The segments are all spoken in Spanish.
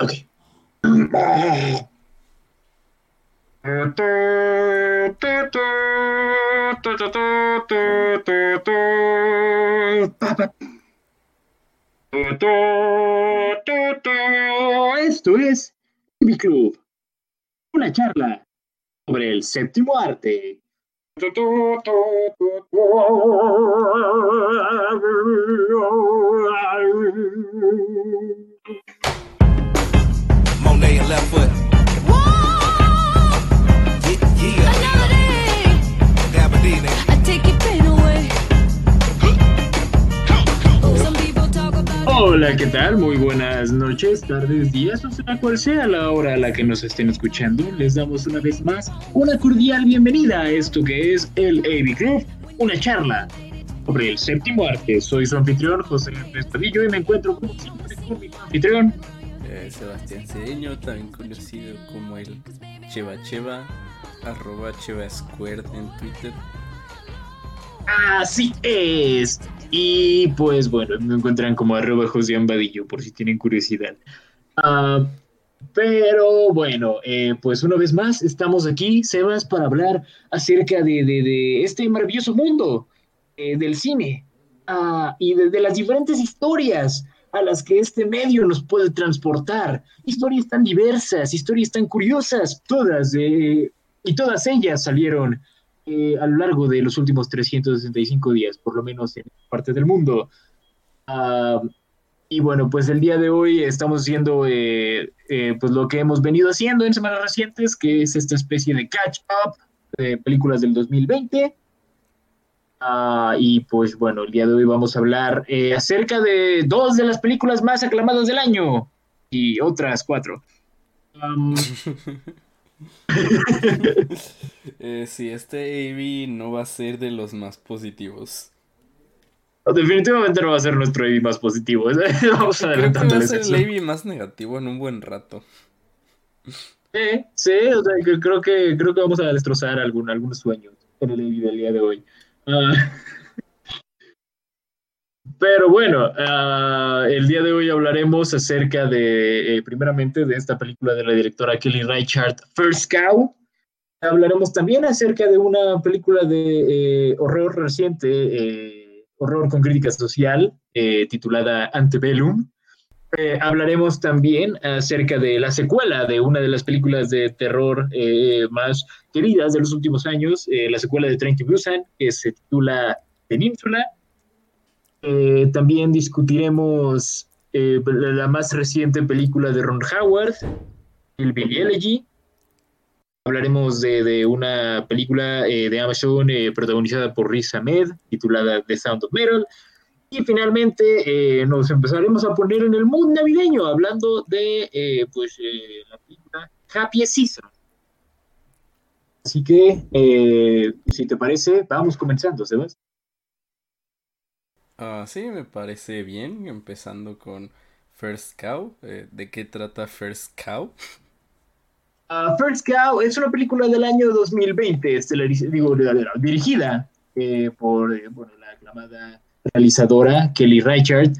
Ok. Esto es mi club. Una charla sobre el séptimo arte. Monet and left foot. Yeah, yeah. Gabardine. Hola, ¿qué tal? Muy buenas noches, tardes, días, o sea, cual sea la hora a la que nos estén escuchando. Les damos una vez más una cordial bienvenida a esto que es el Club, una charla sobre el séptimo arte. Soy su anfitrión, José Andrés Padillo, y me encuentro como siempre con mi anfitrión. Sebastián Cedeño, también conocido como el Cheva Cheva, arroba Cheva Squared en Twitter. Así es. Y pues bueno, me encuentran como arroba José Ambadillo por si tienen curiosidad. Ah, pero bueno, eh, pues una vez más estamos aquí, Sebas, para hablar acerca de, este maravilloso mundo eh, del cine ah, y de las diferentes historias a las que este medio nos puede transportar. Historias tan diversas, historias tan curiosas, todas, eh, y todas ellas salieron eh, a lo largo de los últimos 365 días, por lo menos en parte del mundo. Ah, y bueno, pues el día de hoy estamos haciendo eh, eh, pues lo que hemos venido haciendo en semanas recientes, que es esta especie de catch-up de películas del 2020. Ah, y pues bueno, el día de hoy vamos a hablar eh, acerca de dos de las películas más aclamadas del año y otras cuatro. Am, Eh, sí, este AV no va a ser de los más positivos. definitivamente no va a ser nuestro AV más positivo. vamos Creo que va a ser el AV más negativo en un buen rato. Sí, sí, o sea, que creo que creo que vamos a destrozar algún, algunos sueños en el AV del día de hoy. Pero bueno, ah, el día de hoy hablaremos acerca de, eh, primeramente, de esta película de la directora Kelly Reichardt, First Cow. Hablaremos también acerca de una película de eh, horror reciente, eh, horror con crítica social, titulada Antebellum. Eh, hablaremos también acerca de la secuela de una de las películas de terror eh, más queridas de los últimos años, eh, la secuela de Train to Busan, que se titula Península. También discutiremos la más reciente película de Ron Howard, el Billy Elegy. Hablaremos de, de una película de Amazon protagonizada por Riz Ahmed, titulada The Sound of Metal. Y finalmente eh, nos empezaremos a poner en el mood navideño, hablando de eh, pues, eh, la película Happy Season. Así que, si te parece, vamos comenzando, Sebas. Ah, sí, me parece bien, empezando con First Cow. ¿de qué trata First Cow? Ah, First Cow es una película del año 2020, estelariz- digo, dirigida por bueno, la aclamada realizadora Kelly Reichardt.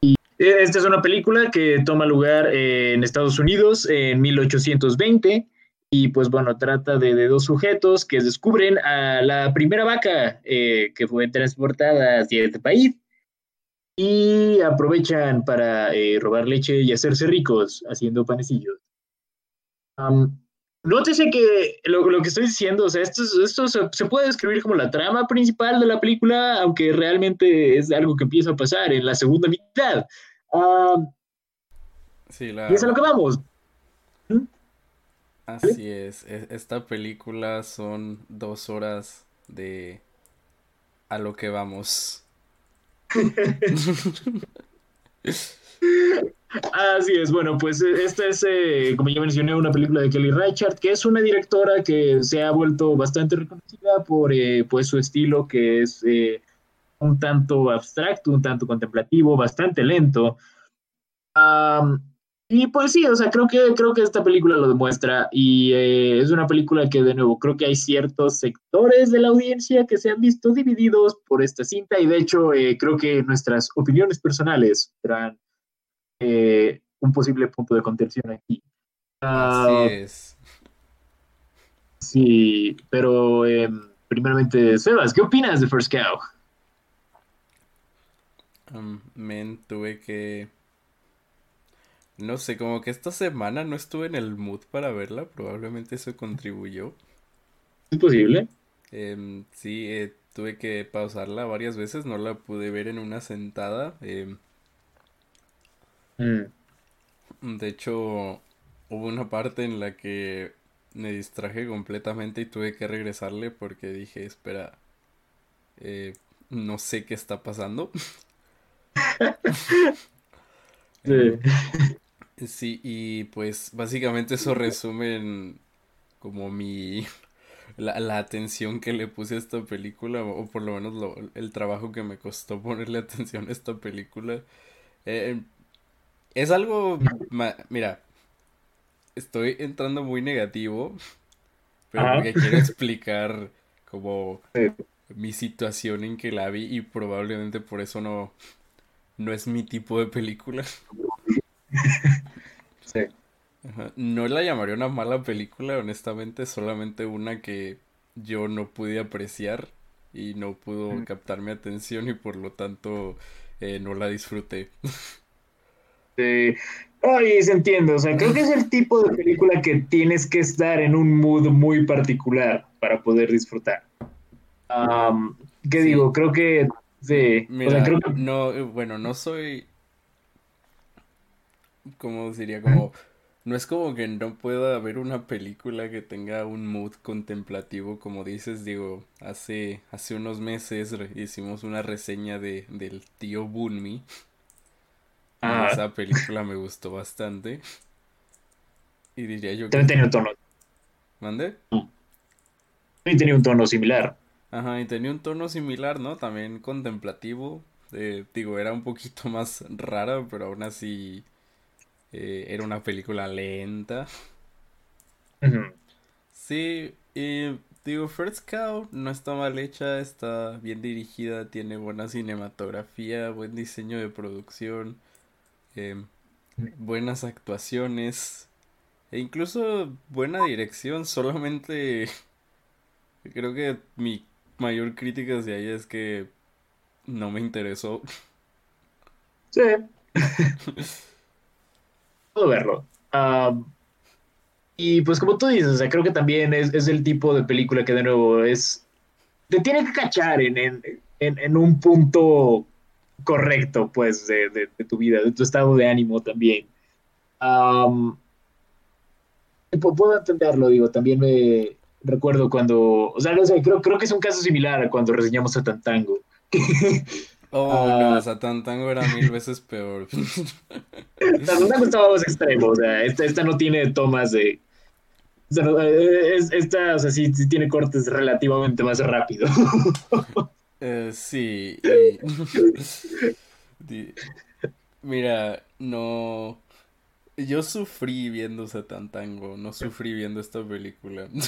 Y esta es una película que toma lugar eh, en Estados Unidos en 1820 y pues bueno, trata de, de dos sujetos que descubren a la primera vaca eh, que fue transportada hacia este país y aprovechan para eh, robar leche y hacerse ricos haciendo panecillos. Am, nótese que lo, lo que estoy diciendo, o sea, esto, es- esto se, se puede describir como la trama principal de la película, aunque realmente es algo que empieza a pasar en la segunda mitad. Am, Sí, la... y es a lo que vamos. Así es. e- Esta película son dos horas de a lo que vamos. Así es, bueno, pues eh, esta es, eh, como ya mencioné, una película de Kelly Reichardt, que es una directora que se ha vuelto bastante reconocida por eh, pues, su estilo, que es eh, un tanto abstracto, un tanto contemplativo, bastante lento. Am, y pues sí, o sea, creo que, creo que esta película lo demuestra y eh, es una película que de nuevo creo que hay ciertos sectores de la audiencia que se han visto divididos por esta cinta y de hecho eh, creo que nuestras opiniones personales serán eh, un posible punto de contención aquí. Así Ah, es. sí, pero em, primeramente, Sebas, ¿qué opinas de First Cow? Um, men, tuve que... No sé, como que esta semana no estuve en el mood para verla, probablemente eso contribuyó. ¿Es posible? Em, sí, eh, tuve que pausarla varias veces, no la pude ver en una sentada. em, Mm, de hecho, hubo una parte en la que me distraje completamente y tuve que regresarle porque dije, espera, eh, no sé qué está pasando. sí. Sí, y pues básicamente eso resume en como mi la, la atención que le puse a esta película, o por lo menos lo- el trabajo que me costó ponerle atención a esta película. Eh, es algo, mira, estoy entrando muy negativo, pero Ajá. porque quiero explicar como Sí. mi situación en que la vi y probablemente por eso no, no es mi tipo de película. Sí. Ajá, No la llamaría una mala película, honestamente, solamente una que yo no pude apreciar y no pudo Mm. captar mi atención y por lo tanto eh, no la disfruté. Sí. Ay, se entiende, o sea, creo que es el tipo de película que tienes que estar en un mood muy particular para poder disfrutar. ¿qué Sí. digo? Creo que, sí, o Mira, sea, creo que, no, bueno, no soy, ¿cómo diría? Como, no es como que no pueda haber una película que tenga un mood contemplativo, como dices, digo, hace, hace unos meses hicimos una reseña de, del tío Bunmi. Ajá. esa película me gustó bastante. Y diría yo que... también tenía un tono, ¿Mande? también tenía un tono similar. Ajá, y tenía un tono similar, ¿no? También contemplativo. Eh, digo, era un poquito más rara, pero aún así eh, era una película lenta. Sí, y digo, First Cow no está mal hecha, está bien dirigida, tiene buena cinematografía, buen diseño de producción, em, buenas actuaciones, e incluso buena dirección, solamente creo que mi mayor crítica hacia ella es que no me interesó. Sí. Puedo verlo. Am, y pues como tú dices, o sea, creo que también es, es el tipo de película que de nuevo es... Te tiene que cachar en, en, en, en un punto correcto, pues, de, de, de tu vida, de tu estado de ánimo también. Pu- puedo entenderlo, digo, también me recuerdo cuando, o sea, no sé, creo, creo que es un caso similar a cuando reseñamos a Tantango. Oh, Ah. no, Satan Tango era mil veces peor. Tantango estaba más extremo, o sea, esta, esta no tiene tomas de... o sea, no, eh, es- esta, o sea, sí, sí tiene cortes relativamente más rápido. Eh, sí, y- Mira, no. Yo sufrí viendo Satan Tango, no sufrí viendo esta película.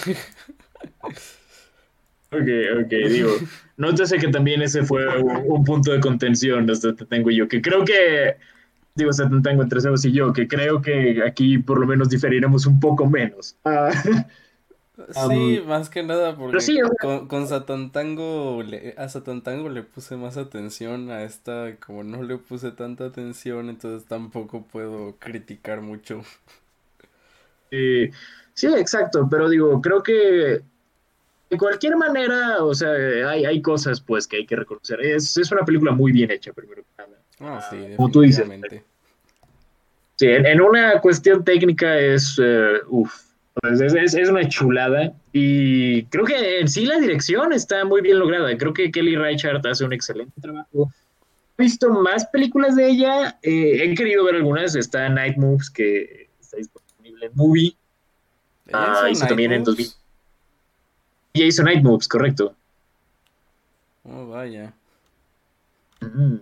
Ok, ok, digo, nótese que también ese fue un, un punto de contención, hasta te tengo yo, que creo que, digo, hasta te tengo entre Sebas y yo, que creo que aquí por lo menos diferiremos un poco menos. Ah, Sí, más que nada porque sí, o sea- con, con Satan Tango, le- a Satan Tango le puse más atención, a esta como no le puse tanta atención, entonces tampoco puedo criticar mucho. eh, sí, exacto, pero digo, creo que de cualquier manera, o sea, hay, hay cosas pues que hay que reconocer. Es, es una película muy bien hecha, primero que nada. Ah, sí, como tú dices. definitivamente. Sí, en, en una cuestión técnica es, eh, uf, es, es- es una chulada y creo que en sí la dirección está muy bien lograda. Creo que Kelly Reichardt hace un excelente trabajo. He visto más películas de ella, eh, he querido ver algunas. Está Night Moves que está disponible en Movie. ¿Ella Ah, hizo también en Night 2000. Moves? Y hizo Night Moves, correcto. Oh, vaya. Mm.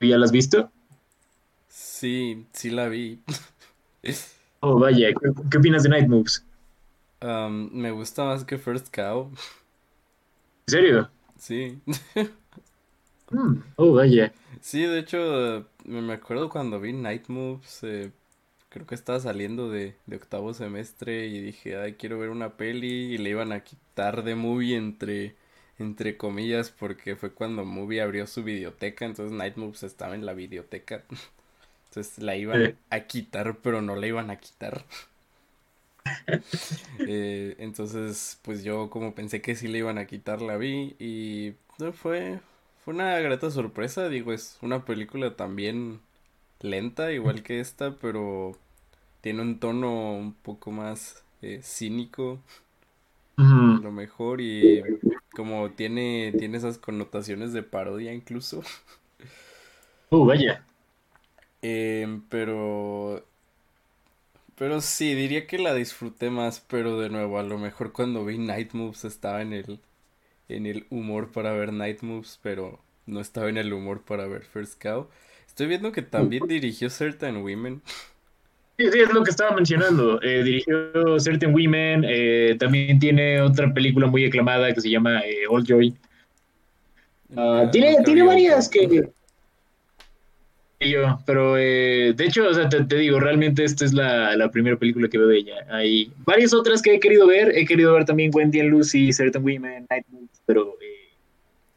¿Ya la has visto? Sí, sí la vi. Oh, vaya, ¿qué, qué opinas de Night Moves? Me gusta más que First Cow. ¿En serio? Sí. Mm, Oh, vaya. Sí, de hecho, me me acuerdo cuando vi Night Moves, eh, creo que estaba saliendo de, de octavo semestre y dije, ay, quiero ver una peli y le iban a quitar de movie entre, entre comillas porque fue cuando movie abrió su videoteca, entonces Night Moves estaba en la videoteca. Entonces la iban Sí. a quitar, pero no la iban a quitar. Eh, entonces, pues yo como pensé que sí le iban a quitar, la vi y no, fue, fue una grata sorpresa. Digo, es una película también lenta, igual que esta, pero tiene un tono un poco más eh, cínico, a lo mejor, y como tiene, tiene esas connotaciones de parodia incluso. Uh, vaya. Em, pero Pero sí, diría que la disfruté más, pero de nuevo, a lo mejor cuando vi Night Moves estaba en el, en el humor para ver Night Moves, pero no estaba en el humor para ver First Cow. Estoy viendo que también dirigió Certain Women. Sí, sí, es lo que estaba mencionando. Eh, dirigió Certain Women, eh, también tiene otra película muy aclamada que se llama eh, All Joy. Ah, tiene tiene varias que... yo, pero eh, de hecho, o sea, te, te digo, realmente esta es la, la primera película que veo de ella. Hay varias otras que he querido ver, he querido ver también Wendy and Lucy, Certain Women, Night Moves, pero eh,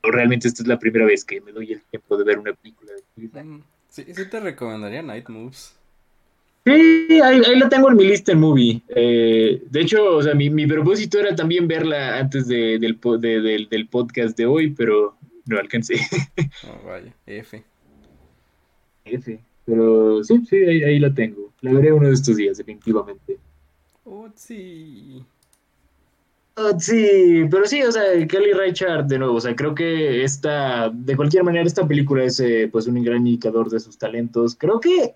realmente esta es la primera vez que me doy el tiempo de ver una película de. Mm, Sí, sí te recomendaría Night Moves. Sí, ahí, ahí la tengo en mi lista en movie. Eh, de hecho, o sea, mi, mi propósito era también verla antes de- del, de- del, del podcast de hoy, pero no alcancé. Oh, vaya, F. F. Pero sí, sí, ahí, ahí la tengo. La veré uno de estos días, definitivamente. Oh, sí. Ah, sí, pero sí, o sea, Kelly Reichardt, de nuevo, o sea, creo que esta, de cualquier manera, esta película es eh, pues un gran indicador de sus talentos. Creo que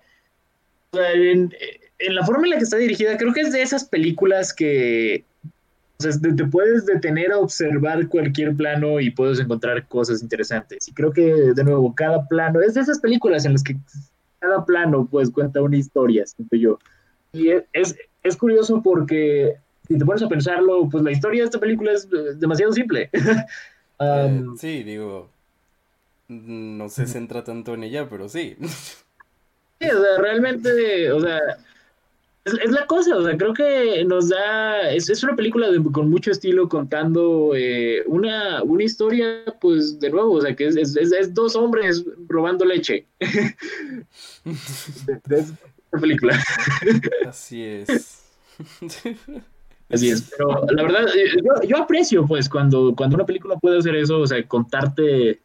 o sea, en, en la forma en la que está dirigida, creo que es de esas películas que sea, te, te puedes detener a observar cualquier plano y puedes encontrar cosas interesantes. Y creo que, de nuevo, cada plano, es de esas películas en las que cada plano pues cuenta una historia, siento yo. Y es, es, es curioso porque si te pones a pensarlo, pues la historia de esta película es eh, demasiado simple. Eh, Um, sí, digo, no se centra tanto en ella, pero sí. Sí, o sea, realmente, o sea, es, es la cosa, o sea, creo que nos da, es, es una película de- con mucho estilo contando eh, una, una historia, pues, de nuevo, o sea, que es, es, es- es dos hombres robando leche. De esa película. Así es. Así es, pero la verdad, eh, yo, yo aprecio, pues, cuando, cuando una película puede hacer eso, o sea, contarte,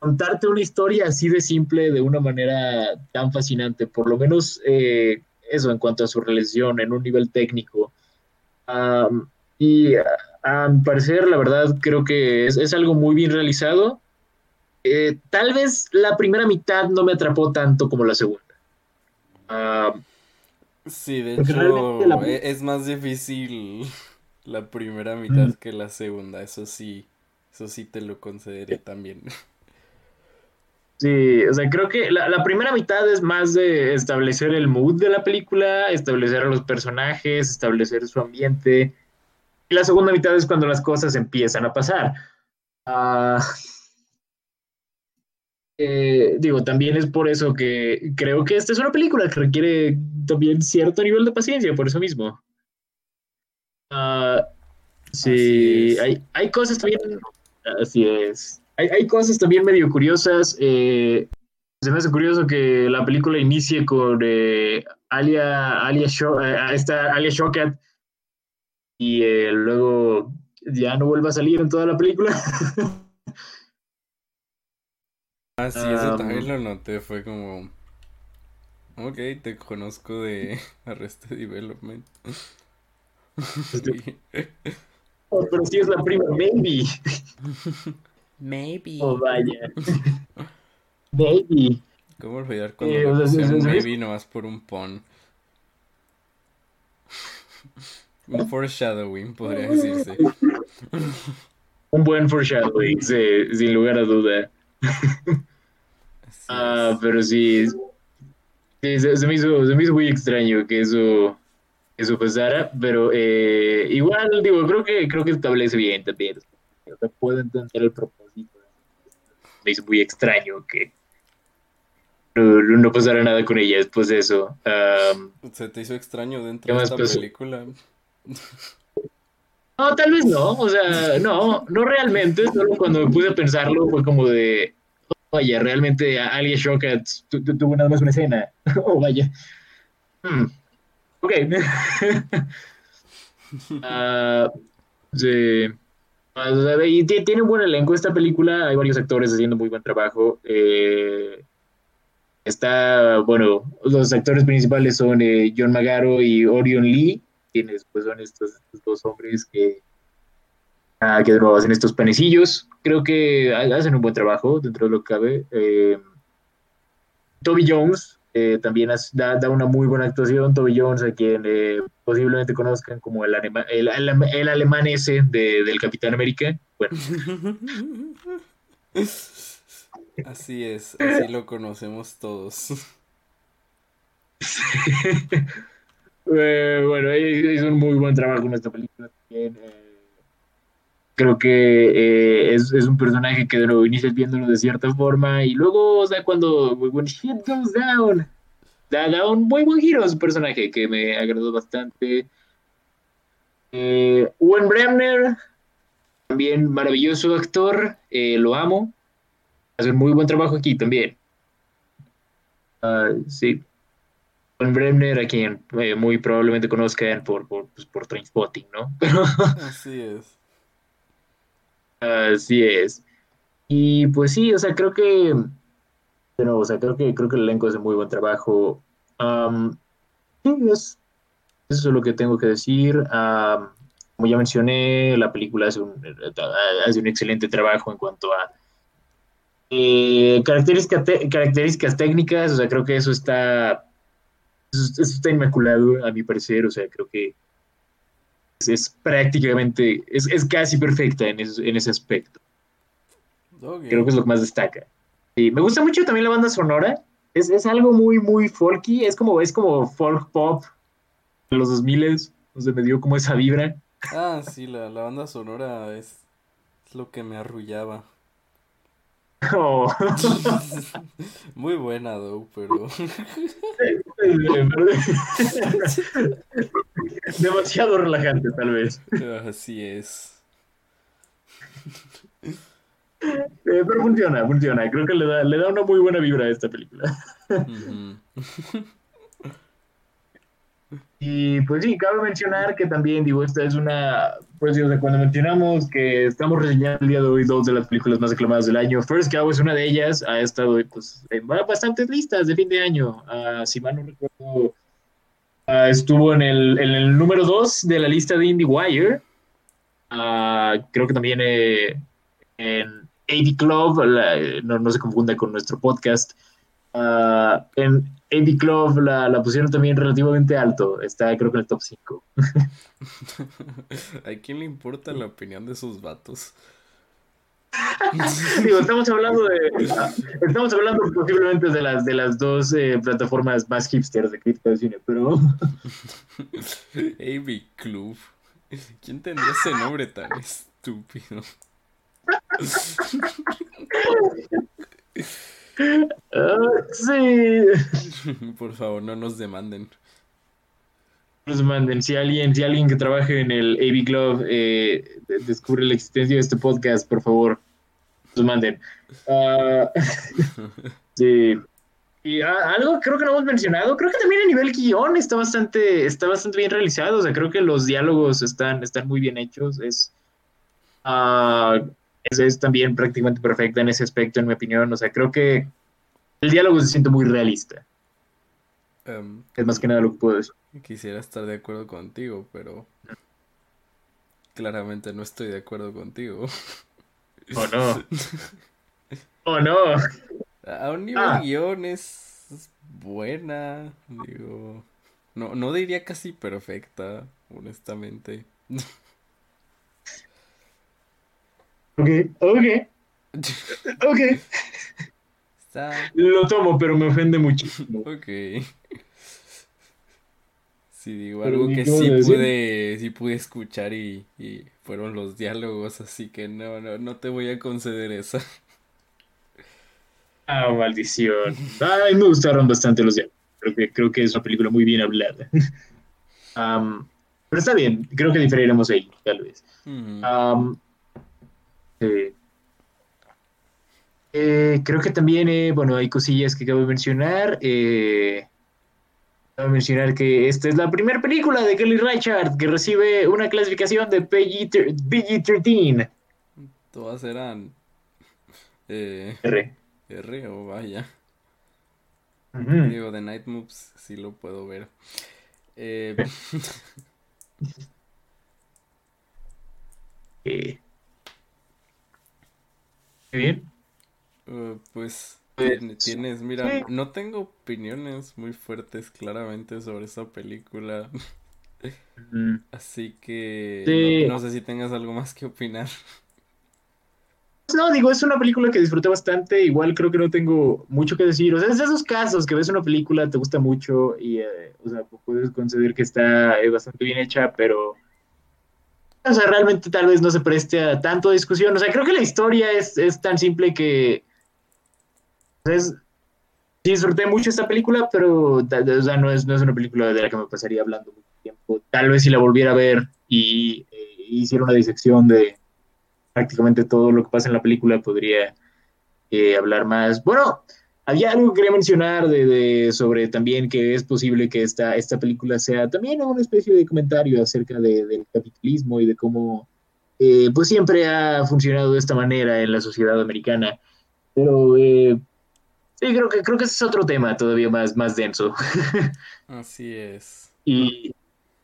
contarte una historia así de simple, de una manera tan fascinante, por lo menos eh, eso en cuanto a su realización en un nivel técnico. Am, y a, mi parecer, la verdad, creo que es, es algo muy bien realizado. Eh, tal vez la primera mitad no me atrapó tanto como la segunda. Am, Sí, de hecho, la- e- es más difícil la primera mitad Mm. que la segunda, eso sí, eso sí te lo concederé también. Sí, o sea, creo que la, la primera mitad es más de establecer el mood de la película, establecer a los personajes, establecer su ambiente. Y la segunda mitad es cuando las cosas empiezan a pasar. Ah, eh, digo, también es por eso que creo que esta es una película que requiere también cierto nivel de paciencia, por eso mismo. Ah, sí, es. hay, hay cosas también. Así es. Hay, hay cosas también medio curiosas. eh, se me hace curioso que la película inicie con eh, Alia, Alia, eh, esta Alia y eh, luego ya no vuelva a salir en toda la película. Ah, sí, eso Am. también lo noté, fue como, ok, te conozco de Arrested Development. Este- Oh, pero sí es la prima, maybe. Maybe. Oh, vaya. Maybe. ¿Cómo olvidar cuando Eh, o sea, pusieron sí, sí. maybe nomás por un pun? Un foreshadowing, podría decirse. Un buen foreshadowing, sí, sin lugar a duda. Ah, pero sí, sí, se, se me hizo, se me hizo muy extraño que eso, que eso pasara, pero eh, igual, digo, creo que, creo que establece bien también. Sea, puedo entender el propósito. Me hizo muy extraño que no, no pasara nada con ella después de eso. Um, ¿Se te hizo extraño ¿Qué dentro de esta pasó? película? no, tal vez no, o sea, no, no realmente, solo cuando me puse a pensarlo fue como de, "Oh, vaya, realmente tu- tu- tuvo nada más una escena, oh, vaya. Hmm, Ok. Sí. Y ti- tiene un buen elenco esta película, hay varios actores haciendo muy buen trabajo. eh, está, bueno, los actores principales son eh, John Magaro y Orion Lee, quienes pues son estos, dos hombres que, ah, que hacen estos panecillos. Creo que ha- hacen un buen trabajo dentro de lo que cabe. Eh, Toby Jones eh, también da, da una muy buena actuación. Toby Jones, a quien eh, posiblemente conozcan como el, anema- el, el- el alemán ese de- del Capitán América. Bueno, Así es, así lo conocemos todos. Eh, bueno, hizo un muy buen trabajo en esta película también. Creo que eh, es, es un personaje que nuevo inicias viéndolo de cierta forma y luego, o sea, cuando when shit goes down, da, da un muy buen giro a su personaje que me agradó bastante. Eh, Owen Bremner, también maravilloso actor, eh, lo amo. Hace muy buen trabajo aquí también. Ah, sí. Owen Bremner, a quien eh, muy probablemente conozcan por, por, pues, por Trainspotting, ¿no? Así es. Así es. Y pues sí, o sea, creo que, pero, o sea, creo que, creo que el elenco hace muy buen trabajo. Am, sí, es- eso es lo que tengo que decir. Como ya mencioné, la película hace un, hace un excelente trabajo en cuanto a eh, características, te- características técnicas, o sea, creo que eso está, eso está inmaculado, a mi parecer, o sea, creo que es, es prácticamente, es, es casi perfecta en, ese- en ese aspecto. Creo que es lo que más destaca. Sí, me gusta mucho también la banda sonora. Es, es algo muy, muy folky. Es como, es como folk pop de los 2000 No sé, me dio como esa vibra. Ah, sí, la, la banda sonora es, es lo que me arrullaba. Oh. Muy buena, though, pero... Demasiado relajante, tal vez. Así es. Eh, pero funciona, funciona. Creo que le da, le da una muy buena vibra a esta película. Y pues sí, cabe mencionar que también, digo, esta es una, pues digo, de cuando mencionamos que estamos reseñando el día de hoy dos de las películas más aclamadas del año, First Cow es una de ellas, ha estado pues, en ba- bastantes listas de fin de año, Ah, si mal no recuerdo, ah, estuvo en el, en el número dos de la lista de IndieWire, Ah, creo que también eh, en AV Club, la- no, no se confunda con nuestro podcast, Ah, en AV Club la, la pusieron también relativamente alto. Está creo que en el top 5. ¿A quién le importa la opinión de esos vatos? Digo, estamos hablando de. Estamos hablando posiblemente de las de las dos eh, plataformas más hipsters de crítica de cine, pero. AV Club. ¿Quién tendría ese nombre tan estúpido? Ah, sí. Por favor, no nos demanden. Nos manden. Si alguien, si alguien que trabaje en el AV Club eh, de- descubre la existencia de este podcast, por favor, nos manden. Ah, sí. Y ah, algo creo que no hemos mencionado, creo que también a nivel guion está bastante, está bastante bien realizado, o sea, creo que los diálogos están, están muy bien hechos, es, es, es también prácticamente perfecta en ese aspecto, en mi opinión, o sea, creo que el diálogo se siente muy realista, Em, es más que nada lo que puedo decir. quisiera estar de acuerdo contigo, pero claramente no estoy de acuerdo contigo. ¿O no? ¿O no? A un nivel Ah. guion es, es buena, digo, no, no diría casi perfecta, honestamente. Ok, ok, ok. Está Lo tomo, pero me ofende muchísimo. ok. Sí, digo, algo que sí pude, sí pude escuchar y, y fueron los diálogos, así que no, no, no te voy a conceder esa. Ah, maldición. Ay, me gustaron bastante los diálogos. Creo que, creo que es una película muy bien hablada. Am, pero está bien, creo que diferiremos ahí, tal vez. Am, eh, creo que también, eh, bueno, hay cosillas que acabo de mencionar. Eh, acabo de mencionar que esta es la primera película de Kelly Reichardt que recibe una clasificación de PG PG-13. todas eran eh, R. R o vaya. Ujú. Digo, The Night Moves sí lo puedo ver. Eh, bien. uh, pues tiene- tienes, mira, sí. no tengo opiniones muy fuertes claramente sobre esta película, Mm. así que Sí. no, no sé si tengas algo más que opinar. No, digo, es una película que disfruté bastante. Igual creo que no tengo mucho que decir. O sea, es de esos casos que ves una película, te gusta mucho y, eh, o sea, puedes conceder que está eh, bastante bien hecha, pero, o sea, realmente tal vez no se preste a tanto discusión. O sea, creo que la historia es, es tan simple que, es- sí disfruté mucho esta película, pero no es, no es una película de la que me pasaría hablando mucho tiempo. Tal vez si la volviera a ver y eh, hiciera una disección de prácticamente todo lo que pasa en la película, podría eh, hablar más. Bueno, había algo que quería mencionar de, de- sobre también que es posible que esta, esta película sea también una especie de comentario acerca de- del capitalismo y de cómo eh, pues siempre ha funcionado de esta manera en la sociedad americana. Pero eh, sí, creo que, creo que ese es otro tema todavía más, más denso. Así es. Y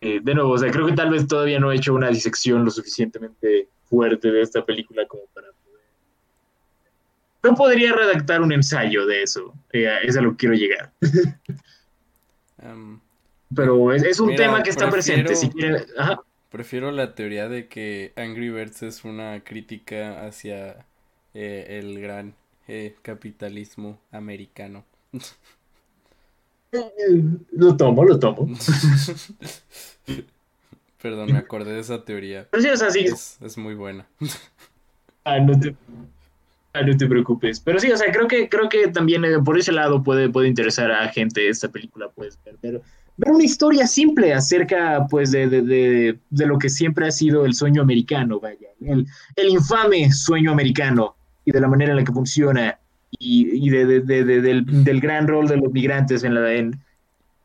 eh, de nuevo, o sea, creo que tal vez todavía no he hecho una disección lo suficientemente fuerte de esta película como para. No podría redactar un ensayo de eso, eh, es a lo que quiero llegar. Am, Pero es, es un Mira, tema que está prefiero- presente, si quieren... Ajá. prefiero la teoría de que Angry Birds es una crítica hacia eh, el gran eh, capitalismo americano. Lo tomo, lo tomo. Perdón, me acordé de esa teoría. Pero sí, o sea, sí, Es, es muy buena. Ah, no te, ah, no te preocupes. Pero sí, o sea, creo que, creo que también eh, por ese lado puede, puede interesar a gente esta película, pues, ver, ver- ver una historia simple acerca, pues, de, de, de, de lo que siempre ha sido el sueño americano, vaya, el, el infame sueño americano y de la manera en la que funciona y, y de, de- de- de- del, del gran rol de los migrantes en la... En,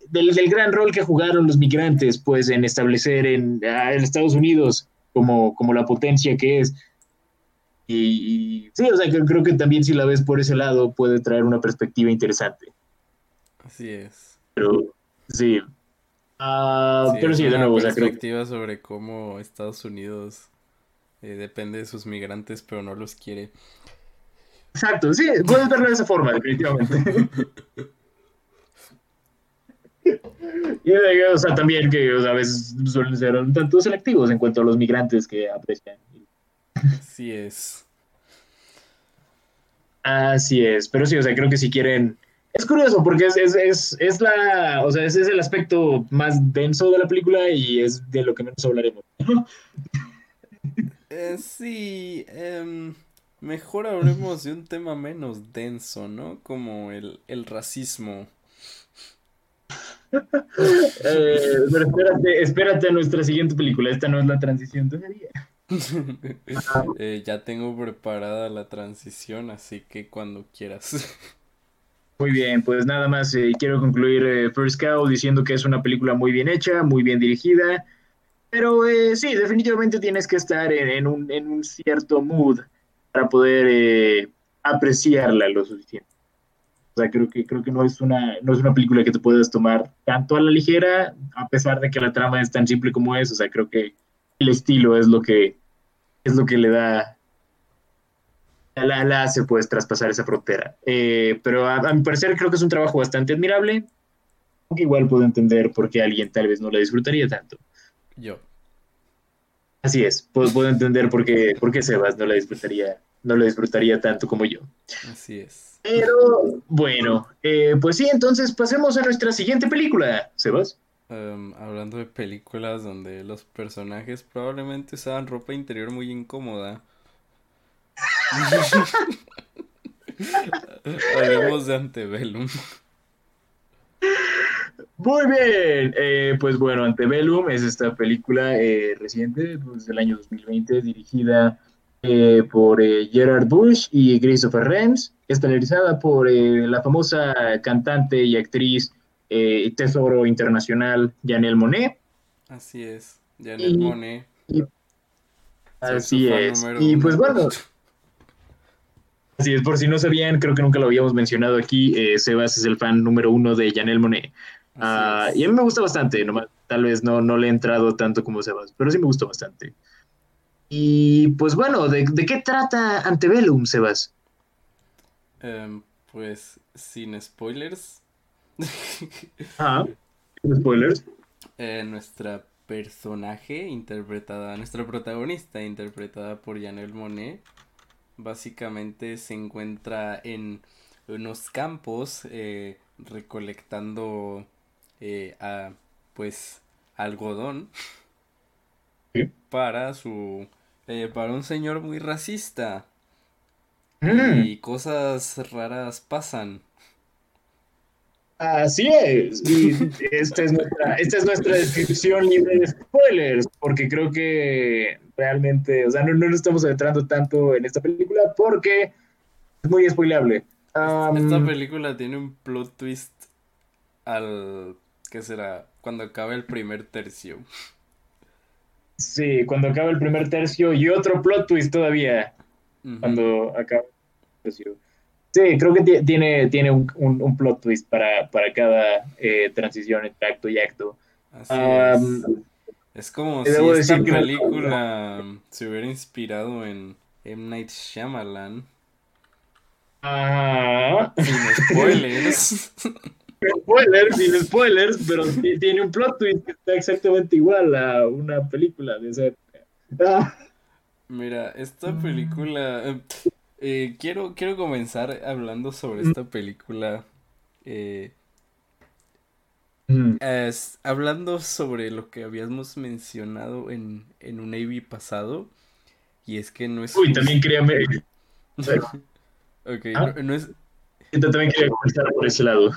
del, del gran rol que jugaron los migrantes, pues, en establecer en, ah, en Estados Unidos como, como la potencia que es. Y, y sí, o sea, que creo que también si la ves por ese lado puede traer una perspectiva interesante. Así es. Pero sí. Ah, Sí, pero sí, de una nuevo, o sea, creo que perspectiva sobre cómo Estados Unidos eh, depende de sus migrantes, pero no los quiere. Exacto, sí, puedes verlo de esa forma, definitivamente. Y o sea, también que o sea, a veces suelen ser un tanto selectivos en cuanto a los migrantes que aprecian. Así es. Así es, pero sí, o sea, creo que si quieren... Es curioso porque es, es, es, es la, o sea, ese es el aspecto más denso de la película y es de lo que menos hablaremos. Eh, sí, em, mejor hablemos de un tema menos denso, ¿no? Como el, el racismo. Eh, pero espérate, espérate a nuestra siguiente película, esta no es la transición todavía. Eh, ya tengo preparada la transición, así que cuando quieras. Muy bien, pues nada más eh, quiero concluir eh, First Cow diciendo que es una película muy bien hecha, muy bien dirigida, pero sí, definitivamente tienes que estar en, en un, en un cierto mood para poder apreciarla lo suficiente. O sea, creo que, creo que no, es una, no es una película que te puedas tomar tanto a la ligera, a pesar de que la trama es tan simple como es. O sea, creo que el estilo es lo que, es lo que le da la, la hace pues traspasar esa frontera. Eh, pero a, a mi parecer creo que es un trabajo bastante admirable, aunque igual puedo entender por qué alguien tal vez no la disfrutaría tanto. Yo. Así es, puedo, puedo entender por qué, por qué Sebas no la disfrutaría, no la disfrutaría tanto como yo. Así es. Pero bueno, eh, pues sí, entonces pasemos a nuestra siguiente película, Sebas. Em, hablando de películas donde los personajes probablemente usaban ropa interior muy incómoda. Hablemos de Antebellum. Muy bien, eh, pues bueno, Antebellum es esta película eh, reciente, pues, del año 2020, dirigida eh, por eh, Gerard Bush y Christopher Renz, estelarizada por eh, la famosa cantante y actriz eh, Tesoro Internacional Janelle Monet. Así es. Janelle Y- Monet. Así es. Y pues bueno, así es, por si no sabían, creo que nunca lo habíamos mencionado aquí, eh, Sebas es el fan número uno de Janelle Monet. Ah, y a mí me gusta bastante, nomás, tal vez no, no le he entrado tanto como Sebas, pero sí me gustó bastante. Y pues bueno, ¿de, de qué trata Antebellum, Sebas? Em, pues sin spoilers. Ah, spoilers. Eh, nuestra personaje interpretada, nuestra protagonista interpretada por Janelle Monet, básicamente se encuentra en unos campos eh, recolectando eh, a, pues algodón Sí. para su eh, para un señor muy racista Mm, y cosas raras pasan. Así es. Y esta es, nuestra, esta es nuestra descripción libre de spoilers, porque creo que realmente, o sea, no, no nos estamos adentrando tanto en esta película porque es muy spoilable. Esta película tiene un plot twist al ¿qué será? Cuando acaba el primer tercio. sí, cuando acaba el primer tercio y otro plot twist todavía. Cuando acaba el tercio. Sí, creo que ti- tiene, tiene un, un- un plot twist para, para cada eh, transición entre acto y acto. Así es. Es como si debo esta decir que me- película se hubiera inspirado en M. Night Shyamalan. ah, Sin spoilers. spoilers, sin spoilers, pero ti- tiene un plot twist que está exactamente igual a una película de esa época. Ah, Mira, esta película. Eh, quiero, quiero comenzar hablando sobre esta película. eh, mm, Es- hablando sobre lo que habíamos mencionado en, en un AV pasado, y es que no es Uy, también quería, Ok, Ah. no, no es... también quería comenzar por ese lado.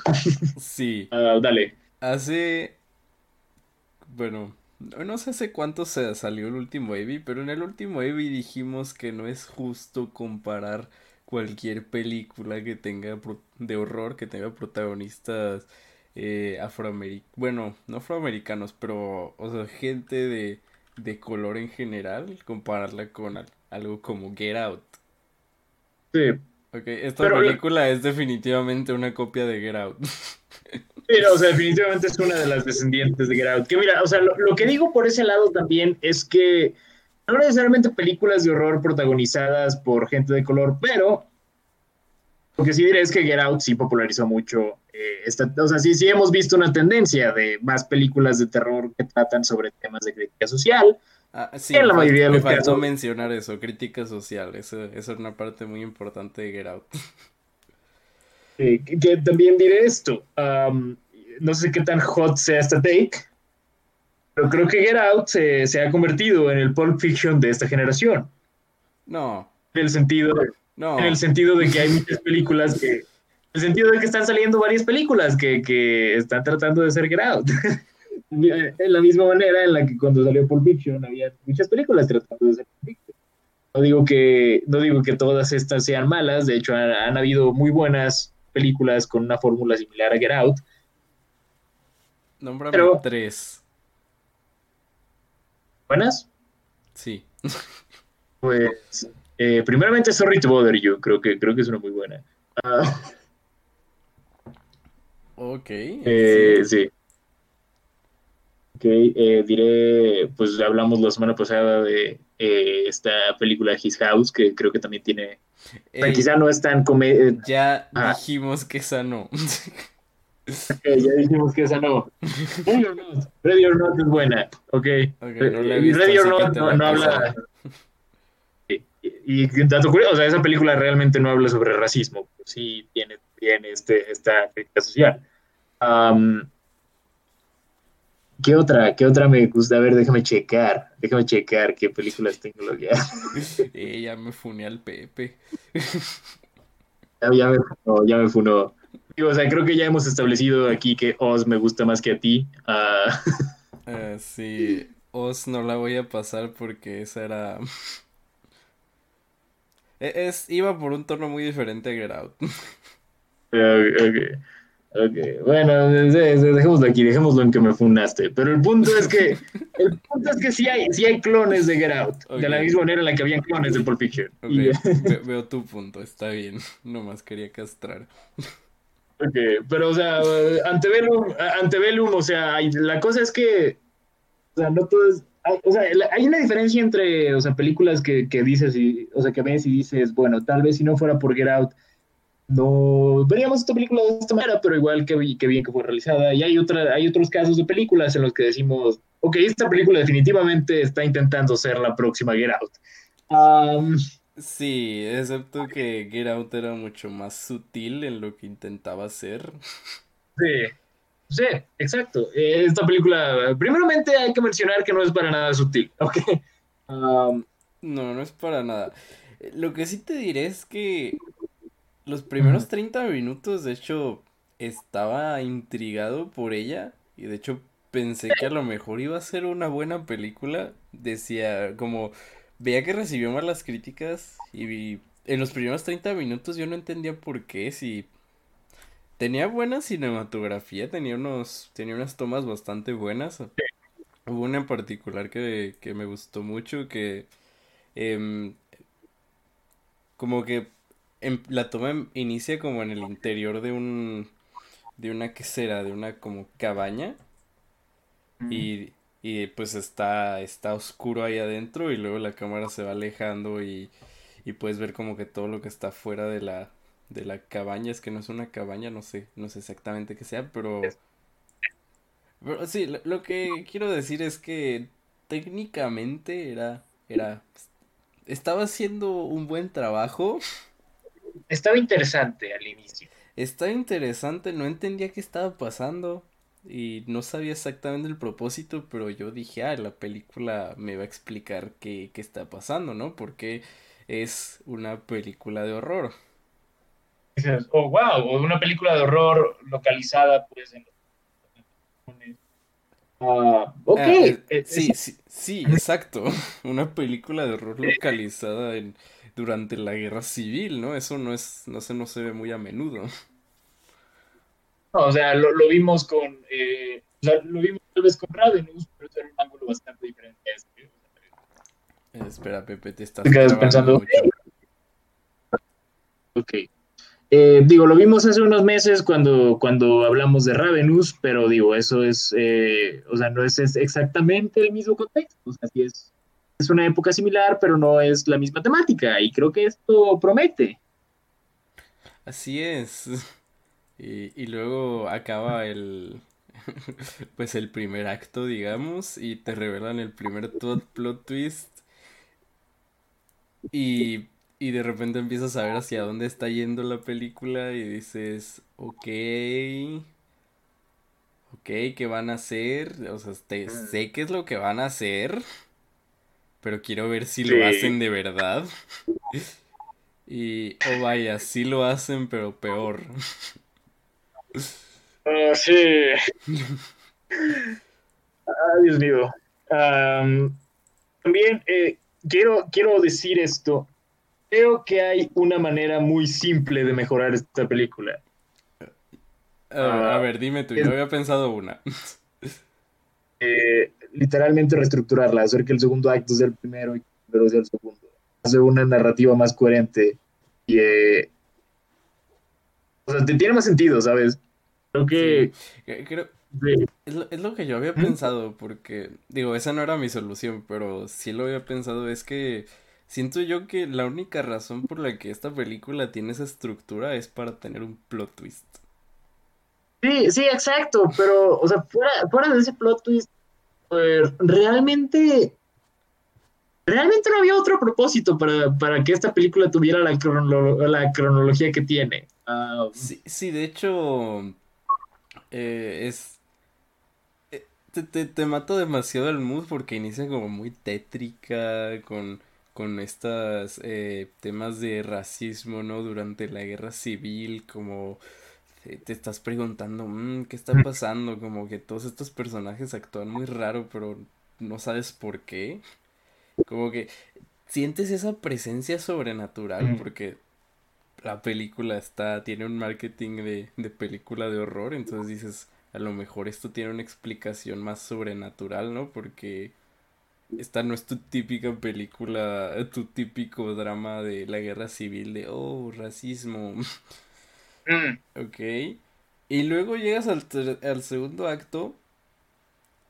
Sí, Ah, dale. hace... Bueno, no sé hace cuánto se salió el último AV, pero en el último AV dijimos que no es justo comparar cualquier película que tenga de horror, que tenga protagonistas eh, afroamericanos, bueno, no afroamericanos, pero, o sea, gente de, de color en general, compararla con al- algo como Get Out. Sí. Ok, esta Pero- película es definitivamente una copia de Get Out. Sí, o sea, definitivamente es una de las descendientes de Get Out. Que mira, o sea, lo, lo que digo por ese lado también es que no necesariamente películas de horror protagonizadas por gente de color, pero lo que sí diré es que Get Out sí popularizó mucho. eh, esta, o sea, sí, sí hemos visto una tendencia de más películas de terror que tratan sobre temas de crítica social. Ah, sí, En la me mayoría de me los faltó casos. mencionar eso, crítica social, eso, eso es una parte muy importante de Get Out. eh, que, que también diré esto. um, no sé qué tan hot sea esta take, pero creo que Get Out se, se ha convertido en el Pulp Fiction de esta generación. No, En el sentido, no, en el sentido de que hay muchas películas que. En el sentido de que están saliendo varias películas que, que están tratando de ser Get Out. en la misma manera en la que cuando salió Pulp Fiction había muchas películas tratando de ser Pulp Fiction. No digo que, no digo que todas estas sean malas, de hecho han, han habido muy buenas películas con una fórmula similar a Get Out. nómbrame pero- tres. ¿Buenas? Sí, Pues, eh, primeramente Sorry to Bother You, creo que, creo que es una muy buena. Ah, ok. Eh, sí. Ok, eh, diré, pues hablamos la semana pasada de eh, esta película His House, que creo que también tiene, Ey, quizá no es tan come ya Ah. dijimos que esa no. eh, ya dijimos que esa no. Ready or Not, Ready or Not es buena, ok. Ok, no la he Y visto, Ready or Not no, no habla... Y, y dato curioso, o sea, esa película realmente no habla sobre racismo, sí tiene, tiene este, esta crítica social. Am, ¿Qué otra? ¿Qué otra me gusta? A ver, déjame checar. Déjame checar qué películas tengo logueadas. Eh, ya me funé al Pepe. Ya, ya me funó, ya me funó. O sea, creo que ya hemos establecido aquí que Oz me gusta más que a ti. Ah, Eh, sí, Oz no la voy a pasar porque esa era... E- Es, iba por un tono muy diferente a Get Out. ok, ok. Bueno, de- de- de- dejémoslo aquí, dejémoslo en que me funaste. Pero el punto es que, el punto es que sí hay, sí hay clones de Get Out, de la misma manera en la que habían clones de Pulp Fiction. Ok, Y- ve- veo tu punto, está bien. Nomás quería castrar. Ok, pero o sea, Antebellum, Antebellum, o sea, hay- la cosa es que, o sea, no todo es, hay, o sea, hay una diferencia entre, o sea, películas que, que dices, y, o sea, que ves y dices, bueno, tal vez si no fuera por Get Out, no veríamos esta película de esta manera, pero igual que, bien que fue realizada. Y hay, otra, hay otros casos de películas en los que decimos, ok, esta película definitivamente está intentando ser la próxima Get Out. Sí, excepto que Get Out era mucho más sutil en lo que intentaba hacer. Sí, sí, exacto. Eh, Esta película, primeramente hay que mencionar que no es para nada sutil, ¿ok? Um, No, no es para nada. Lo que sí te diré es que los primeros Ujú. 30 minutos, de hecho, estaba intrigado por ella y de hecho pensé que a lo mejor iba a ser una buena película. Decía, como, veía que recibió malas críticas y vi- en los primeros 30 minutos yo no entendía por qué, si tenía buena cinematografía, tenía unos, tenía unas tomas bastante buenas. Hubo una en particular que, que me gustó mucho, que em, como que em- la toma em- inicia como en el interior de un, de una quesera, de una como cabaña, y, y pues está, está oscuro ahí adentro, y luego la cámara se va alejando y, y puedes ver como que todo lo que está fuera de la, de la cabaña, es que no es una cabaña, no sé, no sé exactamente qué sea, pero... Pero sí, lo, lo que quiero decir es que técnicamente era, era, estaba haciendo un buen trabajo, estaba interesante al inicio. estaba interesante, no entendía qué estaba pasando y no sabía exactamente el propósito, pero yo dije, ah, la película me va a explicar qué, qué está pasando, ¿no? Porque es una película de horror. Dices, oh, wow, o una película de horror localizada, pues, en. Ah, ok. Ah, eh, sí, sí, sí, exacto. Una película de horror localizada en, durante la guerra civil, ¿no? Eso no es, no se, no se ve muy a menudo. no, o sea, lo, lo vimos con, eh, o sea, lo vimos tal vez con Ravenous, pero eso era un ángulo bastante diferente a este. Eh, espera, Pepe, te estás Te pensando, mucho. Ok. Eh, digo, lo vimos hace unos meses cuando, cuando hablamos de Ravenous, pero digo, eso es, eh, o sea, no es, es exactamente el mismo contexto. O sea, sí es, es una época similar, pero no es la misma temática, y creo que esto promete. Así es. Y, luego acaba el, pues el primer acto, digamos, y te revelan el primer plot twist. Y, y de repente empiezas a ver hacia dónde está yendo la película y dices, ok, ok, ¿qué van a hacer? O sea, te- sé qué es lo que van a hacer, pero quiero ver si lo hacen de verdad. Y, oh vaya, sí lo hacen, pero peor. Ah, sí. Ay, Dios mío. Am, también eh, quiero, quiero decir esto. Creo que hay una manera muy simple de mejorar esta película. A, a Ah, ver, dime tú, es- yo había pensado una. Eh, literalmente reestructurarla, hacer que el segundo acto sea el primero y que el primero sea el segundo. Hacer una narrativa más coherente. Y, eh, o sea, te tiene más sentido, ¿sabes? Creo que... Que- Creo, sí, es lo, es lo que yo había ¿Mm? pensado, porque, digo, esa no era mi solución, pero sí lo había pensado, es que siento yo que la única razón por la que esta película tiene esa estructura es para tener un plot twist. Sí, sí, exacto, pero, o sea, fuera, fuera de ese plot twist, eh, realmente, realmente no había otro propósito para, para que esta película tuviera la, crono- la cronología que tiene. Ah, Sí, sí, de hecho, eh, es... eh, Te, te, te demasiado el mood porque inicia como muy tétrica, con, con estos temas de racismo, ¿no? Durante la guerra civil, como te, te estás preguntando, "Mm, ¿qué está pasando? Como que todos estos personajes actúan muy raro, pero no sabes por qué. Como que sientes esa presencia sobrenatural Ujú. porque la película está, tiene un marketing de, de película de horror, entonces dices, a lo mejor esto tiene una explicación más sobrenatural, ¿no? Porque esta no es tu típica película, tu típico drama de la guerra civil de, oh, racismo, Mm, ok. Y luego llegas al, al segundo acto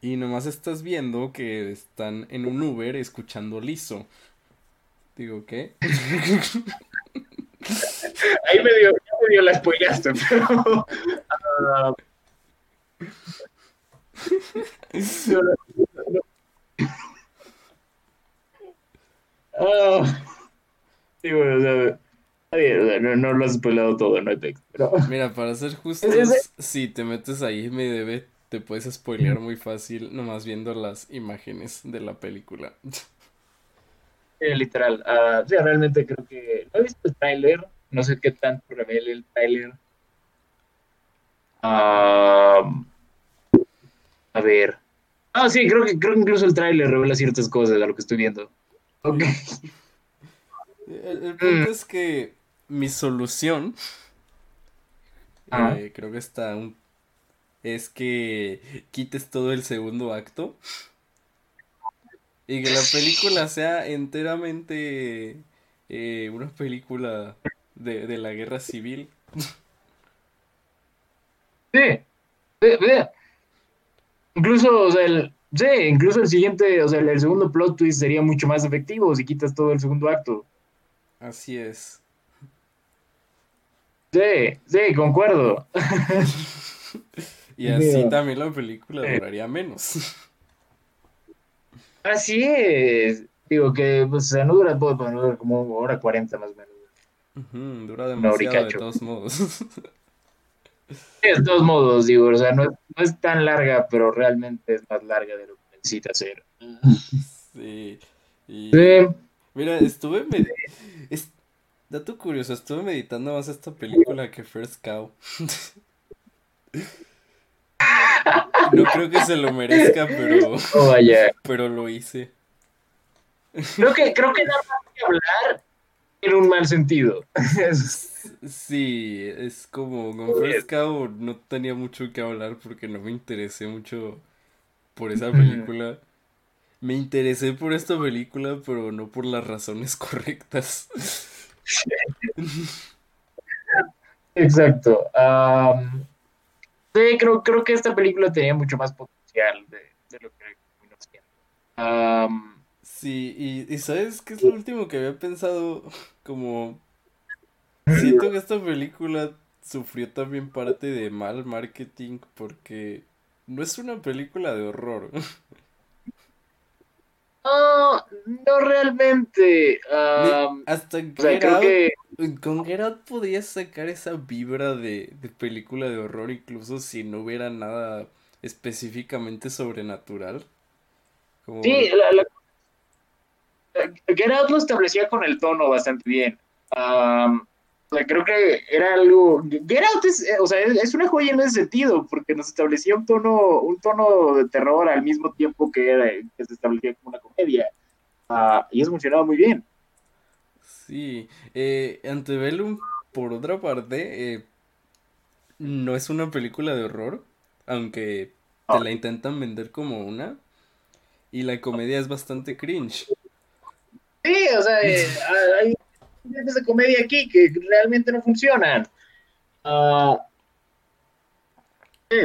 y nomás estás viendo que están en un Uber escuchando Liso. Digo, ¿qué? Ahí me dio, me dio la spoileaste, pero. la- Ah, sí, bueno, o sea, bien, no, no lo has spoilado todo, no hay texto, pero. Mira, para ser justos, si te metes ahí me debe, te puedes spoilear muy fácil nomás viendo las imágenes de la película. Eh, literal. ah, sí, realmente creo que. No he visto el tráiler. No sé qué tanto revela el tráiler. A ver. Ah, sí, creo que, creo que incluso el tráiler revela ciertas cosas de lo que estoy viendo. Ok. El, el punto es que mi solución, eh, creo que está un, es que quites todo el segundo acto y que la película sea enteramente eh, una película de, de la guerra civil. Sí. Sí, sí. Incluso, o sea, el, sí, incluso el siguiente, o sea, el, el segundo plot twist sería mucho más efectivo si quitas todo el segundo acto. Así es. Sí, sí, concuerdo. Y así Mira. también la película Sí. duraría menos. Así es. Digo que, pues, o sea, no dura, puede durar como hora 40 más o menos. Dura Una hora y demasiado de todos modos. De todos modos, digo, o sea, no, es- no es tan larga, pero realmente es más larga de lo que necesita ser. Sí. Y Sí, mira, estuve med- es- dato curioso, estuve meditando más esta película que First Cow. No creo que se lo merezca, pero oh, vaya. pero lo hice. Creo que, creo que da más que hablar en un mal sentido. Sí, es como con First Cow no tenía mucho que hablar porque no me interesé mucho por esa película. Me interesé por esta película, pero no por las razones correctas. Exacto. Sí, creo, creo que esta película tenía mucho más potencial de, de lo que terminó siendo. Am, Sí, y, y ¿sabes qué es lo último que había pensado? Como siento que esta película sufrió también parte de mal marketing porque no es una película de horror. no, no realmente. Hasta o sea, Get creo Out, que con Get Out podías sacar esa vibra de, de película de horror incluso si no hubiera nada específicamente sobrenatural. Como sí, la, la- Get Out lo establecía con el tono bastante bien. Am, o sea, creo que era algo. Get Out es, eh, o sea, es, una joya en ese sentido, porque nos establecía un tono, un tono de terror al mismo tiempo que, era, que se establecía como una comedia. Ah, y eso funcionaba muy bien. Sí, eh, Antebellum, por otra parte, eh, no es una película de horror, aunque te No. la intentan vender como una, y la comedia es bastante cringe. Sí, o sea, eh, hay de comedia aquí que realmente no funcionan. Ah, sí,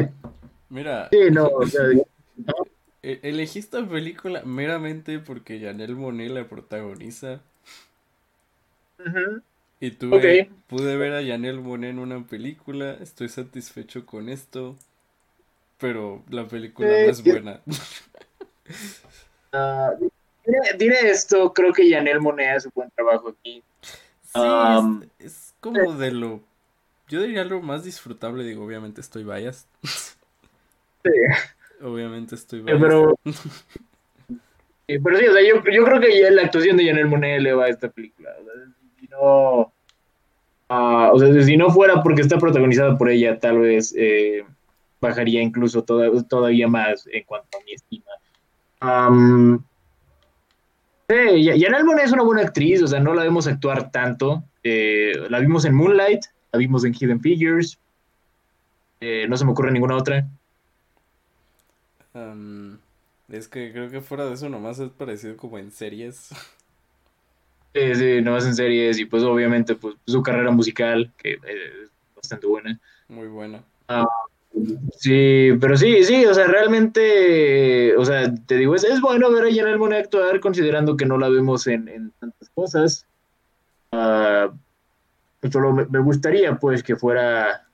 Mira, sí, no, o sea, e- elegí esta película meramente porque Janelle Monáe la protagoniza, y tuve, pude ver a Janelle Monáe en una película, estoy satisfecho con esto, pero la película Eh, no es yo- buena. Diré, diré esto, creo que Janelle Monáe hace un buen trabajo aquí. Sí, es, es como de lo, yo diría lo más disfrutable, digo, obviamente estoy biased. Sí. Obviamente estoy Eh, biased. Pero, Eh, pero sí, o sea, yo, yo creo que ya la actuación de Janelle Monáe eleva a esta película. O sea, si no, ah, o sea, si no fuera porque está protagonizada por ella, tal vez eh, bajaría incluso toda- todavía más en cuanto a mi estima. Am, sí, Ya- Janelle Monáe es una buena actriz, o sea, no la vemos actuar tanto. Eh, la vimos en Moonlight, la vimos en Hidden Figures. Eh, no se me ocurre ninguna otra. Es que creo que fuera de eso nomás es parecido como en series. Sí, sí, nomás en series y pues obviamente pues su carrera musical, que eh, es bastante buena. Muy buena. Sí, pero sí, sí, o sea, realmente, o sea, te digo, es, es bueno ver a Janelle Monáe actuar considerando que no la vemos en, en tantas cosas. Ah, solo me, me gustaría pues que fuera,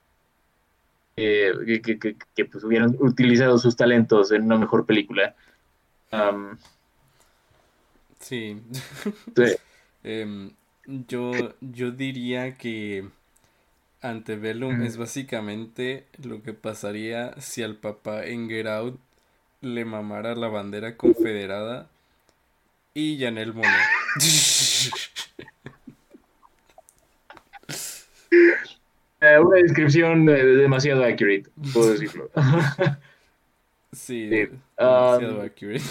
eh, que, que- que- que, pues hubieran utilizado sus talentos en una mejor película. Sí. Em, yo, yo diría que Antebellum Ujú. es básicamente lo que pasaría si al papá en Get Out le mamara la bandera confederada y Janelle Monáe. Eh, una descripción eh, demasiado accurate, puedo decirlo. Sí, Sí, demasiado um, accurate.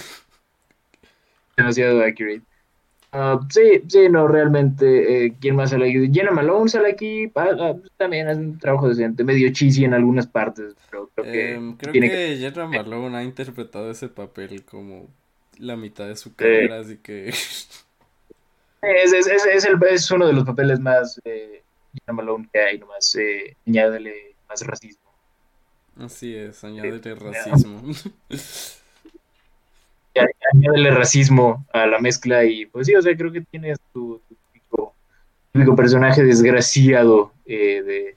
demasiado accurate. Ah, sí, sí, no, realmente, eh, ¿quién más sale aquí? Jenna Malone sale aquí, ah, ah, también es un trabajo decente, medio cheesy en algunas partes, pero creo que Em, creo tiene que Jenna Malone ha interpretado ese papel como la mitad de su carrera, así que es, es, es, es el- es uno de los papeles más eh, Jenna Malone que hay, nomás eh, añádele más racismo. así es, añádele racismo. A- Añádele racismo a la mezcla y pues sí, o sea, creo que tiene su, su típico, típico personaje desgraciado eh, de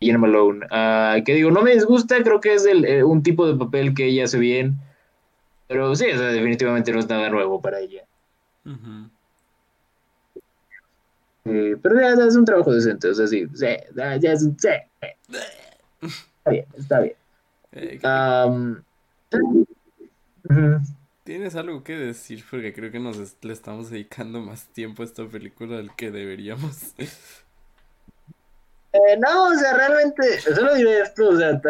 Jenna Malone. Ah, que digo, no me disgusta, creo que es el, eh, un tipo de papel que ella hace bien, pero sí, o sea, definitivamente no es nada nuevo para ella. Eh, pero ya, es un trabajo decente, o sea, sí, sí, ya, es, sí, sí. Está bien, está bien. Ujú. ¿Tienes algo que decir? Porque creo que nos le estamos dedicando más tiempo a esta película del que deberíamos. Eh, no, o sea, realmente, solo diré esto, o sea,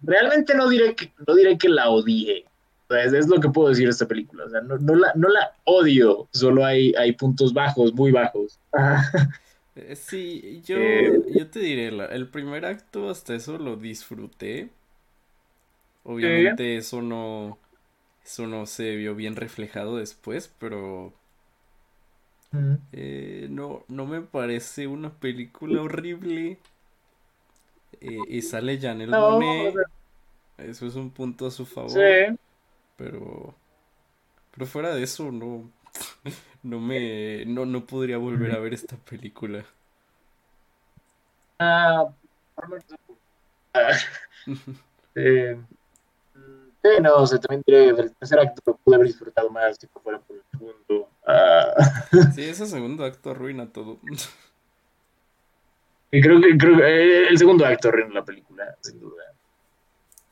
realmente no diré que, no diré que la odié. O sea, es, es lo que puedo decir de esta película. O sea, no, no la, no la odio, solo hay, hay puntos bajos, muy bajos. Eh, sí, yo, Eh. yo te diré, la- el primer acto hasta eso lo disfruté. Obviamente eso no, eso no se vio bien reflejado después, pero eh, no, no me parece una película horrible. Eh, y sale Janelle No, sea, eso es un punto a su favor. sí. Pero, pero fuera de eso, no, no me, no, no podría volver a ver esta película. Ah, ah, eh, sí, no, o sea, también diré, el tercer acto lo pude haber disfrutado más si no fuera por el segundo. Ah, Sí, ese segundo acto arruina todo. y creo que, creo que eh, el segundo acto arruina la película, sin duda.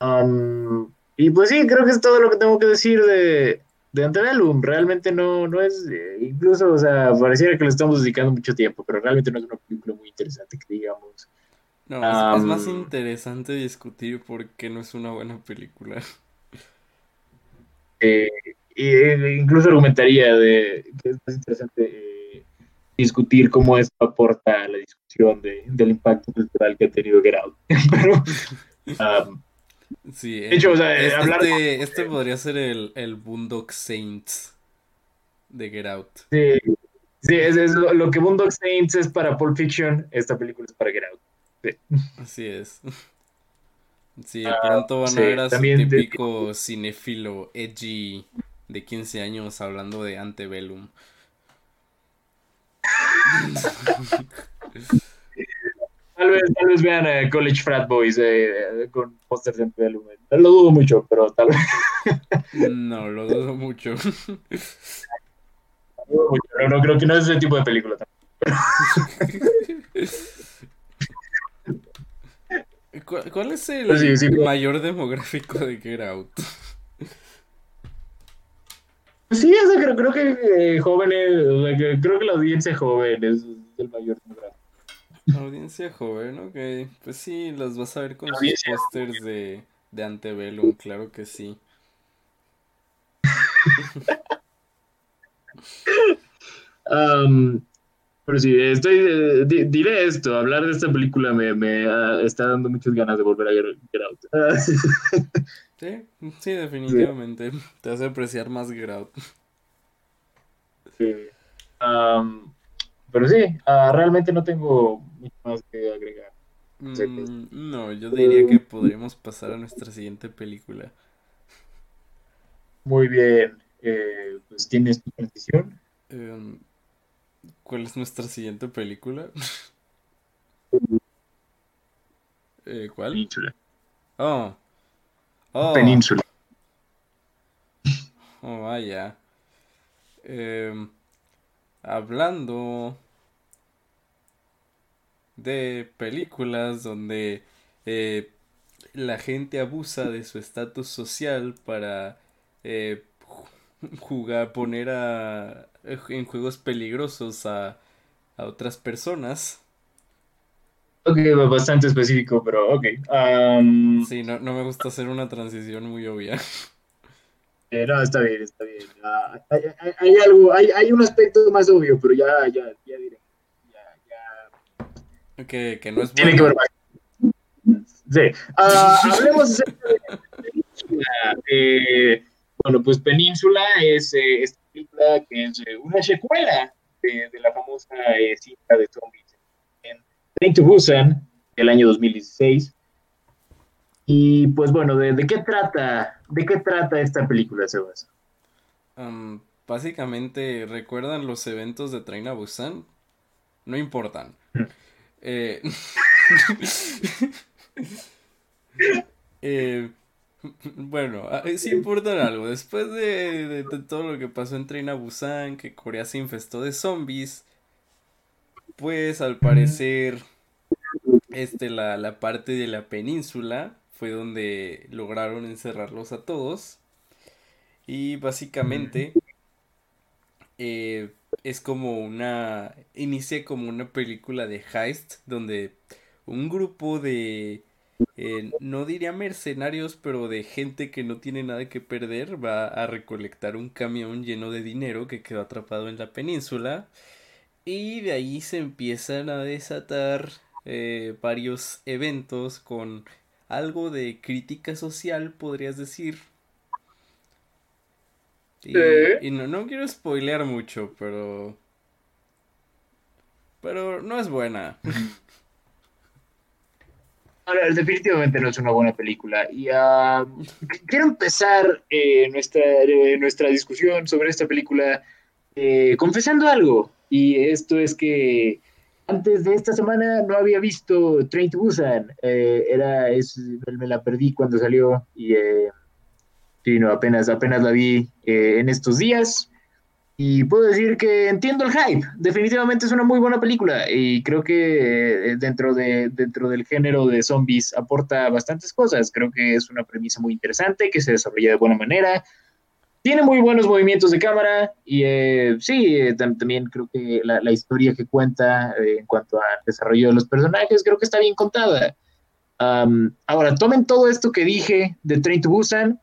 Um, y pues sí, creo que es todo lo que tengo que decir de, de Antebellum. Realmente no, no es, eh, incluso, o sea, pareciera que le estamos dedicando mucho tiempo, pero realmente no es una película muy interesante que digamos. No, es, es más Am. interesante discutir por qué no es una buena película. Eh, eh, incluso argumentaría de que es más interesante eh, discutir cómo esto aporta a la discusión de, del impacto cultural que ha tenido Get Out. pero, um, Sí, De hecho, o sea, este, hablar- este, este podría ser el, el Boondock Saints de Get Out. sí, sí, es, es lo, lo que Boondock Saints es para Pulp Fiction, esta película es para Get Out. Así es. Sí, de Ah, pronto van a ver a su también de- típico cinéfilo edgy de 15 años hablando de Antebellum. Tal vez, tal vez vean a College Frat Boys eh, eh, con pósters de Antebellum. Lo dudo mucho, pero tal vez. No, lo dudo mucho. lo dudo mucho, pero no creo que no es ese tipo de película. ¿Cuál, cuál es el Pues sí, sí, mayor demográfico de Get Out? Sí, o sea, creo, creo que eh, jóvenes, creo que la audiencia joven es el mayor número. Audiencia joven, ok. Pues sí, los vas a ver con sus pósters de, de Antebellum, claro que sí. Am, pero sí, estoy, eh, di- diré esto, hablar de esta película me, me ah, está dando muchas ganas de volver a Get, Get Out. Sí, sí, definitivamente. Te hace apreciar más Get Out. sí. Am, pero sí, ah, realmente no tengo mucho más que agregar. Mm, no, yo diría que podríamos pasar a nuestra siguiente película. Muy bien, eh, pues tienes tu transición. Em, ¿cuál es nuestra siguiente película? Eh, ¿cuál? Península. Oh. Oh. Península. Oh, vaya. Em, hablando de películas donde eh, la gente abusa de su estatus social para eh, jugar, poner a, en juegos peligrosos a, a otras personas. Ok, bastante específico, pero ok. Am, Sí, no, no me gusta hacer una transición muy obvia. eh, no, está bien, está bien. Ah, hay, hay- hay algo, hay, hay un aspecto más obvio, pero ya, ya, ya diré. Ya, ya. Que, que no es Tiene que ver más. Sí. Ah, hablemos acerca de Península. Eh, bueno, pues Península es eh, esta película que es eh, una secuela de, de la famosa eh, cinta de zombies en Train to Busan del año 2016. Y pues bueno, ¿de, de qué trata? ¿De qué trata esta película, Sebas? Am, básicamente, ¿recuerdan los eventos de Train a Busan? No importan. Eh, eh, bueno, ah, sí importan algo. Después de, de- de todo lo que pasó en Train a Busan, que Corea se infestó de zombies, pues al parecer, este, la, la parte de la península fue donde lograron encerrarlos a todos. Y básicamente eh, es como una, inicia como una película de heist donde un grupo de, eh, no diría mercenarios, pero de gente que no tiene nada que perder va a recolectar un camión lleno de dinero que quedó atrapado en la península y de ahí se empiezan a desatar eh, varios eventos con algo de crítica social, podrías decir. Y, Sí. y no, no quiero spoilear mucho, pero... Pero no es buena. Definitivamente no es una buena película. Y qu- quiero empezar eh, nuestra, eh, nuestra discusión sobre esta película eh, confesando algo. Y esto es que antes de esta semana no había visto Train to Busan. Eh, era, me la perdí cuando salió y no, apenas, apenas la vi en estos días. Y puedo decir que entiendo el hype. Definitivamente es una muy buena película y creo que eh, dentro, de, dentro del género de zombies aporta bastantes cosas. Creo que es una premisa muy interesante que se desarrolla de buena manera. Tiene muy buenos movimientos de cámara y eh, sí, eh, tam- también creo que la, la historia que cuenta eh, en cuanto al desarrollo de los personajes creo que está bien contada. Am, ahora, tomen todo esto que dije de Train to Busan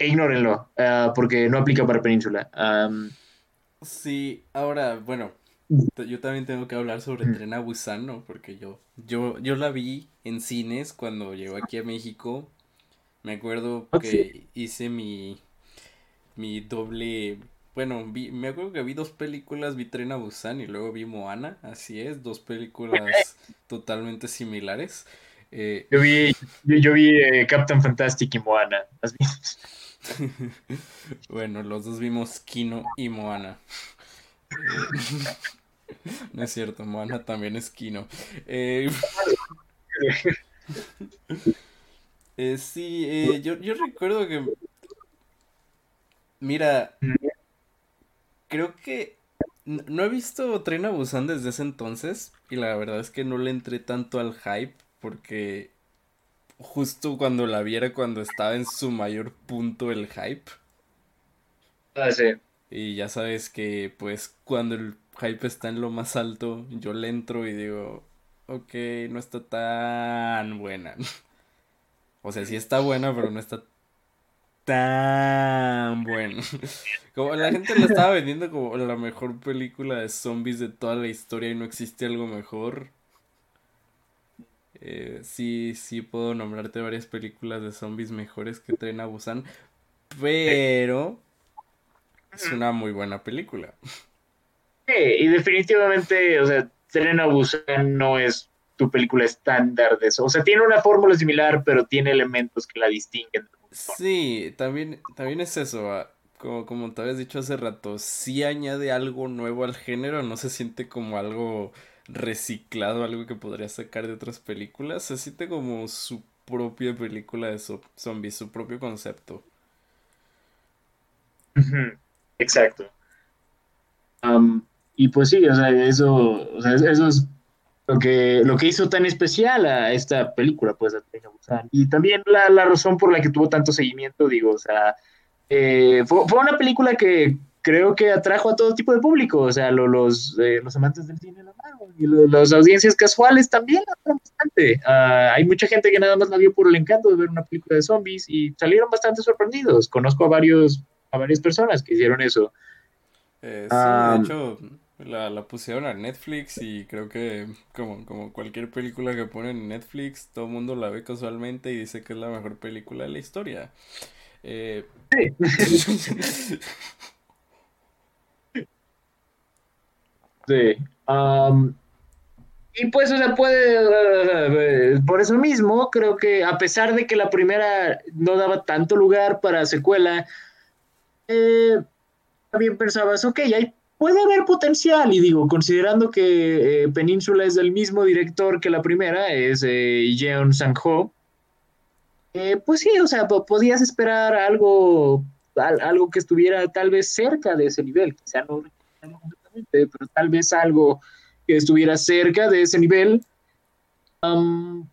e ignórenlo, ah, porque no aplica para Península. Sí, ahora, bueno, yo también tengo que hablar sobre Tren a Busan, ¿no? Porque yo, yo, yo la vi en cines cuando llegó aquí a México. Me acuerdo Ok. que hice mi, mi doble, bueno, vi, me acuerdo que vi dos películas, vi Tren a Busan y luego vi Moana, así es, dos películas totalmente similares. Eh, yo vi, yo, yo vi eh, Captain Fantastic y Moana. Bueno, los dos vimos Kino y Moana. Eh, No es cierto, Moana también es Kino. Eh, eh, sí, yo, yo recuerdo que... Mira, creo que no he visto Tren a Busan desde ese entonces y la verdad es que no le entré tanto al hype porque justo cuando la viera cuando estaba en su mayor punto el hype. Ah, sí. Y ya sabes que pues cuando el hype está en lo más alto, yo le entro y digo, ok, no está tan buena. O sea, sí está buena, pero no está tan buena. Como la gente lo estaba vendiendo como la mejor película de zombies de toda la historia y no existe algo mejor. Eh, sí, sí puedo nombrarte varias películas de zombies mejores que Tren a Busan, pero es una muy buena película. Sí, y definitivamente, o sea, Tren a Busan no es tu película estándar de eso. O sea, tiene una fórmula similar, pero tiene elementos que la distinguen. Sí, también, también es eso. ah, Como, como te habías dicho hace rato, sí añade algo nuevo al género, no se siente como algo reciclado, algo que podría sacar de otras películas, se siente como su propia película de zo- zombies, su propio concepto. Exacto. Y pues sí, o sea, eso, o sea, eso es lo que, lo que hizo tan especial a esta película, pues, a. Y también la, la razón por la que tuvo tanto seguimiento, digo, o sea, eh, fue, fue una película que creo que atrajo a todo tipo de público, o sea, lo- los, eh, los amantes del cine la amaron, y lo- las audiencias casuales también la amaron bastante. Ah, hay mucha gente que nada más la vio por el encanto de ver una película de zombies y salieron bastante sorprendidos. Conozco a varios, a varias personas que hicieron eso. Eh, sí, Ah, de hecho, la, la pusieron a Netflix y creo que como, como cualquier película que ponen en Netflix, todo el mundo la ve casualmente y dice que es la mejor película de la historia. Eh, Sí. Am, y pues, o sea, puede, por eso mismo, creo que a pesar de que la primera no daba tanto lugar para secuela, eh, también pensabas, ok, ahí puede haber potencial. Y digo, considerando que eh, Península es del mismo director que la primera, es eh, Jeon Sang-ho, eh, pues sí, o sea, po- podías esperar algo, al- algo que estuviera tal vez cerca de ese nivel, quizá no pero tal vez algo que estuviera cerca de ese nivel. Am,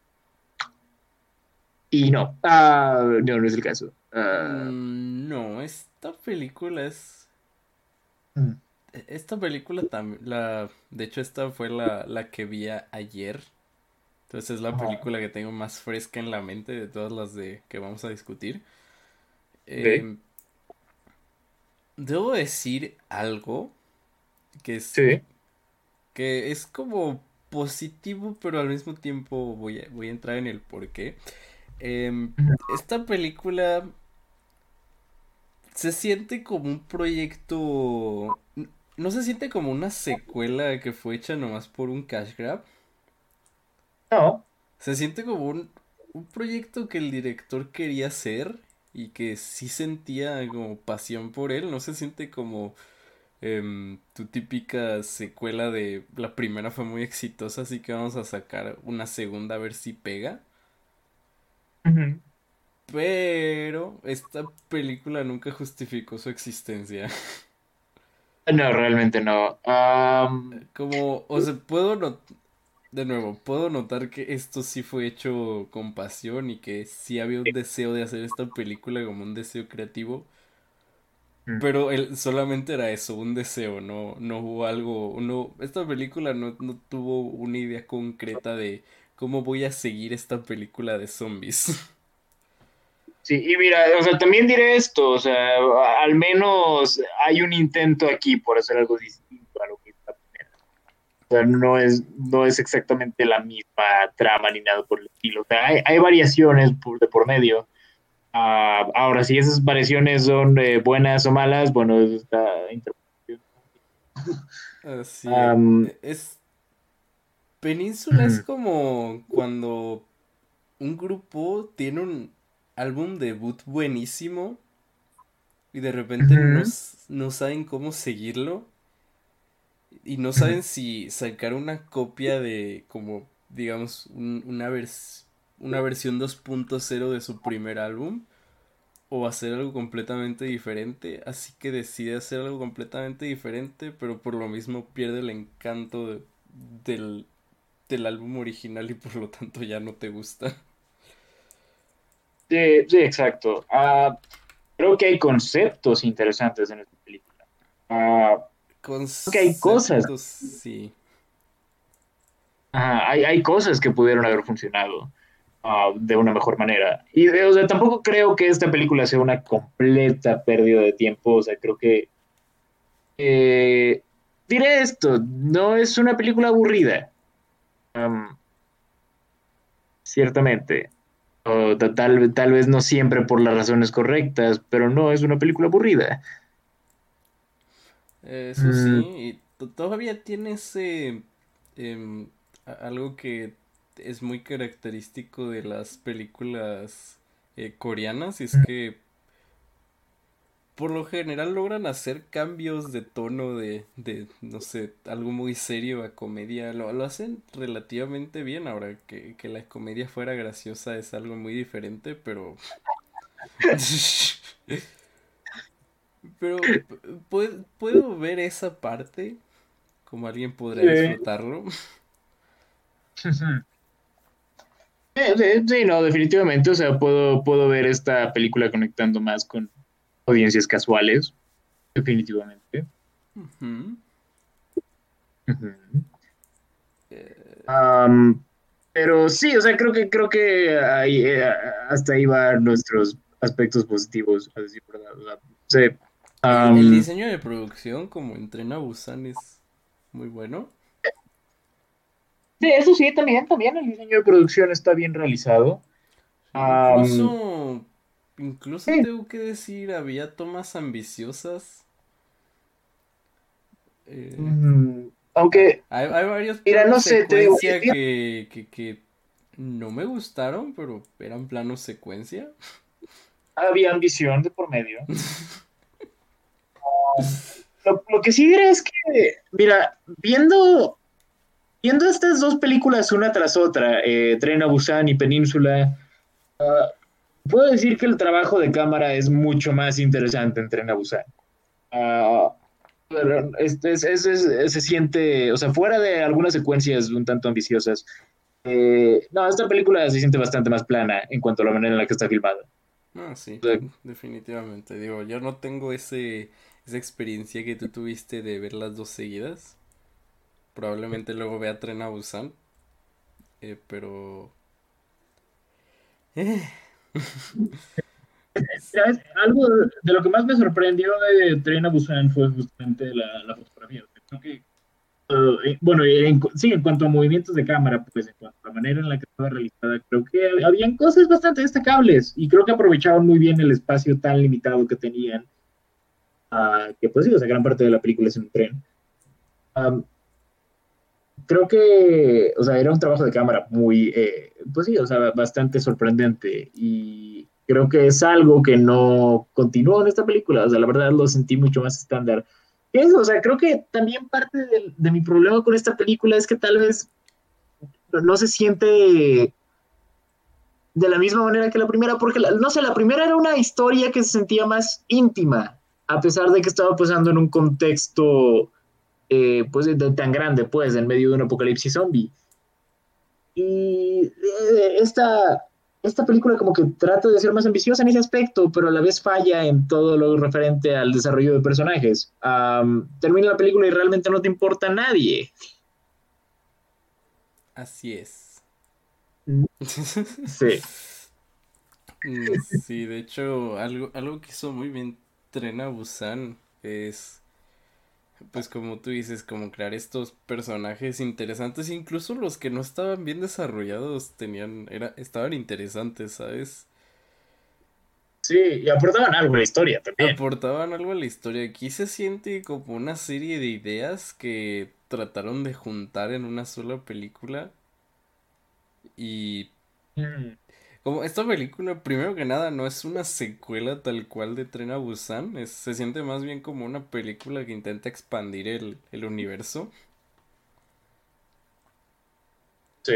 y no, Ah, no, no es el caso. Ah, mm, no, esta película es... mm, Esta película también, la, de hecho esta fue la, la que vi ayer. Entonces es la Ajá. película que tengo más fresca en la mente de todas las de que vamos a discutir. Em, debo decir algo que es, sí, que es como positivo, pero al mismo tiempo voy a, voy a entrar en el porqué. Em, esta película se siente como un proyecto, no se siente como una secuela que fue hecha nomás por un cash grab. no, Se siente como un, un proyecto que el director quería hacer y que sí sentía como pasión por él. No se siente como em, tu típica secuela de la primera fue muy exitosa, así que vamos a sacar una segunda a ver si pega. Pero esta película nunca justificó su existencia. no, realmente no. Como, o sea, puedo not- de nuevo, puedo notar que esto sí fue hecho con pasión y que sí había un deseo de hacer esta película como un deseo creativo. Pero el, solamente era eso, un deseo, no, no hubo algo, no, esta película no, no tuvo una idea concreta de cómo voy a seguir esta película de zombies. Sí, y mira, o sea, también diré esto, o sea, al menos hay un intento aquí por hacer algo distinto a lo que es la primera. O sea, no es, no es exactamente la misma trama ni nada por el estilo. O sea, hay, hay variaciones por, de por medio. Ah, ahora, si esas variaciones son eh, buenas o malas, bueno, eso está interpretación. Así es. Península es como cuando un grupo tiene un álbum debut buenísimo y de repente no, no saben cómo seguirlo y no saben si sacar una copia de como digamos un- una vers- una versión 2.0 de su primer álbum o hacer algo completamente diferente, así que decide hacer algo completamente diferente, pero por lo mismo pierde el encanto de- del, del álbum original y por lo tanto ya no te gusta. Sí, sí, exacto. Ah, creo que hay conceptos interesantes en esta película. Ah, que hay cosas. Sí. hay, hay cosas que pudieron haber funcionado ah, de una mejor manera. Y o sea, tampoco creo que esta película sea una completa pérdida de tiempo. O sea, creo que eh, diré esto, no es una película aburrida. Am, ciertamente. O ta- tal, tal vez no siempre por las razones correctas, pero no es una película aburrida. Eso Mm, sí, y to- todavía tiene ese em, algo que es muy característico de las películas eh, coreanas, y es que por lo general logran hacer cambios de tono de, de, no sé, algo muy serio a comedia. Lo, lo hacen relativamente bien. Ahora que, que la comedia fuera graciosa es algo muy diferente, pero... Pero puedo, puedo ver esa parte como alguien podría Sí. disfrutarlo. Sí, sí, no, definitivamente. O sea, puedo, puedo ver esta película conectando más con audiencias casuales. Definitivamente. Pero sí, o sea, creo que creo que ahí, eh, hasta ahí van nuestros aspectos positivos, a decir verdad. O sea, sí, el, diseño de producción como entrena Busan es muy bueno. Sí, eso sí, también, también el diseño de producción está bien realizado. Incluso, incluso sí, tengo que decir, había tomas ambiciosas. Eh, mm, aunque, hay, hay varios mira, no sé, te digo, que, que, que no me gustaron, pero eran planos secuencia. había ambición de por medio. Lo, lo que sí diré es que, mira, viendo, viendo estas dos películas una tras otra, eh, Tren a Busan y Península, ah, puedo decir que el trabajo de cámara es mucho más interesante en Tren a Busan. Pero es- es- es- se siente, o sea, fuera de algunas secuencias un tanto ambiciosas, eh, no, esta película se siente bastante más plana en cuanto a la manera en la que está filmada. Ah, sí, O sea, definitivamente. Digo, yo no tengo ese, esa experiencia que tú tuviste de ver las dos seguidas. Probablemente luego vea Tren a Busan, eh, pero... ¿Sabes? Algo de lo que más me sorprendió de Tren a Busan fue justamente la, la fotografía. Creo que, eh, bueno, en, sí, en cuanto a movimientos de cámara, pues en cuanto a la manera en la que estaba realizada, creo que habían cosas bastante destacables y creo que aprovechaban muy bien el espacio tan limitado que tenían, ah, que pues sí, o sea, gran parte de la película es en tren. Creo que, o sea, era un trabajo de cámara muy, eh, pues sí, o sea, bastante sorprendente y creo que es algo que no continuó en esta película, o sea, la verdad lo sentí mucho más estándar. Es, o sea, creo que también parte de, mi problema con esta película es que tal vez no se siente de la misma manera que la primera, porque, no sé, la primera era una historia que se sentía más íntima, a pesar de que estaba pasando en un contexto eh, pues tan grande, pues, en medio de un apocalipsis zombie. Y eh, esta, esta película como que trata de ser más ambiciosa en ese aspecto, pero a la vez falla en todo lo referente al desarrollo de personajes. Am, termina la película y realmente no te importa a nadie. así es. Sí. Mm, Sí, de hecho, algo, algo que hizo muy bien Tren a Busan es, pues como tú dices, como crear estos personajes interesantes, incluso los que no estaban bien desarrollados tenían, era, estaban interesantes, ¿sabes? Sí, y aportaban algo a la historia también. Aportaban algo a la historia. Aquí se siente como una serie de ideas que trataron de juntar en una sola película y Mm, Como esta película, primero que nada, no es una secuela tal cual de Tren a Busan, es- se siente más bien como una película que intenta expandir el, el universo. Sí.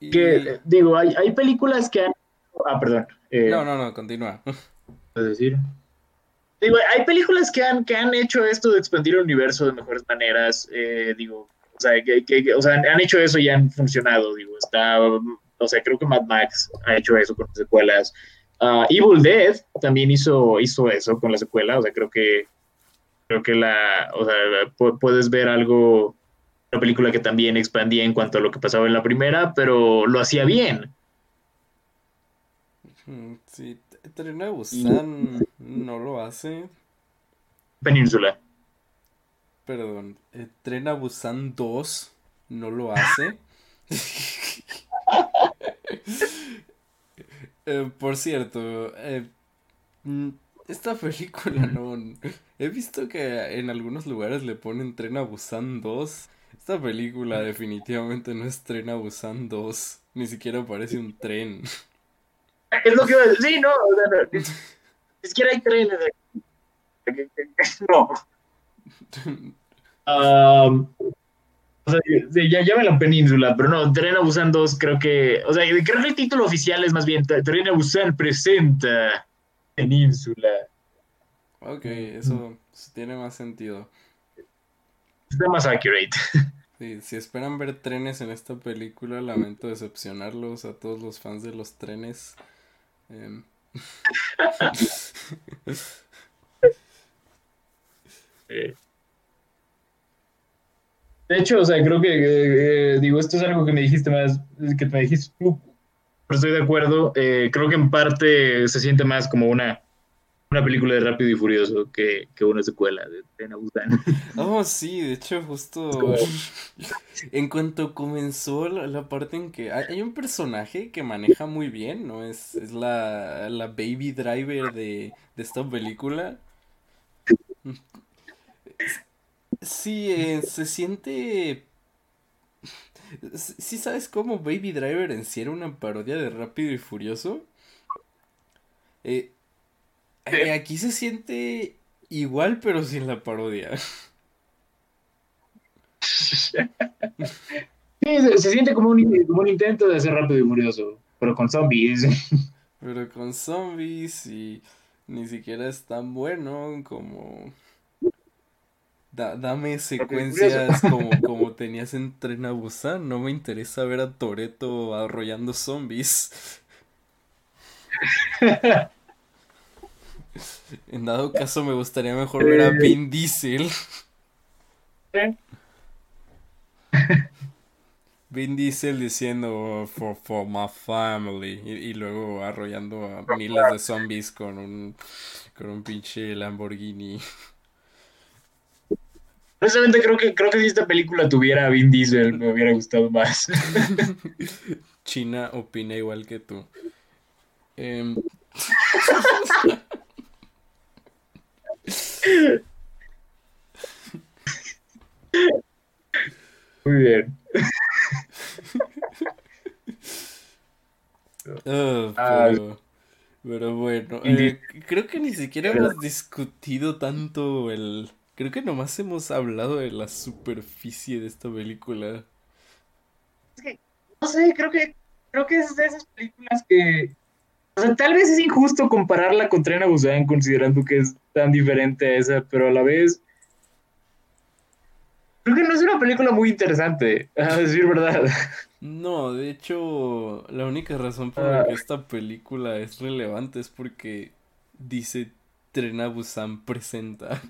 Y... Que, eh, digo, hay, hay películas que han... Ah, perdón. eh, No, no, no, continúa. es decir. Digo, hay películas que han, que han hecho esto de expandir el universo de mejores maneras. eh, digo, o sea, que- que- o sea, han hecho eso y han funcionado. Digo, está o sea, creo que Mad Max ha hecho eso con las secuelas. Ah, Evil Dead también hizo, hizo eso con la secuela, o sea, creo que creo que la, o sea, pu- puedes ver algo, una película que también expandía en cuanto a lo que pasaba en la primera, pero lo hacía bien. Sí, Tren a Busan no lo hace. Península. Perdón, eh, Tren a Busan 2 no lo hace. Eh, por cierto, eh, mm, esta película no... He visto que en algunos lugares le ponen Tren a Busan 2. Esta película definitivamente no es Tren a Busan 2. Ni siquiera parece un tren. Es lo que iba a decir. Sí, no, o sea, no, ni ni siquiera hay trenes aquí. No. Um, o sea, sí, ya llama la península, pero no, Tren Busan 2 creo que, o sea, creo que el título oficial es más bien Tren Busan presenta península. Ok, eso eso tiene más sentido. Está más accurate. Sí, si esperan ver trenes en esta película, lamento decepcionarlos a todos los fans de los trenes. Eh, De hecho, o sea, creo que, eh, eh, digo, esto es algo que me dijiste más, que me dijiste tú, pero estoy de acuerdo. Eh, creo que en parte se siente más como una, una película de Rápido y Furioso que, que una secuela de Busan. Oh, sí, de hecho, justo como- en cuanto comenzó la, la parte en que hay, hay un personaje que maneja muy bien, ¿no? Es, es la, la baby driver de, de esta película. Sí, eh, se siente... ¿Sí sabes cómo Baby Driver en sí era una parodia de Rápido y Furioso? Eh, eh, aquí se siente igual, pero sin la parodia. Sí, se, se siente como un, como un intento de hacer Rápido y Furioso, pero con zombies. Pero con zombies y ni siquiera es tan bueno como... Da- dame secuencias como, como tenías en Tren a Busan. No me interesa ver a Toretto arrollando zombies. En dado caso me gustaría mejor ver a Eh. Vin Diesel. Vin Diesel diciendo for, for my family y, y luego arrollando a miles de zombies con un con un pinche Lamborghini. Honestamente creo que, creo que si esta película tuviera a Vin Diesel me hubiera gustado más. China opina igual que tú. Em, Muy bien. ah, pero, pero bueno, eh, creo que ni siquiera hemos discutido tanto el... Creo que nomás hemos hablado de la superficie de esta película. No sé, creo que, creo que es de esas películas que. O sea, tal vez es injusto compararla con Tren a Busan, considerando que es tan diferente a esa, pero a la vez. Creo que no es una película muy interesante, a decir verdad. No, de hecho, la única razón por la Ah. que esta película es relevante es porque dice Tren a Busan presenta.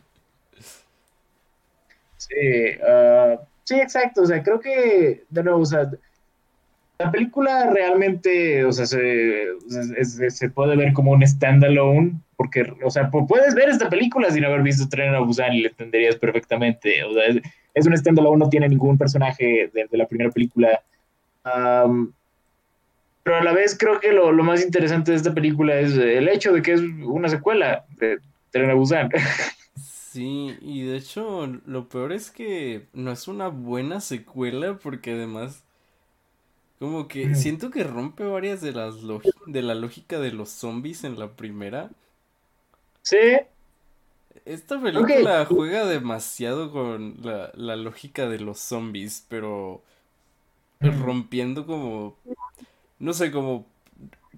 Sí, sí, exacto. O sea, creo que, de nuevo, o sea, la película realmente, o sea, se, se puede ver como un standalone, porque, o sea, pu- puedes ver esta película sin haber visto Tren a Busan y la entenderías perfectamente. O sea, es, es un standalone, no tiene ningún personaje de, la primera película. Pero a la vez creo que lo, lo más interesante de esta película es el hecho de que es una secuela de Tren a Busan. Sí, y de hecho, lo peor es que no es una buena secuela porque además, como que siento que rompe varias de las de la lógica de los zombies en la primera. Sí, Esta película juega demasiado con la, la lógica de los zombies, pero rompiendo como, no sé, como,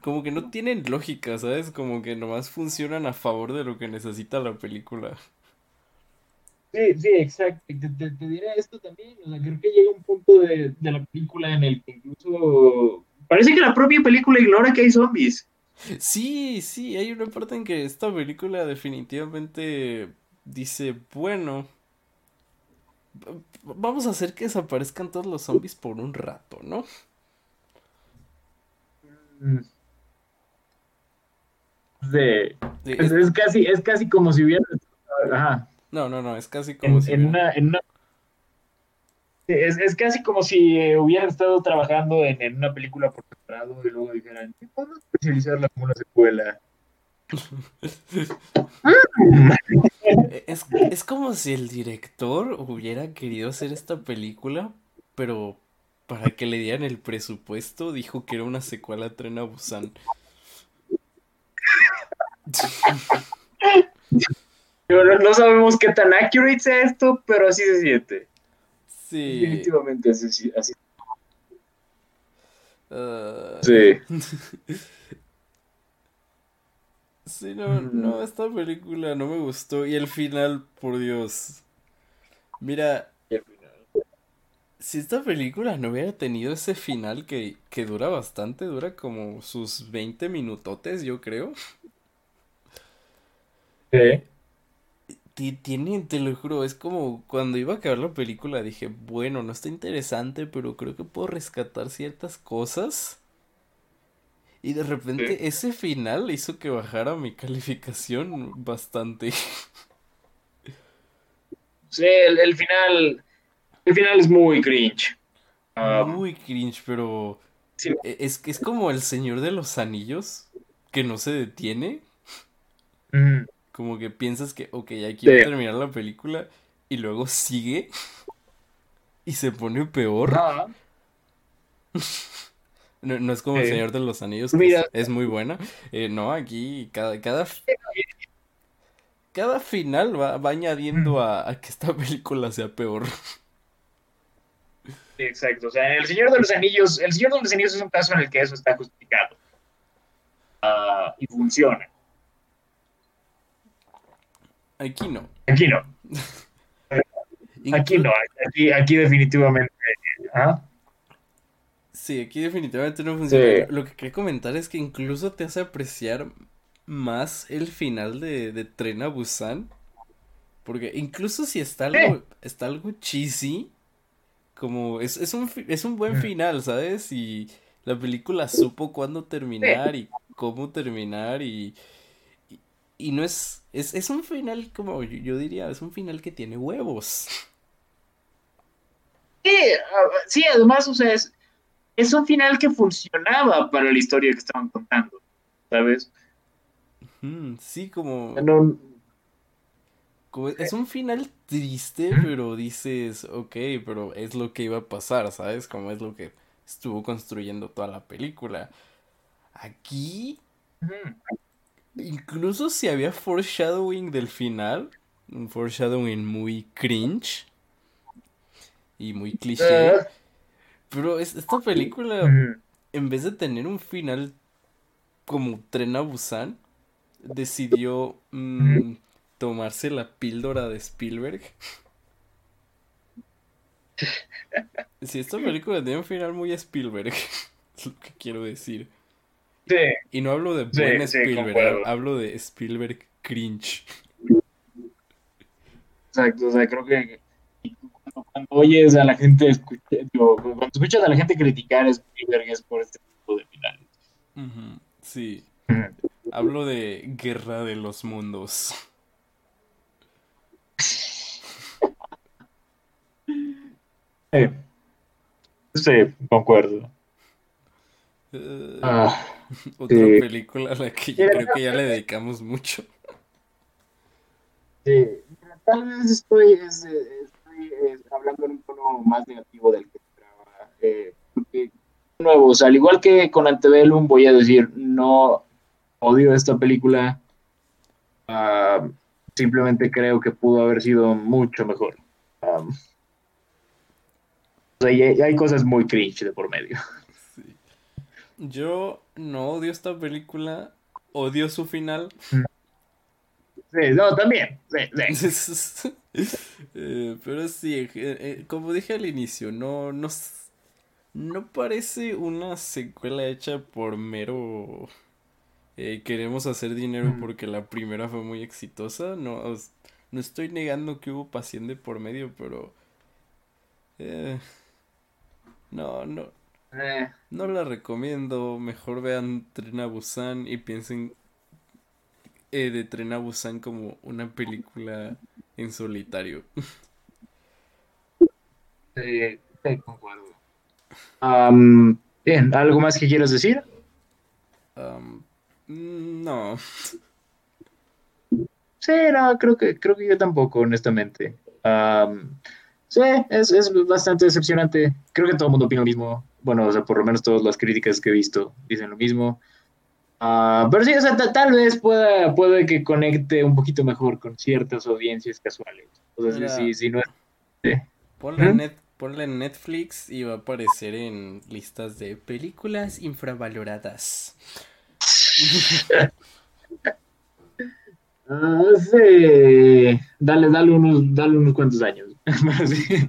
como que no tienen lógica, ¿sabes? Como que nomás funcionan a favor de lo que necesita la película. Sí, sí, exacto. Te, te- te diré esto también. Creo que llega un punto de, de la película en el que incluso Parece que la propia película ignora que hay zombies. Sí, sí, hay una parte en que esta película definitivamente dice, bueno, vamos a hacer que desaparezcan todos los zombies por un rato, ¿no? Sí. Es casi, es casi como si hubiera. Ajá. No, no, no, es casi como En, si... en una, en una- Sí, es, es casi como si eh, hubieran estado trabajando en, en una película por separado y luego dijeran, "¿Y podemos especializarla como una secuela. Es, es como si el director hubiera querido hacer esta película, pero para que le dieran el presupuesto dijo que era una secuela a Tren a Busan. Pero no, sabemos qué tan accurate sea esto, pero así se siente. Sí. Definitivamente así. así. ah, Sí. Sí, no, no, esta película no me gustó. Y el final, por Dios. Mira, si esta película no hubiera tenido ese final que, que dura bastante, dura como sus 20 minutotes, yo creo. Sí. Ti- Tiene, te lo juro, es como cuando iba a acabar la película dije, bueno, no está interesante, pero creo que puedo rescatar ciertas cosas. Y de repente Sí. ese final hizo que bajara mi calificación bastante. Sí, el, el final. El final es muy cringe. Ah, Muy cringe, pero sí. e- es que es como el Señor de los Anillos, que no se detiene, mm, como que piensas que, ok, aquí va a terminar la película, y luego sigue y se pone peor. ajá. No, no es como el. Señor de los Anillos, que Mira. es, es muy buena. Eh, no, aquí cada, cada, cada final va, va añadiendo a, a que esta película sea peor. Exacto. O sea, El Señor de los Anillos, El Señor de los Anillos es un caso en el que eso está justificado. Ah, y funciona. Aquí no. Aquí no. Aquí no. Aquí, aquí definitivamente. ¿ah? Sí, aquí definitivamente no funciona. Sí. Lo que quería comentar es que incluso te hace apreciar más el final de, de Tren a Busan. Porque incluso si está algo, está algo cheesy, como es, es un, es un buen Mm. final, ¿sabes? Y la película supo cuándo terminar y cómo terminar y, y, no es, es, es un final como yo, yo diría, es un final que tiene huevos. Sí, sí, además, o sea, es, es un final que funcionaba para la historia que estaban contando. ¿Sabes? Sí, como... No, Como- es un final triste, pero dices, ok, pero es lo que iba a pasar, ¿sabes? Como es lo que estuvo construyendo toda la película. Aquí, Ujú. Incluso si había foreshadowing del final, un foreshadowing muy cringe y muy cliché, Ah, pero es- esta película, en vez de tener un final como Tren a Busan, decidió mm, tomarse la píldora de Spielberg. Si esta película tiene un final muy Spielberg, es lo que quiero decir. Sí, Y no hablo de Sí, buen sí, Spielberg, hablo de Spielberg cringe. exacto. O sea, creo que cuando, cuando oyes a la gente escuchar, digo, cuando escuchas a la gente criticar a Spielberg es por este tipo de finales. Sí, hablo de Guerra de los Mundos. Sí, sí, concuerdo. Eh, Ah, otra sí. película a la que yo creo que ya le dedicamos mucho. sí. Tal vez estoy, es, eh, estoy eh, hablando en un tono más negativo del que esperaba. Eh, porque, de nuevo, o sea, al igual que con Antebellum, voy a decir, no odio esta película. Ah, simplemente creo que pudo haber sido mucho mejor. Um, o sea, y hay, hay cosas muy cringe de por medio. Sí. Yo no odio esta película, odio su final. Sí, no, también. Sí, sí. Eh, pero sí, eh, como dije al inicio, no, no, no parece una secuela hecha por mero... eh, queremos hacer dinero Mm. porque la primera fue muy exitosa. No, os- no estoy negando que hubo pasión de por medio, pero... no, no, Eh, no la recomiendo. Mejor vean Tren a Busan y piensen eh, de Tren a Busan como una película en solitario. sí, sí, concuerdo. Am, bien, ¿algo más que quieras decir? No. Sí, no, creo que, creo que yo tampoco, honestamente. Am, sí, es, es bastante decepcionante. Creo que todo el mundo opina lo mismo. Bueno, o sea, por lo menos todas las críticas que he visto dicen lo mismo. Ah, pero sí, o sea, ta- tal vez pueda, puede que conecte un poquito mejor con ciertas audiencias casuales. O sea, sí, sí, no es... Ponla en, net, Netflix y va a aparecer en listas de películas infravaloradas. Ah, sí. Dale, dale unos, dale unos cuantos años. Sí.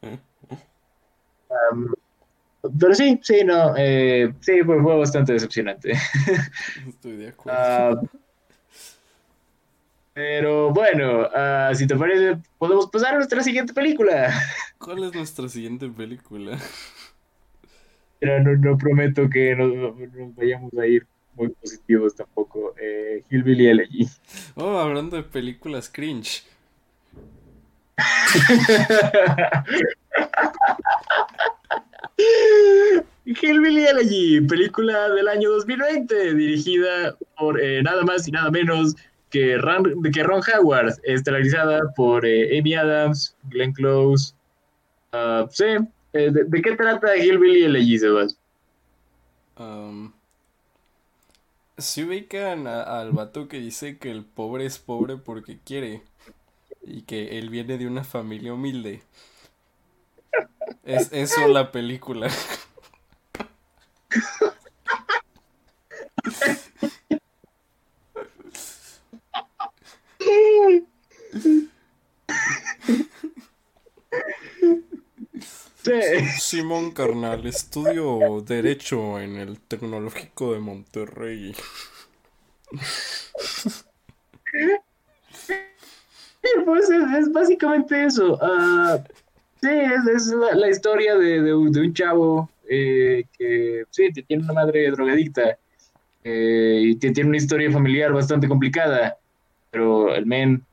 pero sí, sí, no. eh, sí, fue, fue bastante decepcionante. Estoy de acuerdo. Ah, pero bueno, ah, si te parece, podemos pasar a nuestra siguiente película. ¿Cuál es nuestra siguiente película? Pero no, no prometo que nos, nos vayamos a ir muy positivos tampoco. Eh, Hillbilly Elegy. Oh, hablando de películas cringe. Hillbilly Elegy, película del año 2020, dirigida por eh, nada más y nada menos que Ron, que Ron Howard, estelarizada por eh, Amy Adams, Glenn Close. Ah, sí, eh, ¿de, qué trata Hillbilly Elegy, Sebas? Am, ¿Se ubican al vato que dice que el pobre es pobre porque quiere? Y que él viene de una familia humilde. Es eso la película. Sí. Simón Carnal, estudio Derecho en el Tecnológico de Monterrey. Pues es, es básicamente eso. Ah, sí, es, es la, la historia de, de un, de un chavo eh, que sí, tiene una madre drogadicta eh, y tiene una historia familiar bastante complicada, pero el men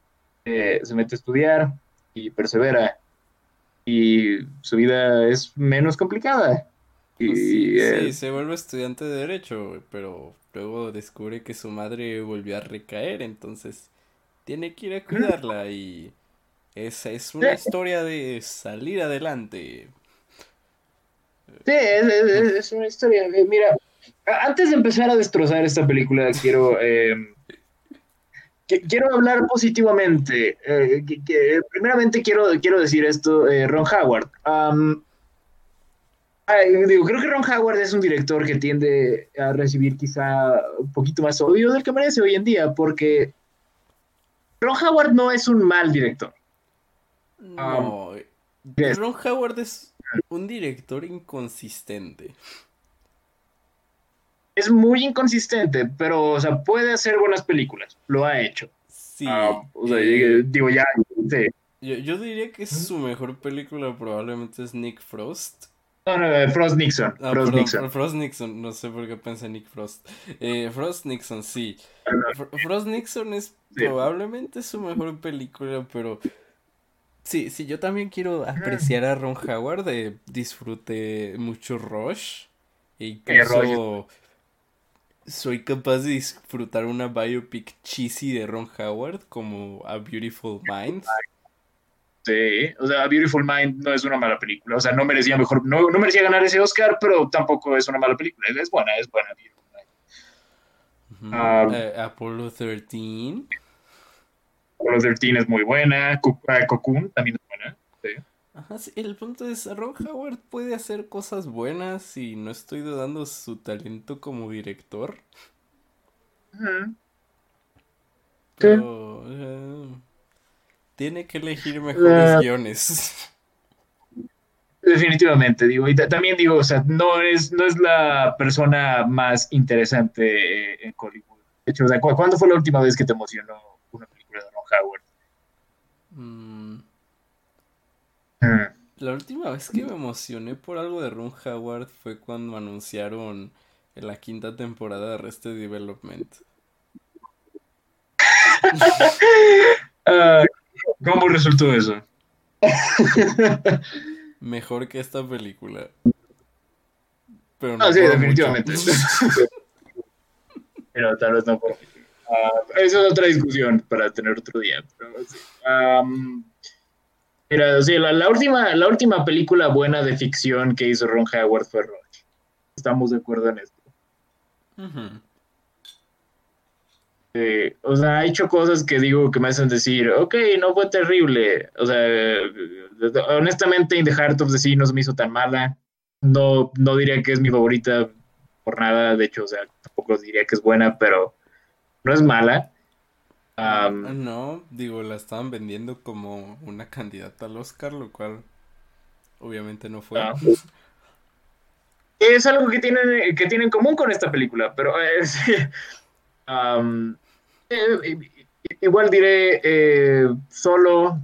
eh, se mete a estudiar y persevera y su vida es menos complicada. Y, Sí, eh, sí, se vuelve estudiante de Derecho, pero luego descubre que su madre volvió a recaer, entonces tiene que ir a cuidarla y esa es una historia de salir adelante. Sí, es, es- es una historia. Mira, antes de empezar a destrozar esta película, quiero, eh, que- quiero hablar positivamente. Eh, que- que- primeramente quiero, quiero decir esto, eh, Ron Howard. Digo, creo que Ron Howard es un director que tiende a recibir quizá un poquito más odio del que merece hoy en día, porque Ron Howard no es un mal director. No, yes. Ron Howard es un director inconsistente. Es muy inconsistente, pero, o sea, puede hacer buenas películas. Lo ha hecho. Sí, Ah, o sea, eh, digo, ya, sí. yo, yo diría que su mejor película probablemente es Nick Frost. No, no, eh, Frost Nixon. Ah, Frost perdón, Nixon. Frost Nixon, no sé por qué pensé en Nick Frost. Eh, Frost Nixon, sí. Fr- Frost Nixon es Sí. probablemente su mejor película, pero sí, sí, yo también quiero apreciar a Ron Howard. eh, disfruté mucho Rush. E incluso soy capaz de disfrutar una biopic cheesy de Ron Howard como A Beautiful Mind. Sí, o sea, Beautiful Mind no es una mala película. O sea, no merecía mejor, no, no merecía ganar ese Oscar, pero tampoco es una mala película. Es, buena, es buena. Beautiful Mind. Ujú. Ah. Eh, Apollo 13. Apollo 13 es muy buena. Eh, Cocoon también es buena. Sí. Ajá, sí, el punto es, Ron Howard puede hacer cosas buenas y no estoy dudando su talento como director, Ujú. pero eh, tiene que elegir mejores Ah. guiones. definitivamente, digo, y ta- también digo, o sea, no es, no es la persona más interesante eh, en Hollywood. De hecho, o sea, ¿cu- ¿cuándo fue la última vez que te emocionó una película de Ron Howard? Mm, Mm. La última vez que me emocioné por algo de Ron Howard fue cuando anunciaron en la quinta temporada de Arrested Development. Ah, ¿Cómo resultó eso? Mejor que esta película. Pero Ah, sí, por definitivamente. Pero tal vez no por Ah, Esa es otra discusión para tener otro día. pero sí. Am, mira, sí, la, la última, la última película buena de ficción que hizo Ron Howard fue Rush. Estamos de acuerdo en esto. Eh, o sea, ha hecho cosas que digo que me hacen decir, ok, no fue terrible. O sea, honestamente, In the Heart of the Sea no se me hizo tan mala. No, no diría que es mi favorita por nada. De hecho, o sea, tampoco diría que es buena, pero no es mala. Ah, no, digo, la estaban vendiendo como una candidata al Oscar, lo cual obviamente no fue. Ah. es algo que tienen, que tienen en común con esta película, pero eh, sí. Eh, igual diré, eh, solo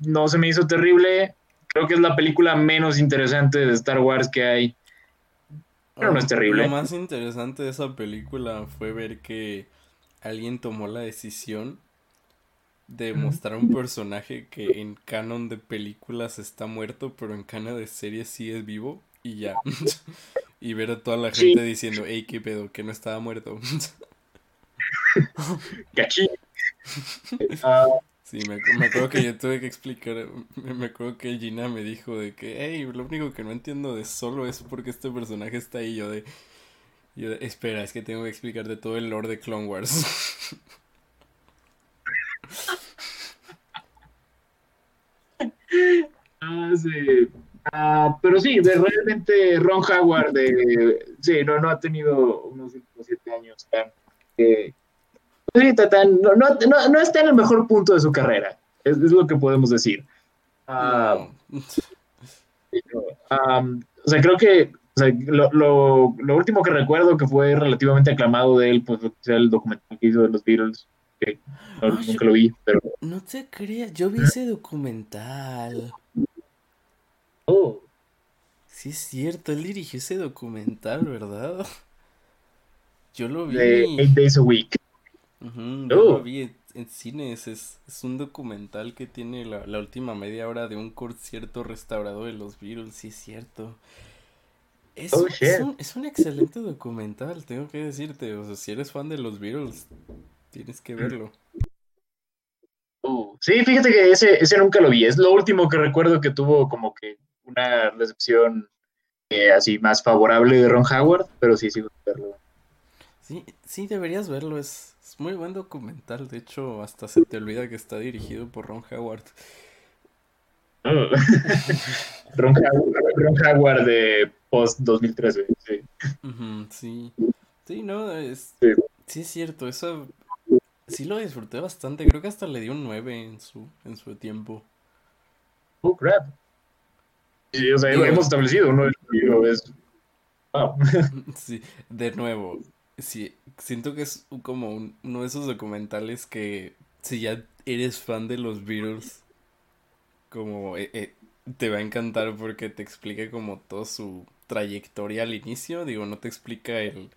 no se me hizo terrible. Creo que es la película menos interesante de Star Wars que hay. Pero no es terrible. Lo más interesante de esa película fue ver que alguien tomó la decisión de mostrar un personaje que en canon de películas está muerto, pero en canon de series sí es vivo y ya. y ver a toda la Sí. gente diciendo, hey, qué pedo, que no estaba muerto. Cachín. Ah, Sí, me acuerdo que yo tuve que explicar, me me acuerdo que Gina me dijo de que, hey, lo único que no entiendo de solo es porque este personaje está ahí, yo de, yo espera, es que tengo que explicarte todo el lore de Clone Wars. ah, sí. Ah, pero sí, de, realmente Ron Howard, de, sí, no, no ha tenido unos 5 o 7 años tan, eh, tan- no, no, no, no está en el mejor punto de su carrera, es, es lo que podemos decir. Ah, No. O sea, creo que o sea, lo, lo, lo último que recuerdo que fue relativamente aclamado de él, pues fue el documental que hizo de los Beatles, que no- nunca yo- lo vi, pero... No te creas, yo vi ese documental. Oh, Sí es cierto, él dirigió ese documental, ¿verdad? Yo lo de vi. Eight Days a Week. Yo Oh. lo vi en, en cines. Es, es un documental que tiene la, la última media hora de un concierto restaurado de los Beatles, sí es cierto. Es, Oh, es un, es un excelente documental, tengo que decirte. O sea, si eres fan de los Beatles, tienes que verlo. Oh, Sí, fíjate que ese, ese nunca lo vi. Es lo último que recuerdo que tuvo como que una recepción eh, así más favorable de Ron Howard, pero sí, sí, verlo. Sí, sí, deberías verlo, es, es muy buen documental. De hecho, hasta se te olvida que está dirigido por Ron Howard. Oh. Ron, Howard, Ron Howard de post 2013. Sí. Sí. Sí, no, es... Sí. Sí es cierto, eso... Sí lo disfruté bastante, creo que hasta le di un 9 en su, en su tiempo. Oh, crap. Sí, o sea, Digo- hemos establecido, ¿no? Digo, es. Wow. Sí, de nuevo, sí, siento que es como un- uno de esos documentales que si ya eres fan de los Beatles, como eh, eh, te va a encantar porque te explica como toda su trayectoria al inicio, digo, no te explica el,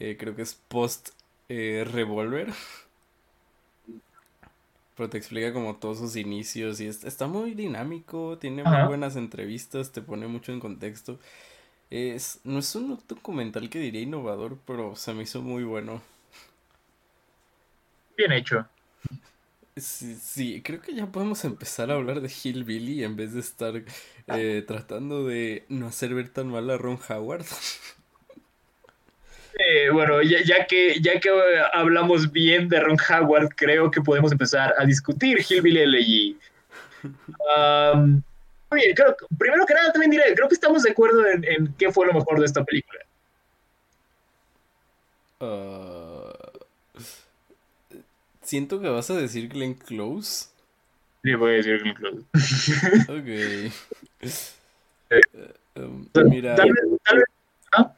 eh, creo que es post Revolver, pero te explica como todos sus inicios y es- está muy dinámico, tiene muy buenas entrevistas, te pone mucho en contexto. Es, no es un documental que diría innovador, pero se me hizo muy bueno. Bien hecho. Sí, sí, creo que ya podemos empezar a hablar de Hillbilly en vez de estar eh, tratando de no hacer ver tan mal a Ron Howard. Eh, bueno, ya, ya que, ya que eh, hablamos bien de Ron Howard, creo que podemos empezar a discutir Hillbilly Elegy. Um, oye, creo, primero que nada también diré, creo que estamos de acuerdo en, en qué fue lo mejor de esta película. Ah, siento que vas a decir Glenn Close. Sí, voy a decir Glenn Close. Ok. Mira, Tal vez, tal vez- ¿ah?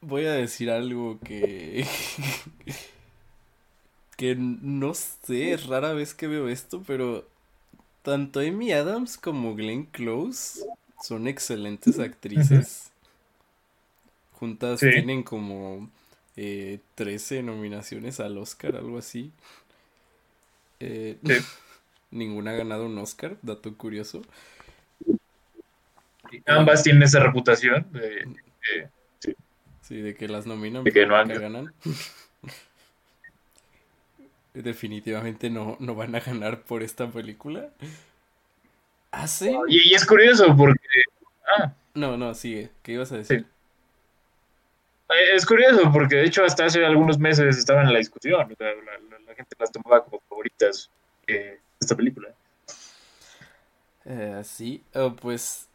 voy a decir algo que... que no sé, es rara vez que veo esto, pero tanto Amy Adams como Glenn Close son excelentes actrices. Juntas Sí. tienen como eh, 13 nominaciones al Oscar, algo así. Eh, Sí. Ninguna ha ganado un Oscar, dato curioso. Ambas tienen esa reputación de, de- Sí, de que las nominan De que no han- ganan. Definitivamente no, no van a ganar por esta película. ¿Hacen? y, y es curioso porque ah, No, no, sigue. ¿Qué ibas a decir? eh, es curioso porque de hecho hasta hace algunos meses estaban en la discusión. o sea, la, la- la gente las tomaba como favoritas eh, esta película. Eh, sí, eh, pues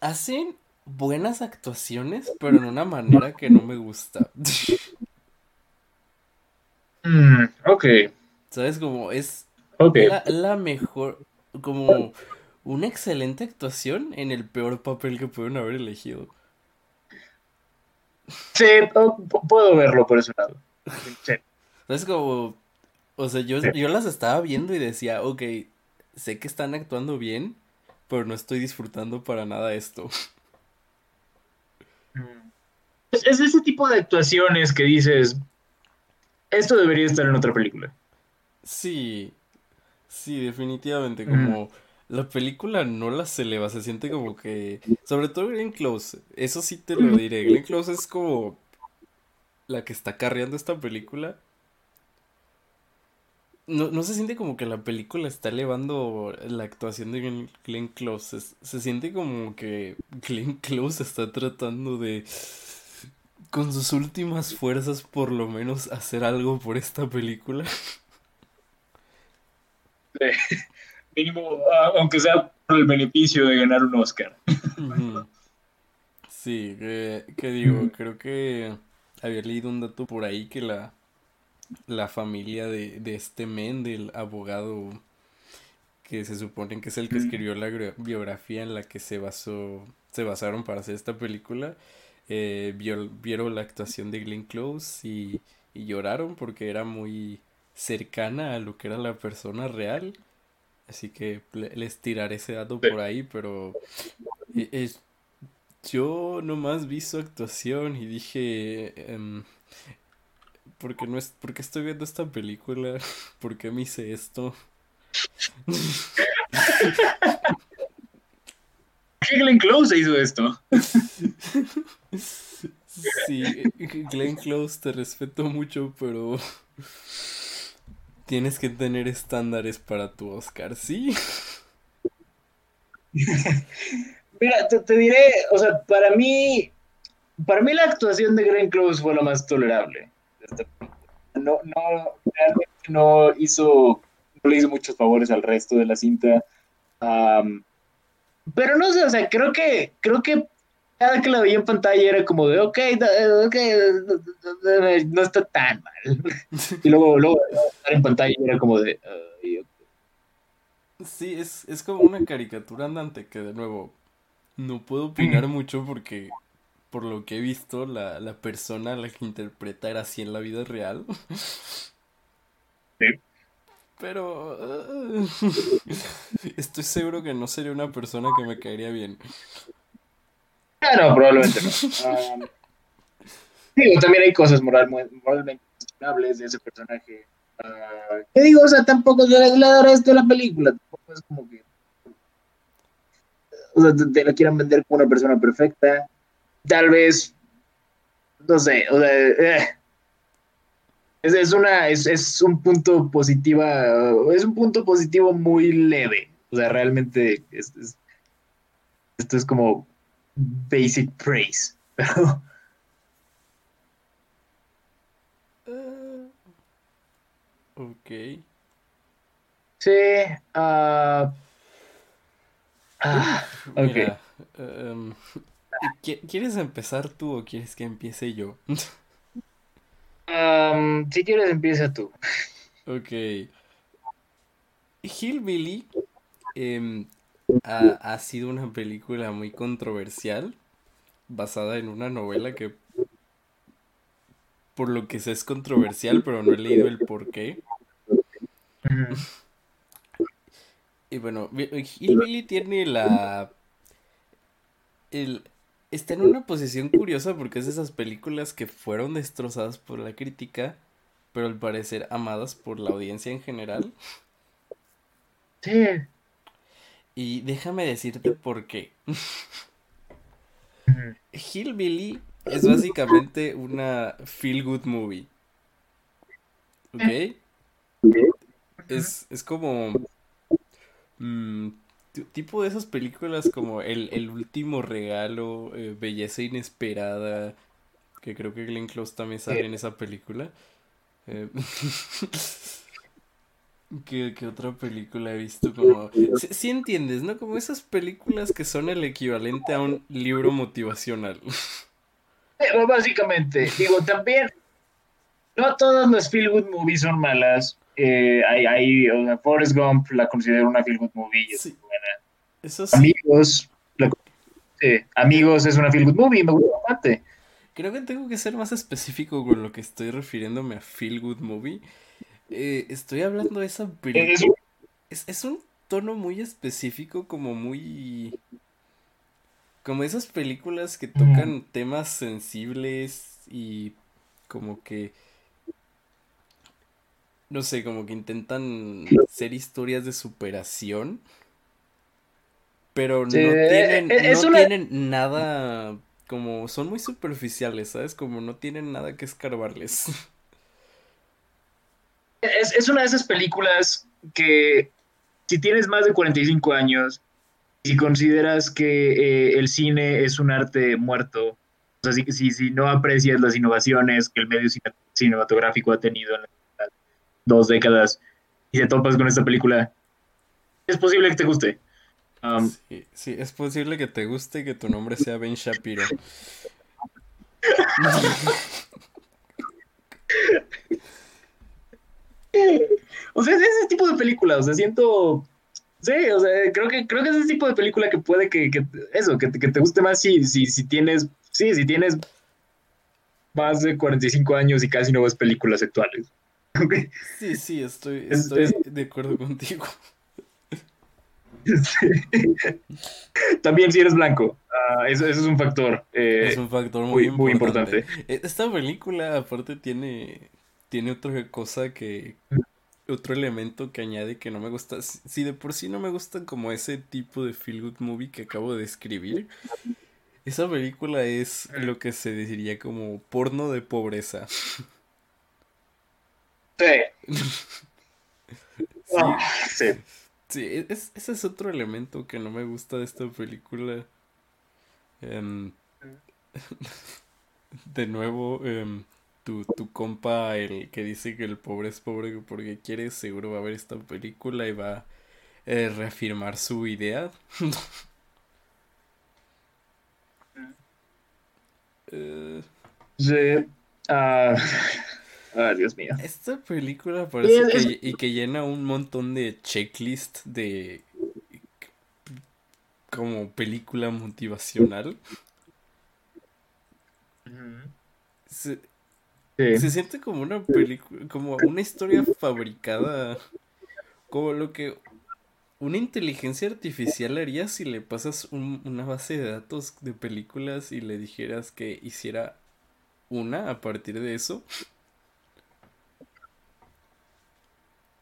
hacen buenas actuaciones, pero en una manera que no me gusta. Mm, ok, ¿Sabes? Como es la, la mejor, como una excelente actuación en el peor papel que pudieron haber elegido. Sí, pu- puedo verlo por ese lado. Sí. ¿Sabes? Como, o sea, yo, Sí. yo las estaba viendo y decía, ok, sé que están actuando bien, pero no estoy disfrutando para nada esto. Mm. Es, es ese tipo de actuaciones que dices, esto debería estar en otra película. Sí, sí, definitivamente, como la película no la se eleva, se siente como que, sobre todo Glenn Close, eso sí te lo diré, Glenn Close es como la que está carreando esta película. No, no se siente como que la película está elevando la actuación de Glenn, Glenn Close, es- se siente como que Glenn Close está tratando de, con sus últimas fuerzas, por lo menos hacer algo por esta película. Mínimo, ah, aunque sea por el beneficio de ganar un Oscar. Sí, que, que digo, creo que había leído un dato por ahí que la, la familia de, de este men, del abogado que se supone que es el que escribió la biografía en la que se basó, se basaron para hacer esta película, eh, vio- vieron la actuación de Glenn Close y, y lloraron porque era muy cercana a lo que era la persona real. Así que le- les tiraré ese dato Sí. por ahí, pero eh, es- yo nomás vi su actuación y dije, em, ¿por qué no es, por qué estoy viendo esta película? ¿Por qué me hice esto? ¿Qué Glenn Close hizo esto? Sí, Glenn Close, te respeto mucho, pero tienes que tener estándares para tu Oscar, ¿sí? Mira, te, diré, o sea, para mí, para mí la actuación de Glenn Close fue lo más tolerable. No, no, realmente no hizo, no le hizo muchos favores al resto de la cinta. Pero no sé, o sea, creo que, creo que cada que la veía en pantalla era como de, ok, ok, no está tan mal. Y luego, luego en pantalla era como de. Sí, es, es como una caricatura andante que de nuevo no puedo opinar mucho porque por lo que he visto la, la persona a la que interpreta era así en la vida real. Sí. Pero estoy seguro que no sería una persona que me caería bien. Ah, no, probablemente no. Um, digo, también hay cosas moral, moralmente cuestionables de ese personaje. Ah, ¿Qué digo? O sea, tampoco se le da resto de la película. Tampoco es como que. O sea, te, te la quieran vender como una persona perfecta. Tal vez. No sé, o sea. eh. Es, es una, es, es un punto positiva, es un punto positivo muy leve. O sea, realmente es- es- esto es como basic praise. Pero Ah, ok. sí, ah, ah, ok. Mira, em, ¿qui- ¿quieres empezar tú o quieres que empiece yo? Um, si quieres, empieza tú. Ok. Hillbilly em, ha, ha sido una película muy controversial, basada en una novela que por lo que sé es controversial, pero no he leído el por qué. Y bueno, Hillbilly tiene la... El, está en una posición curiosa porque es de esas películas que fueron destrozadas por la crítica, pero al parecer amadas por la audiencia en general. Sí. Y déjame decirte por qué. Hillbilly es básicamente una feel good movie. ¿Ok? Es, es como... mm, ti- tipo de esas películas como El, el último regalo, eh, Belleza inesperada, que creo que Glenn Close también sale en esa película. Eh, ¿qué, qué otra película he visto? Como... Sí, sí entiendes, ¿no? Como esas películas que son el equivalente a un libro motivacional. Pero básicamente, digo, también, no todas las feel good movies son malas. Eh, hay, hay, o sea, Forrest Gump la considero una feel good movie. es. Amigos, la- Amigos es una feel good movie, me gusta bastante. Creo que tengo que ser más específico con lo que estoy refiriéndome a Feel Good Movie. Eh, estoy hablando de esa Es, película. Es, es un tono muy específico, como muy... Como esas películas que tocan temas sensibles y como que... No sé, como que intentan ser historias de superación. Pero no Sí, tienen, eh, es no una- tienen nada... Como son muy superficiales, ¿sabes? Como no tienen nada que escarbarles. es, es una de esas películas que si tienes más de 45 años y consideras que eh, el cine es un arte muerto, o sea, si, si, si no aprecias las innovaciones que el medio cine- cinematográfico ha tenido en las dos décadas y te topas con esta película, es posible que te guste. Um, Sí, sí, es posible que te guste que tu nombre sea Ben Shapiro. o sea, es ese tipo de película, o sea, siento... Sí, o sea, creo que, creo que es ese tipo de película que puede que, que eso, que, te- que te guste más si, si, si tienes, sí, si tienes más de 45 años y casi no ves películas actuales. Sí, sí, estoy, Es- estoy es- de acuerdo contigo. Sí. También si eres blanco, ah, eso, eso es un factor. eh, Es un factor muy, muy- muy importante. Eh, Esta película aparte tiene, tiene otra cosa que, otro elemento que añade que no me gusta. Si de por sí no me gusta como ese tipo de feel good movie que acabo de describir, esa película es lo que se diría como porno de pobreza. sí. Sí, Ah, sí. Sí, e- es- ese es otro elemento que no me gusta de esta película. Em, de nuevo, em, tu, tu compa, el que dice que el pobre es pobre porque quiere, seguro va a ver esta película y va a eh, reafirmar su idea. Eh, Sí. Ah, Dios mío. esta película parece es- que, y que llena un montón de checklist de como película motivacional. Se, Sí. se siente como una película, como una historia fabricada, como lo que una inteligencia artificial haría si le pasas un- una base de datos de películas y le dijeras que hiciera una a partir de eso.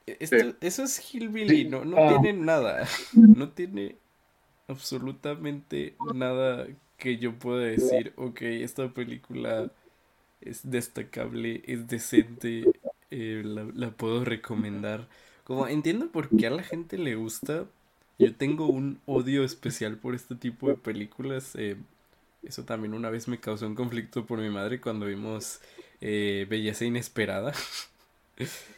E- Esto, Sí. eso es Hillbilly, no, no Ah. tiene nada, no tiene absolutamente nada que yo pueda decir, ok, esta película es destacable, es decente, eh, la, la puedo recomendar. Como entiendo por qué a la gente le gusta, yo tengo un odio especial por este tipo de películas. eh, eso también una vez me causó un conflicto por mi madre cuando vimos eh, Belleza Inesperada.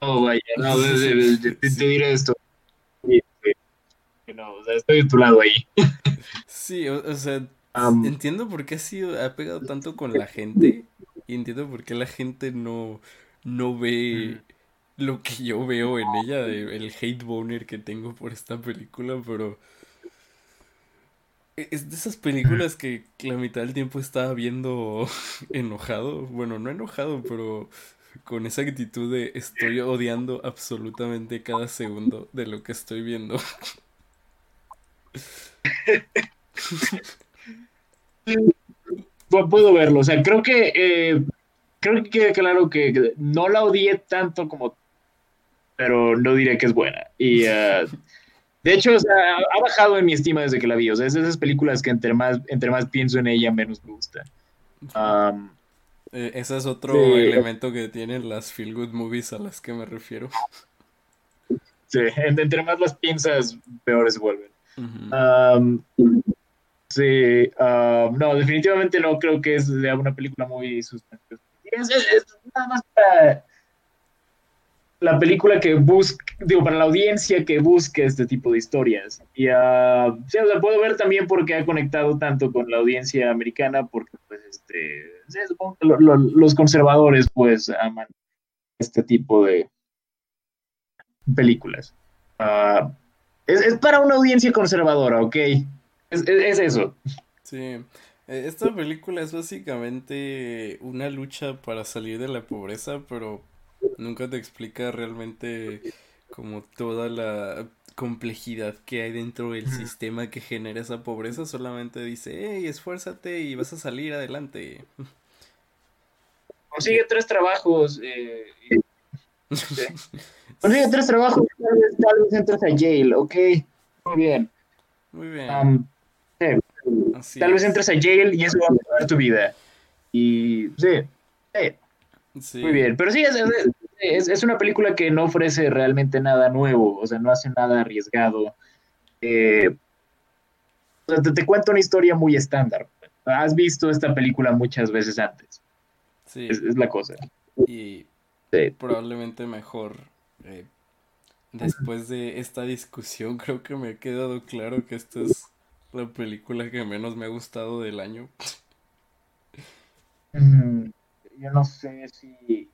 Oh, vaya, no, te, diré esto. No, o sea, estoy de tu lado ahí. Sí, o, o sea, Entiendo por qué ha sido, ha pegado tanto con la gente y entiendo por qué la gente no, no ve lo que yo veo en ella, de- el hate boner que tengo por esta película, pero es de esas películas que la mitad del tiempo estaba viendo enojado, bueno, no enojado, pero con esa actitud de estoy odiando absolutamente cada segundo de lo que estoy viendo. Pu- Puedo verlo, o sea, creo que eh, creo que queda claro que no la odié tanto como, pero no diré que es buena. Y eh, de hecho, o sea, ha bajado en mi estima desde que la vi. O sea, es de esas películas que entre más, entre más pienso en ella, menos me gusta. Um, Eh, ese es otro Sí. elemento que tienen las feel good movies a las que me refiero. sí, en- entre más las piensas, peores vuelven. Um, sí, um, no, definitivamente no creo que es una película muy sustanciosa. Es, nada más para la película que busca, digo, para la audiencia que busque este tipo de historias. Y uh, sí, o puedo ver también por qué ha conectado tanto con la audiencia americana, porque pues este, sí, supongo que lo- lo- los conservadores pues aman este tipo de películas. Ah, es para una audiencia conservadora, ¿ok? Es, es- es eso. Sí, eh, esta película es básicamente una lucha para salir de la pobreza, pero nunca te explica realmente como toda la complejidad que hay dentro del sistema que genera esa pobreza, solamente dice, hey, esfuérzate y vas a salir adelante. Consigue tres trabajos. eh, y- Consigue tres trabajos, tal vez, tal vez entres a jail, ¿ok? Muy bien. Muy bien, Um, así tal vez es. entres a jail y eso va a mejorar tu vida. Y sí, sí, Sí, muy bien. Pero sí, es, es- una película que no ofrece realmente nada nuevo, o sea, no hace nada arriesgado. Eh, o sea, te, te cuento una historia muy estándar. Has visto esta película muchas veces antes. sí, Es, es la cosa. y Sí. probablemente mejor. eh, después de esta discusión, creo que me ha quedado claro que esta es la película que menos me ha gustado del año. Mm, yo no sé si.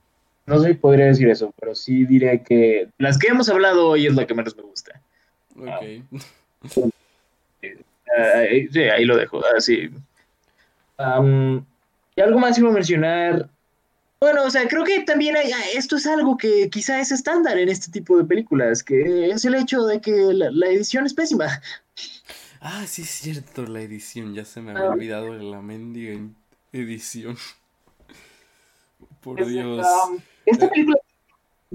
No sé si podría decir eso, pero sí diré que las que hemos hablado hoy es la que menos me gusta. Ok. Ah, eh, sí, ahí lo dejo. Así. Am, y algo más iba a mencionar. Bueno, o sea, creo que también hay- ah, esto es algo que quizá es estándar en este tipo de películas, que es el hecho de que la, la edición es pésima. Ah, sí es cierto, la edición. Ya se me había Ah. olvidado de la mendiga en- edición. Por Es- Dios. esta película.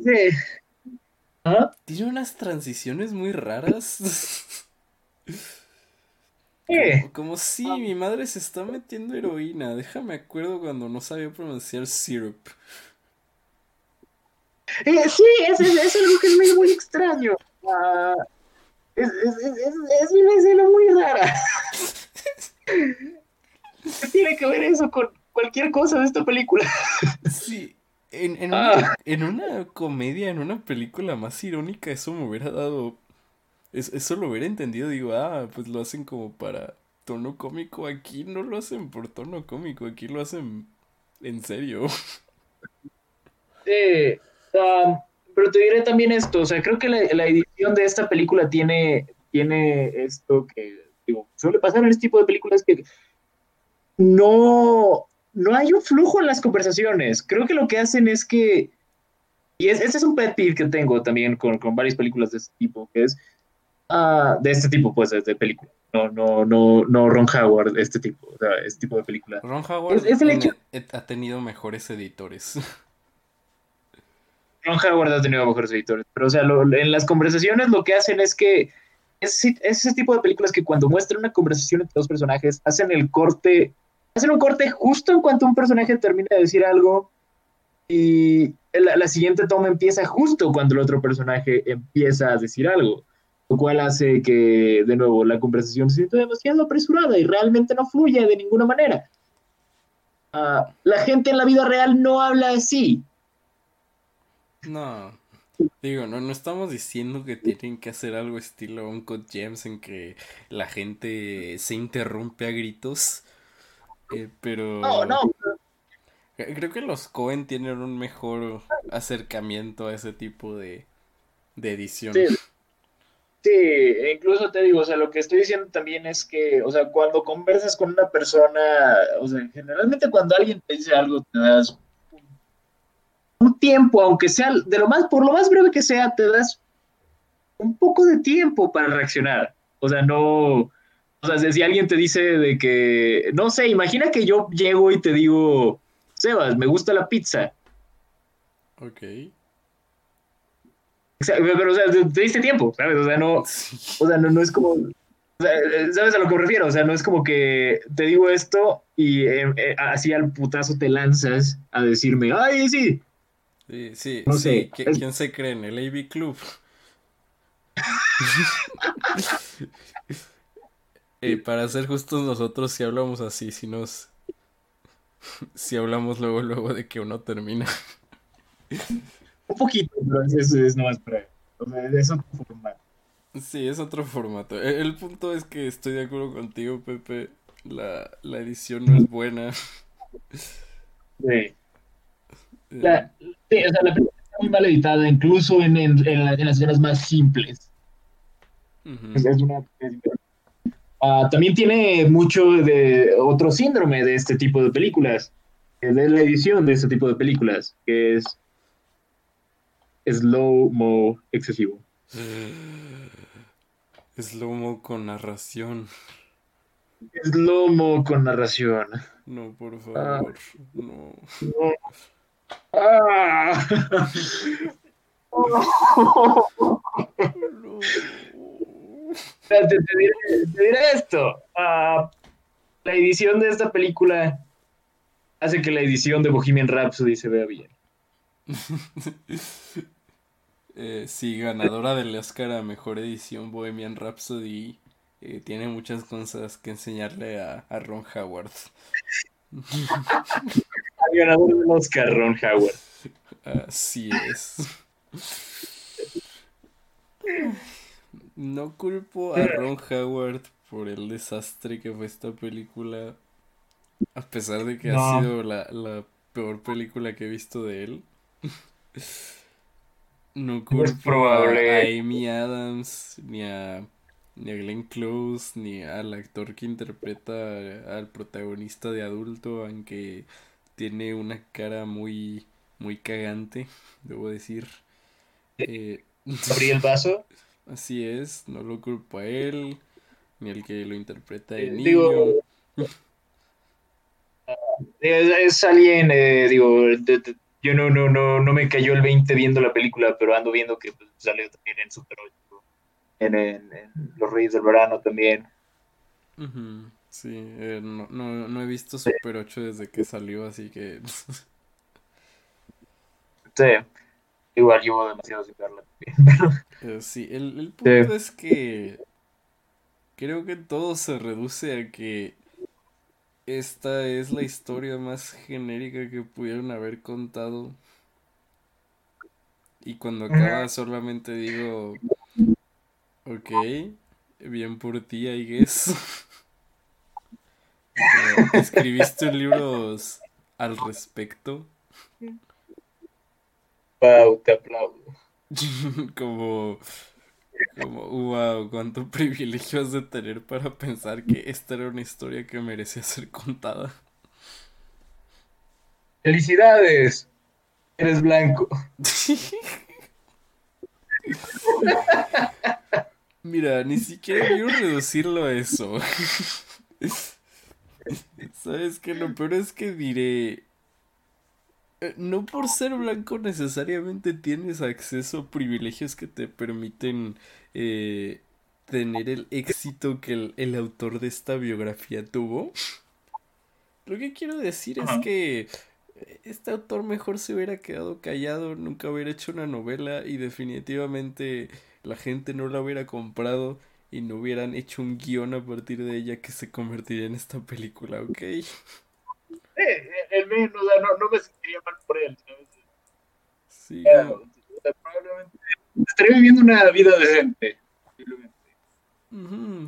sí. ¿Ah? Tiene unas transiciones muy raras. ¿Qué? Como, como si mi madre se está metiendo heroína. Déjame acuerdo cuando no sabía pronunciar syrup. Eh, sí, es, es, es algo que es muy, muy extraño. Ah, es, es, es, una escena muy rara. ¿Qué tiene que ver eso con cualquier cosa de esta película? Sí, en, en Ah. una, en una comedia, en una película más irónica, eso me hubiera dado. es- Eso lo hubiera entendido. Digo, ah, pues lo hacen como para tono cómico. Aquí no lo hacen por tono cómico, aquí lo hacen en serio. Sí, um, pero te diré también esto, o sea, creo que la, la edición de esta película tiene, tiene esto que, digo, suele pasar en este tipo de películas que no, no hay un flujo en las conversaciones. Creo que lo que hacen es que, y es, ese es un pet peeve que tengo también con, con varias películas de este tipo, que es, ah, de este tipo, pues, de, película. No, no, no, no Ron Howard, este tipo, o sea, este tipo de película. Ron Howard Es- es el hecho- ha tenido mejores editores. Ron Howard ha tenido mejores editores, pero o sea, lo- en las conversaciones lo que hacen es que es, es ese tipo de películas que cuando muestran una conversación entre dos personajes, hacen el corte, hacen un corte justo en cuanto un personaje termina de decir algo y la, la siguiente toma empieza justo cuando el otro personaje empieza a decir algo, lo cual hace que, de nuevo, la conversación se sienta demasiado apresurada y realmente no fluya de ninguna manera. Ah, la gente en la vida real no habla así. No. Digo, no, no estamos diciendo que tienen que hacer algo estilo Uncut Gems en que la gente se interrumpe a gritos. eh, pero. No, no, Eh, Creo que los Cohen tienen un mejor acercamiento a ese tipo de, de edición. Sí. Sí, e incluso te digo, o sea, lo que estoy diciendo también es que, o sea, cuando conversas con una persona, o sea, generalmente cuando alguien te dice algo, te das un, tiempo, aunque sea de lo más, por lo más breve que sea, te das un poco de tiempo para reaccionar. O sea, no, o sea, si alguien te dice de que, no sé, imagina que yo llego y te digo, Sebas, me gusta la pizza. Ok. O sea, pero, o sea, te, te diste tiempo, ¿sabes? O sea, no. O sea, no, no es como. o sea, eh, ¿Sabes a lo que me refiero? O sea, no es como que te digo esto y eh, eh, así al putazo te lanzas a decirme, ¡ay, sí! Sí, sí, No sí. sé, ¿Qui- es- ¿Quién se cree en el AV Club? Eh, para ser justos, nosotros si hablamos así, si nos... Si hablamos luego, luego de que uno termina. Un poquito, pero es, es, nomás para. O sea, es otro formato. Sí, es otro formato. E- El punto es que estoy de acuerdo contigo, Pepe. La, la edición no es buena. Sí. Eh, La, sí, o sea, la película está muy mal editada, incluso en, en, en la- en las escenas más simples. ujú. Es, es una. es- Ah, también tiene mucho de otro síndrome de este tipo de películas, eh, de la edición de este tipo de películas, que es slow-mo excesivo. Slow-mo con narración. Slow-mo con narración. No, por favor. No. No. Ah. Te diré esto. Ah, la edición de esta película hace que la edición de Bohemian Rhapsody se vea bien. Eh, sí, ganadora del Oscar a Mejor Edición Bohemian Rhapsody. eh, tiene muchas cosas que enseñarle a, a Ron Howard. Ganador del Oscar, Ron Howard. Así es. No culpo a Ron Howard por el desastre que fue esta película, a pesar de que ha sido la, la peor película que he visto de él. No culpo a Amy Adams, ni a, ni a Glenn Close, ni al actor que interpreta al protagonista de adulto, aunque tiene una cara muy, muy cagante, debo decir. Eh, Abrí el vaso. Así es, no lo culpo a él, ni al que lo interpreta de Eh, niño. digo, Es, es alguien, eh, digo, de- de- yo no, no, no, no me cayó el 20 viendo la película, pero ando viendo que pues, salió también en Super 8, en, en- en Los Reyes del Verano también. Ujú, Sí, eh, no, no, no he visto Super 8 desde que salió, así que... Sí, igual llevo demasiado sin verla. Eh, sí, el, el punto es que creo que todo se reduce a que esta es la historia más genérica que pudieron haber contado. Y cuando acaba solamente digo, ok, bien por ti, I guess. Pero, ¿Escribiste libros al respecto? Wow, te aplaudo. Como, como, wow, cuánto privilegio has de tener para pensar que esta era una historia que merecía ser contada. ¡Felicidades! Eres blanco. Mira, ni siquiera quiero reducirlo a eso. ¿Sabes qué? Lo peor es que diré, eh, no por ser blanco necesariamente tienes acceso a privilegios que te permiten eh, tener el éxito que el, el autor de esta biografía tuvo. Lo que quiero decir es que eh, este autor mejor se hubiera quedado callado, nunca hubiera hecho una novela y definitivamente la gente no la hubiera comprado y no hubieran hecho un guion a partir de ella que se convertiría en esta película, ¿ok? Eh, el menos, o sea, no, no me sentiría mal por él, ¿sabes? Sí, Claro, como- o sea, probablemente estaría viviendo una vida decente. posiblemente.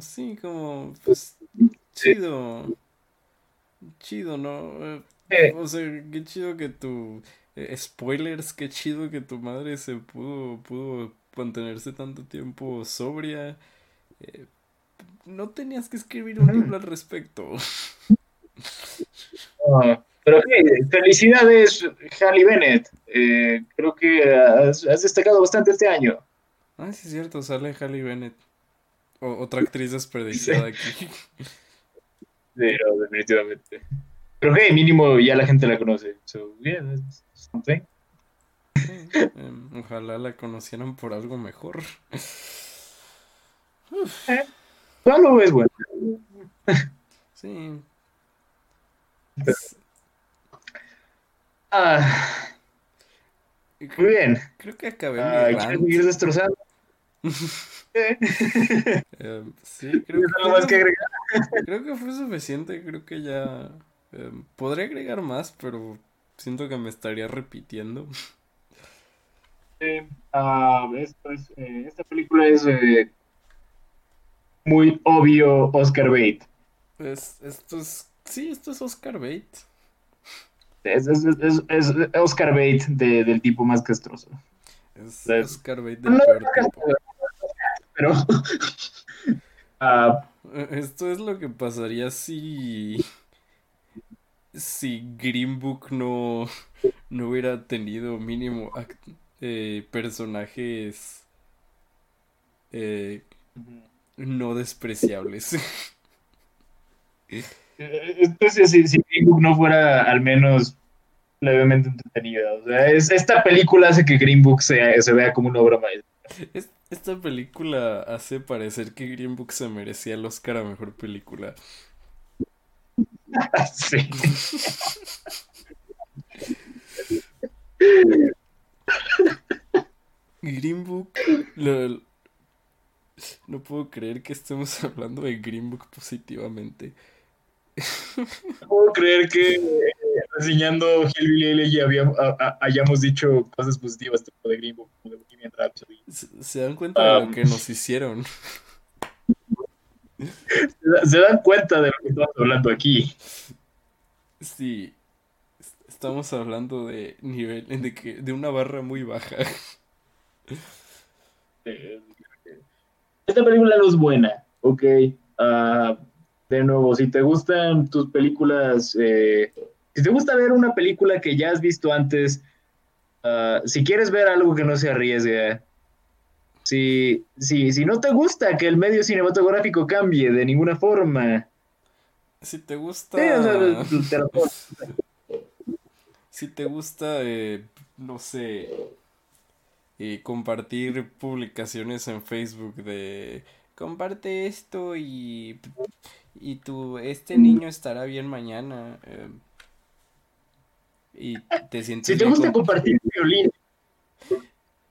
Sí, como, pues, chido, chido, ¿no? Eh, Eh, O sea, qué chido que tu... eh, spoilers, qué chido que tu madre se pudo, pudo mantenerse tanto tiempo sobria. Eh, no tenías que escribir un libro al respecto. pero hey, felicidades, Halle Bennett. Eh, creo que has, has destacado bastante este año. Ah, sí es cierto, sale Halle Bennett. O- otra actriz desperdiciada aquí. Pero definitivamente. Pero hey, mínimo ya la gente la conoce. So, yeah, that's something. Sí, em, ojalá la conocieran por algo mejor. Solo es bueno. Sí. Ah, muy bien. Creo que acabé Ah, mi ¿Quieres rant. seguir destrozando? Eh, Em, sí, creo, ¿Tienes algo más que agregar? creo que fue suficiente. Creo que ya em, podría agregar más, pero siento que me estaría repitiendo. Eh, ah, esto es, eh, esta película es eh, muy obvio Oscar bait. Es, esto es. Sí, esto es Oscar Bate. Es, es- es- es Oscar bait de- del tipo más castroso. Es Oscar Bate del No, peor tipo. pero ah, Esto es lo que pasaría si. Si Green Book no, no hubiera tenido mínimo act- eh, personajes eh, no despreciables. entonces si, si Green Book no fuera al menos levemente entretenida. O sea, es- esta película hace que Green Book se, se vea como una obra maestra. Es- Esta película hace parecer que Green Book se merecía el Oscar a mejor película. Sí. Green Book. lo- no puedo creer que estemos hablando de Green Book positivamente. No puedo creer que eh, reseñando Hillbilly Elegy habíamos- hayamos dicho cosas positivas tipo de Green Book, como de Bohemian Rhapsody. ¿Se, dan cuenta de lo Um. que nos hicieron? Se, da- se dan cuenta de lo que estamos hablando aquí. Sí. es- Estamos hablando de nivel, de que, de una barra muy baja. Eh, Esta película no es buena, ok. Ah, de nuevo, si te gustan tus películas, eh, si te gusta ver una película que ya has visto antes, ah, si quieres ver algo que no se arriesga, si, si, si no te gusta que el medio cinematográfico cambie de ninguna forma, Si te sí, gusta. o sea, te la puedo- Si te gusta, eh, no sé, eh, compartir publicaciones en Facebook de comparte esto y, y tu, este niño estará bien mañana. eh, y te sientes si te gusta con- compartir violín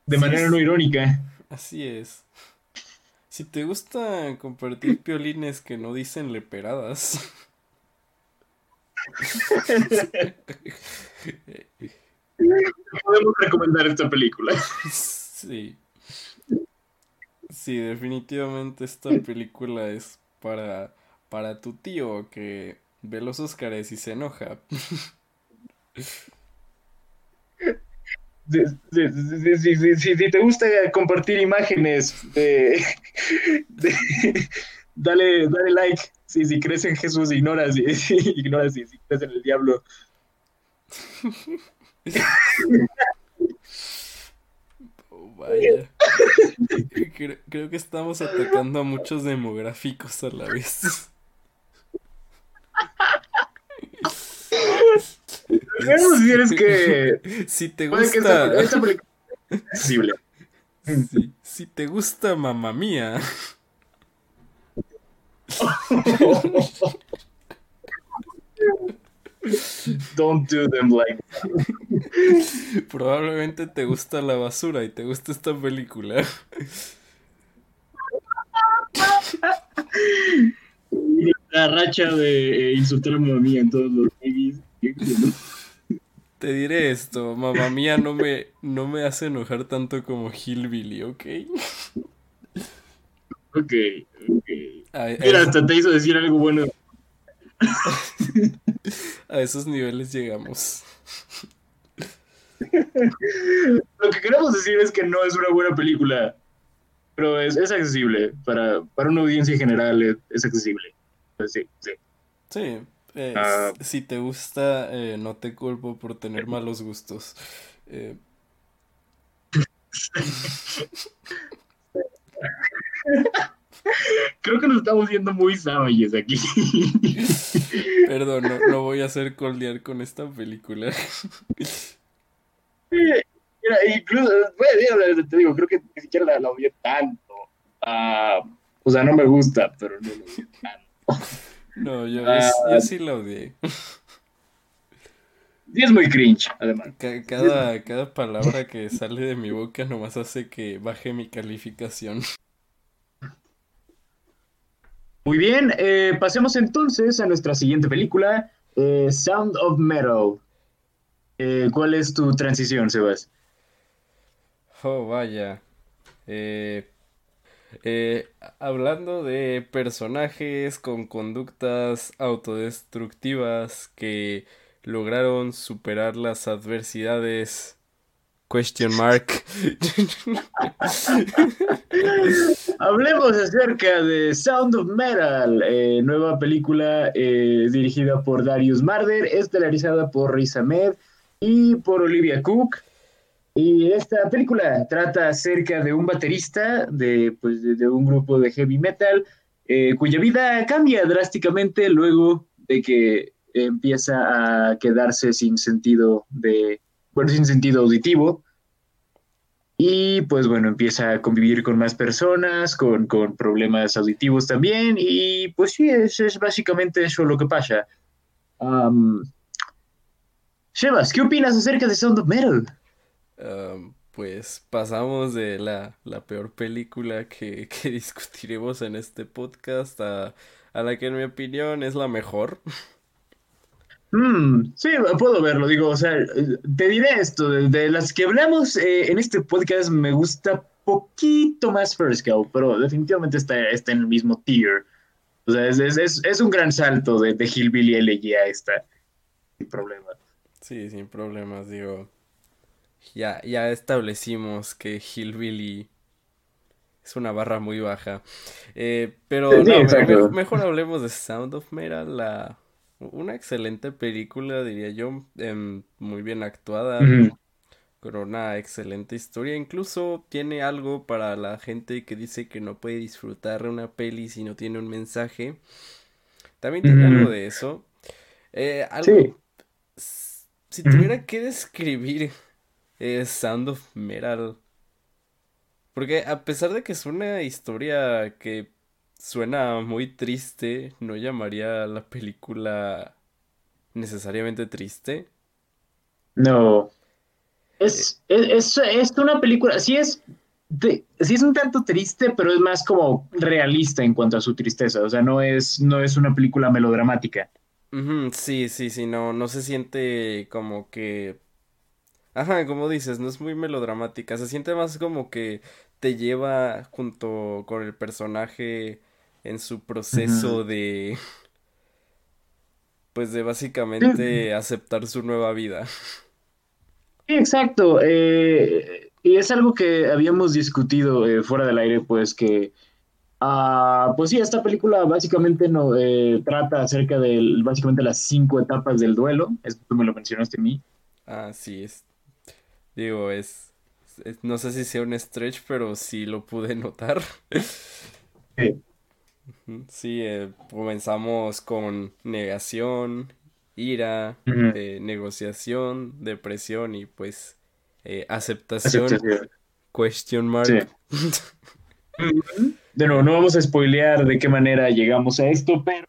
de Sí, manera no irónica, Así es. Si te gusta compartir piolines que no dicen leperadas. podemos recomendar esta película. Sí. Sí, definitivamente esta película es para, para tu tío que ve los Óscares y se enoja. Si, si- si- si- si- si- si te gusta compartir imágenes, de, de- dale, dale like. Si, si crees en Jesús, ignoras, si, ignoras si, si crees en el diablo. Oh, vaya. Creo, creo que estamos atacando a muchos demográficos a la vez. Si que. Si te Puede que esta, gusta, esta si, si te gusta Mamma Mía, Don't do them like. probablemente te gusta la basura y te gusta esta película. La racha de eh, insultar a mamá mía en todos los babies. Te diré esto, Mamma Mía no me, no me hace enojar tanto como Hillbilly, ¿ok? Ok, ok. Ay, Mira, hasta te hizo decir algo bueno. A esos niveles llegamos. Lo que queremos decir es que no es una buena película, pero es, es accesible. Para, para una audiencia en general es, es accesible. Pues sí, sí. Sí, eh, Ah. si te gusta, eh, no te culpo por tener malos gustos. Eh, Creo que nos estamos viendo muy savages aquí. perdón, no, no voy a hacer coldear con esta película. Mira, incluso, bueno, te digo, creo que ni siquiera la, la odié tanto. Ah, o sea, no me gusta, pero no la odié tanto. No, yo, yo, Ah. yo sí la odié. Sí, es muy cringe, además. Ca- Cada, cada palabra que sale de mi boca nomás hace que baje mi calificación. Muy bien, eh, pasemos entonces a nuestra siguiente película, eh, Sound of Metal. Eh, ¿Cuál es tu transición, Sebas? Oh, vaya. Eh, eh, hablando de personajes con conductas autodestructivas que lograron superar las adversidades. Question mark. Hablemos acerca de Sound of Metal, eh, nueva película eh, dirigida por Darius Marder, estelarizada por Riz Ahmed y por Olivia Cook. Y esta película trata acerca de un baterista de, pues, de, un grupo de heavy metal eh, cuya vida cambia drásticamente luego de que empieza a quedarse sin sentido de, bueno, sin sentido auditivo. Y pues bueno, empieza a convivir con más personas, con, con problemas auditivos también. Y pues sí, es, es básicamente eso lo que pasa. Am, Sebas, ¿qué opinas acerca de Sound of Metal? Um, pues pasamos de la, la peor película que, que discutiremos en este podcast a, a la que en mi opinión es la mejor. Mm, sí, puedo verlo, digo, o sea, te diré esto, de, de las que hablamos eh, en este podcast me gusta poquito más First Cow, pero definitivamente está, está en el mismo tier. O sea, es, es, es, es un gran salto de, de Hillbilly Elegy a esta, sin problema. Sí, sin problemas, digo. Ya, ya establecimos que Hillbilly es una barra muy baja. Eh, pero Sí, no, me- exacto. me- mejor hablemos de Sound of Metal, la, una excelente película, diría yo, em, muy bien actuada, con una excelente historia. Incluso tiene algo para la gente que dice que no puede disfrutar una peli si no tiene un mensaje. También tiene algo de eso. Eh, algo, Sí. si tuviera que describir eh, Sound of Metal, porque a pesar de que es una historia que suena muy triste, no llamaría a la película necesariamente triste. No. Es, es, es, es una película, sí es, de- sí es un tanto triste, pero es más como realista en cuanto a su tristeza. O sea, no es, no es una película melodramática. Sí, sí, sí, no, no se siente como que... Ajá, como dices, no es muy melodramática, se siente más como que te lleva junto con el personaje en su proceso de... Pues de básicamente aceptar su nueva vida. Sí, exacto. eh, y es algo que habíamos discutido eh, fuera del aire, pues que, ah, pues sí, esta película básicamente no eh, trata acerca de básicamente las cinco etapas del duelo. Esto tú me lo mencionaste a mí. Ah, sí, es... Digo, es... es- no sé si sea un stretch, pero sí lo pude notar. Sí. Sí, eh, comenzamos con negación, ira, eh, negociación, depresión y pues eh, aceptación, Aceptación. question mark. Sí. De nuevo, no vamos a spoilear de qué manera llegamos a esto, pero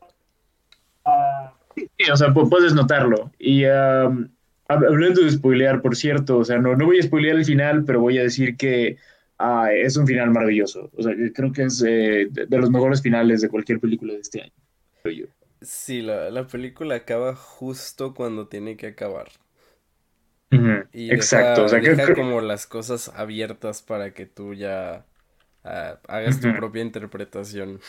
ah, sí, sí, o sea, pu- puedes notarlo. Y hab- hablando de spoilear, por cierto, o sea, no, no voy a spoilear el final, pero voy a decir que ah, es un final maravilloso. O sea, creo que es eh, de, de los mejores finales de cualquier película de este año. Sí, la, la película acaba justo cuando tiene que acabar. Y Exacto, deja, o sea, deja que- como las cosas abiertas para que tú ya ah, hagas tu propia interpretación.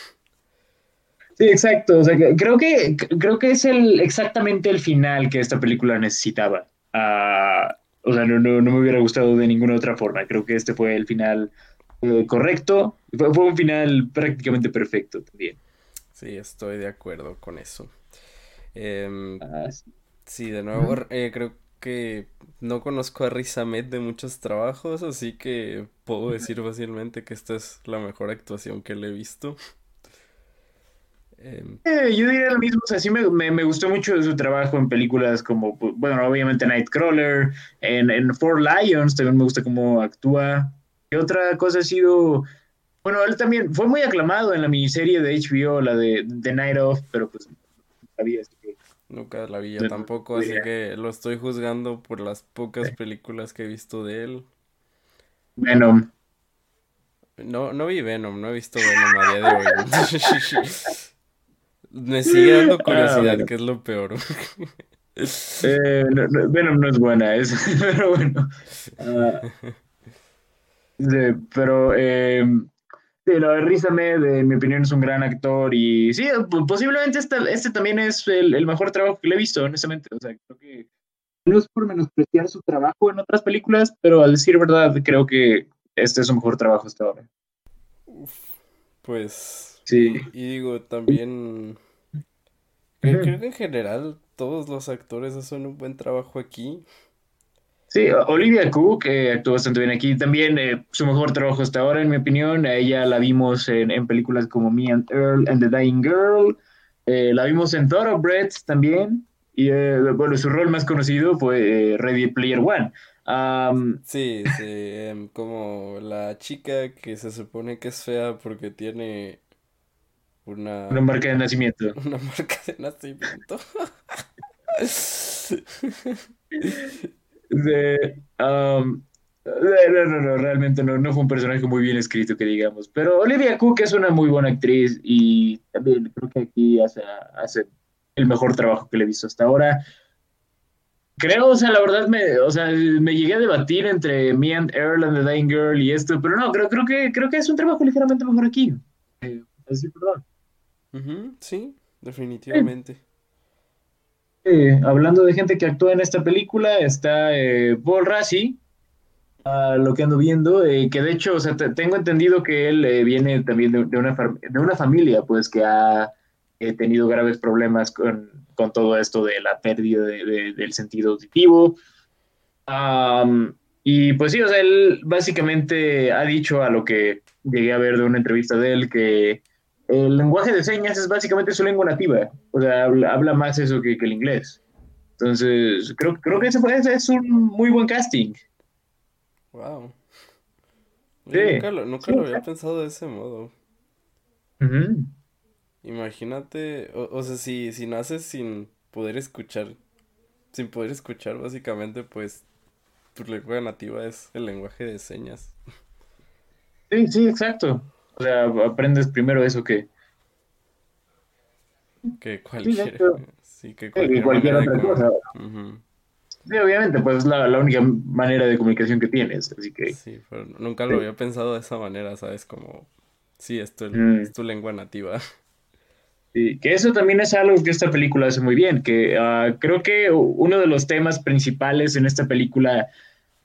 Sí, exacto. O sea, creo que creo que es el exactamente el final que esta película necesitaba. Ah, o sea, no, no, no me hubiera gustado de ninguna otra forma. Creo que este fue el final eh, correcto. Fue, fue un final prácticamente perfecto también. Sí, estoy de acuerdo con eso. Em, Ah, sí. sí, de nuevo, eh, creo que no conozco a Riz Ahmed de muchos trabajos, así que puedo decir fácilmente que esta es la mejor actuación que le he visto. Eh, yo diría lo mismo, o sea, sí me, me, me gustó mucho su trabajo en películas como, bueno, obviamente Nightcrawler, en, en Four Lions también me gusta cómo actúa. Y otra cosa ha sido, bueno, él también fue muy aclamado en la miniserie de HBO, la de The Night Of, pero pues no sabía, así que... nunca la vi yo No, tampoco, así diría. que lo estoy juzgando por las pocas películas que he visto de él. Venom. No, no vi Venom, no he visto Venom a día de hoy. Me sigue dando curiosidad, bueno. que es lo peor. Eh, no- no, Venom no es buena, es, pero bueno. Ah, sí, pero eh, sí, lo de Riz Ahmed, en mi opinión, es un gran actor y sí, po- posiblemente este, este también es el, el mejor trabajo que le he visto, honestamente. O sea, creo que no es por menospreciar su trabajo en otras películas, pero al decir verdad, creo que este es su mejor trabajo hasta ahora. Pues, Sí. y digo, también, creo, que en general todos los actores hacen un buen trabajo aquí. Sí, Olivia Cook eh, actuó bastante bien aquí. También eh, su mejor trabajo hasta ahora, en mi opinión. A ella la vimos en, en películas como Me and Earl and the Dying Girl. Eh, la vimos en Thoroughbreds también. Y bueno, su rol más conocido fue Ready Player One. Sí, em, como la chica que se supone que es fea porque tiene una, una marca de nacimiento. una marca de nacimiento. De, de- no, no, no, realmente no, no fue un personaje muy bien escrito, que digamos. Pero Olivia Cook es una muy buena actriz y también creo que aquí hace, hace el mejor trabajo que le he visto hasta ahora. Creo, o sea, la verdad me, o sea, me llegué a debatir entre Me and Earl and the Dying Girl y esto, pero no, creo, creo que creo que es un trabajo ligeramente mejor aquí. Eh, así, perdón. Sí, definitivamente. Hablando de gente que actúa en esta película, está eh, Paul Rassi, a lo que ando viendo, eh, que de hecho, o sea, te- tengo entendido que él eh, viene también de, una, de una familia, pues, que ha tenido graves problemas con, con todo esto de la pérdida de- de- del sentido auditivo. Y pues sí, o sea, él básicamente ha dicho a lo que llegué a ver de una entrevista de él que el lenguaje de señas es básicamente su lengua nativa, o sea, habla, habla más eso que, que el inglés. Entonces, creo, creo que ese fue, ese es un muy buen casting. Wow. Sí, Nunca lo, nunca sí, lo había pensado de ese modo. Imagínate, o, o sea, si, si naces sin poder escuchar, sin poder escuchar, básicamente, pues tu lengua nativa es el lenguaje de señas. Sí, sí, exacto. O sea, aprendes primero eso que, Que cualquier, sí, que que cualquier cualquier manera de otra cosa. Sí, obviamente, pues es la, la única manera de comunicación que tienes. Así que, Sí, pero nunca lo había pensado de esa manera, ¿sabes? Como, sí, esto es, Mm. es tu lengua nativa. sí, que eso también es algo que esta película hace muy bien. Que ah, creo que uno de los temas principales en esta película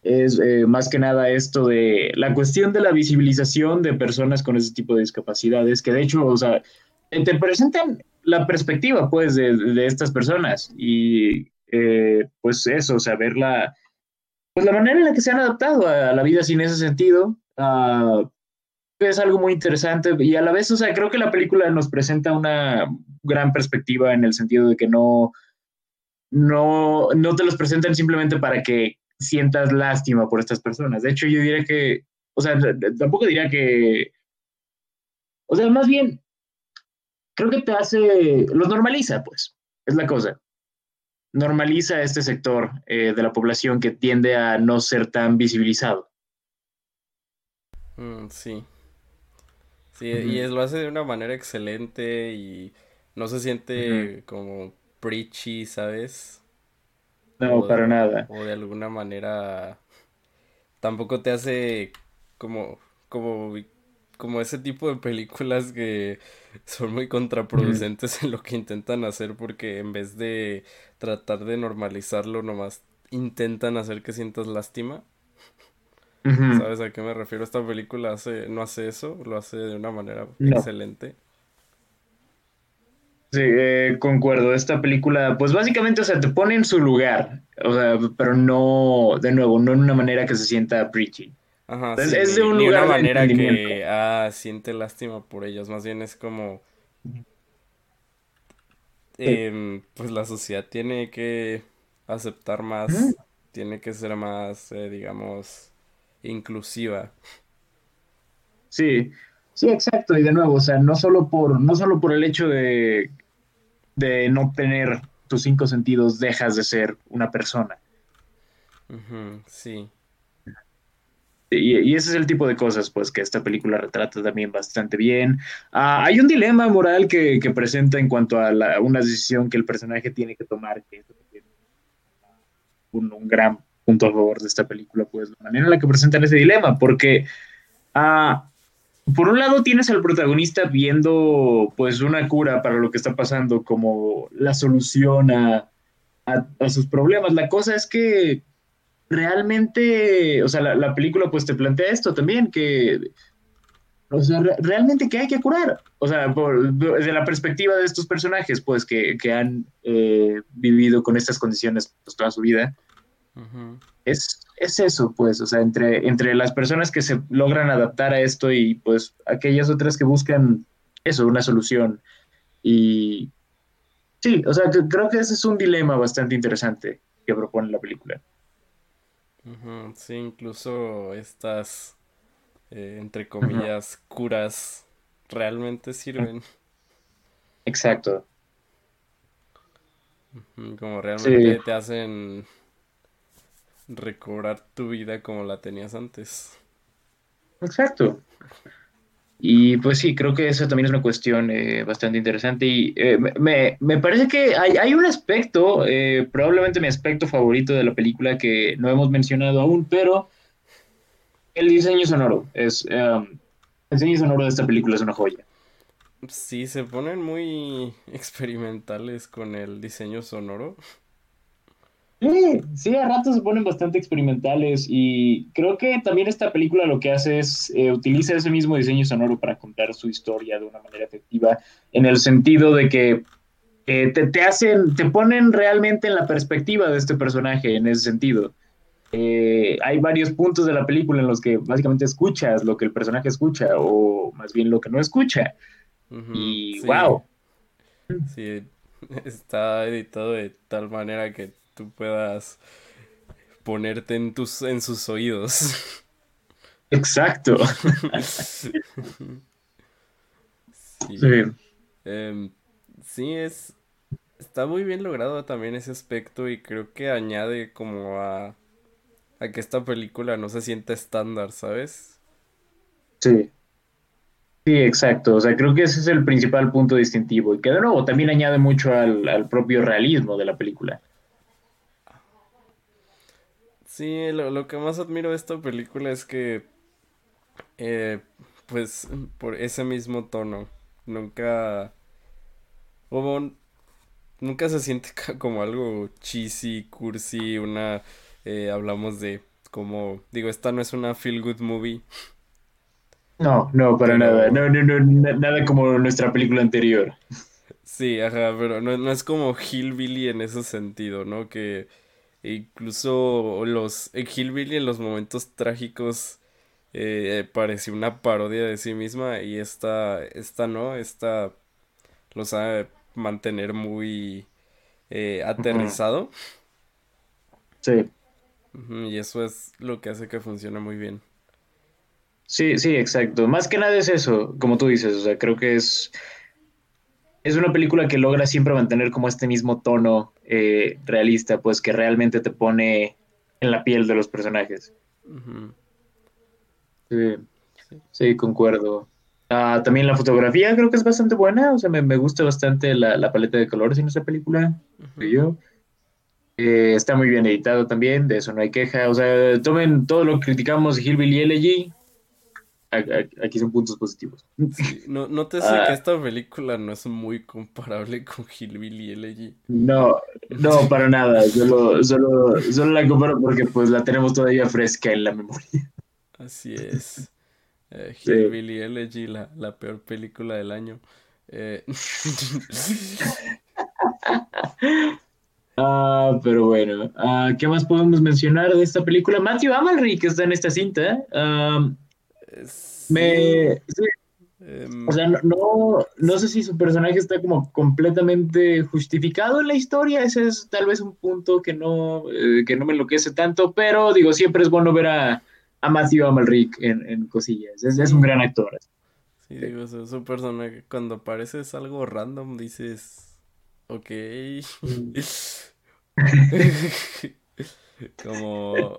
es eh, más que nada esto de la cuestión de la visibilización de personas con ese tipo de discapacidades, que de hecho, o sea, te presentan la perspectiva, pues, de, de estas personas y, eh, pues, eso, o sea, ver la, pues, la manera en la que se han adaptado a la vida sin ese sentido, ah, es algo muy interesante y a la vez, o sea, creo que la película nos presenta una gran perspectiva en el sentido de que no, no, no te los presentan simplemente para que sientas lástima por estas personas. De hecho, yo diría que, o sea, tampoco diría que, o sea, más bien, creo que te hace, los normaliza, pues, es la cosa. Normaliza este sector eh, de la población que tiende a no ser tan visibilizado. Mm, sí. Sí, y es, lo hace de una manera excelente y no se siente como preachy, ¿sabes? No, O- para nada. O de alguna manera tampoco te hace como, como como ese tipo de películas que son muy contraproducentes en lo que intentan hacer porque en vez de tratar de normalizarlo nomás intentan hacer que sientas lástima. ¿Sabes a qué me refiero? Esta película hace, no hace eso, lo hace de una manera No. excelente. Sí, eh, concuerdo. Esta película, pues básicamente, o sea, te pone en su lugar, o sea, pero no, de nuevo, no en una manera que se sienta preachy. Ajá, Es- sí, es de un lugar una de manera que, ah, siente lástima por ellos, más bien es como, em, pues la sociedad tiene que aceptar más, tiene que ser más, eh, digamos, inclusiva. Sí, sí, exacto. Y de nuevo, o sea, no solo por, no solo por el hecho de, de no tener tus cinco sentidos, dejas de ser una persona. Sí. Y, y ese es el tipo de cosas, pues, que esta película retrata también bastante bien. Ah, hay un dilema moral que, que presenta en cuanto a la- una decisión que el personaje tiene que tomar, que es un, un gran punto a favor de esta película, pues, la manera en la que presentan ese dilema, porque, ah, por un lado, tienes al protagonista viendo, pues, una cura para lo que está pasando, como la solución a, a- a sus problemas. La cosa es que realmente, o sea, la, la película pues te plantea esto también, que, o sea, re- realmente que hay que curar, o sea, por- desde la perspectiva de estos personajes, pues, que, que han eh, vivido con estas condiciones pues, toda su vida, es, es eso, pues, o sea, entre, entre las personas que se logran adaptar a esto y pues aquellas otras que buscan eso, una solución. Y sí, o sea, que- creo que ese es un dilema bastante interesante que propone la película. Sí, incluso estas, eh, entre comillas, curas realmente sirven. Exacto. Como realmente Sí. te hacen recobrar tu vida como la tenías antes. Exacto. Y pues sí, creo que eso también es una cuestión eh, bastante interesante y eh, me- me, parece que hay, hay un aspecto, eh, probablemente mi aspecto favorito de la película que no hemos mencionado aún, pero el diseño sonoro es, um, el diseño sonoro de esta película es una joya. Sí, se ponen muy experimentales con el diseño sonoro. Sí, sí, a ratos se ponen bastante experimentales y creo que también esta película lo que hace es eh, utiliza ese mismo diseño sonoro para contar su historia de una manera efectiva, en el sentido de que eh, te, te hacen, te ponen realmente en la perspectiva de este personaje en ese sentido. Eh, hay varios puntos de la película en los que básicamente escuchas lo que el personaje escucha o más bien lo que no escucha y sí, wow. sí, está editado de tal manera que tú puedas ponerte en tus, en sus oídos. Exacto. Sí. Sí. Em, sí, es. Está muy bien logrado también ese aspecto y creo que añade como a. a que esta película no se sienta estándar, ¿sabes? Sí. Sí, exacto. O sea, creo que ese es el principal punto distintivo y que de nuevo también añade mucho al, al propio realismo de la película. Sí, lo, lo que más admiro de esta película es que. eh, pues por ese mismo tono. Nunca. Nunca se siente como algo cheesy, cursi, una. eh, hablamos de como. Digo, esta no es una feel good movie. No, no, para Pero- nada. No, no, no, na- nada como nuestra película anterior. Sí, ajá, pero no, no es como Hillbilly en ese sentido, ¿no? Que incluso los en Hillbilly en los momentos trágicos eh, pareció una parodia de sí misma y esta, esta no, esta lo sabe mantener muy eh, aterrizado Sí, y eso es lo que hace que funcione muy bien. sí, sí, exacto. Más que nada es eso, como tú dices. O sea, creo que es, es una película que logra siempre mantener como este mismo tono eh, realista, pues que realmente te pone en la piel de los personajes. Sí, sí. sí, concuerdo. Ah, también la fotografía creo que es bastante buena, o sea, me, me gusta bastante la, la paleta de colores en esta película, yo. Eh, está muy bien editado también, de eso no hay queja. O sea, tomen todo lo que criticamos de Hillbilly Elegy, aquí son puntos positivos. Sí, no, nótese Ah. que esta película no es muy comparable con Hillbilly Elegy. No, no, para nada. Solo, solo, solo la comparo porque pues la tenemos todavía fresca en la memoria. Así es. Eh, Sí. Hillbilly Elegy, la, la peor película del año. Eh, Ah, pero bueno. Ah, ¿qué más podemos mencionar de esta película? Matthew Amalric está en esta cinta. Ah, me, sí, em, o sea, no, no, no sé si su personaje está como completamente justificado en la historia. Ese es tal vez un punto que no, eh, que no me enloquece tanto, pero digo, siempre es bueno ver a, a Matthew Amalric en, en cosillas. Es, es un gran actor. sí, digo, su, su personaje, cuando aparece es algo random, dices, ok. Como eh,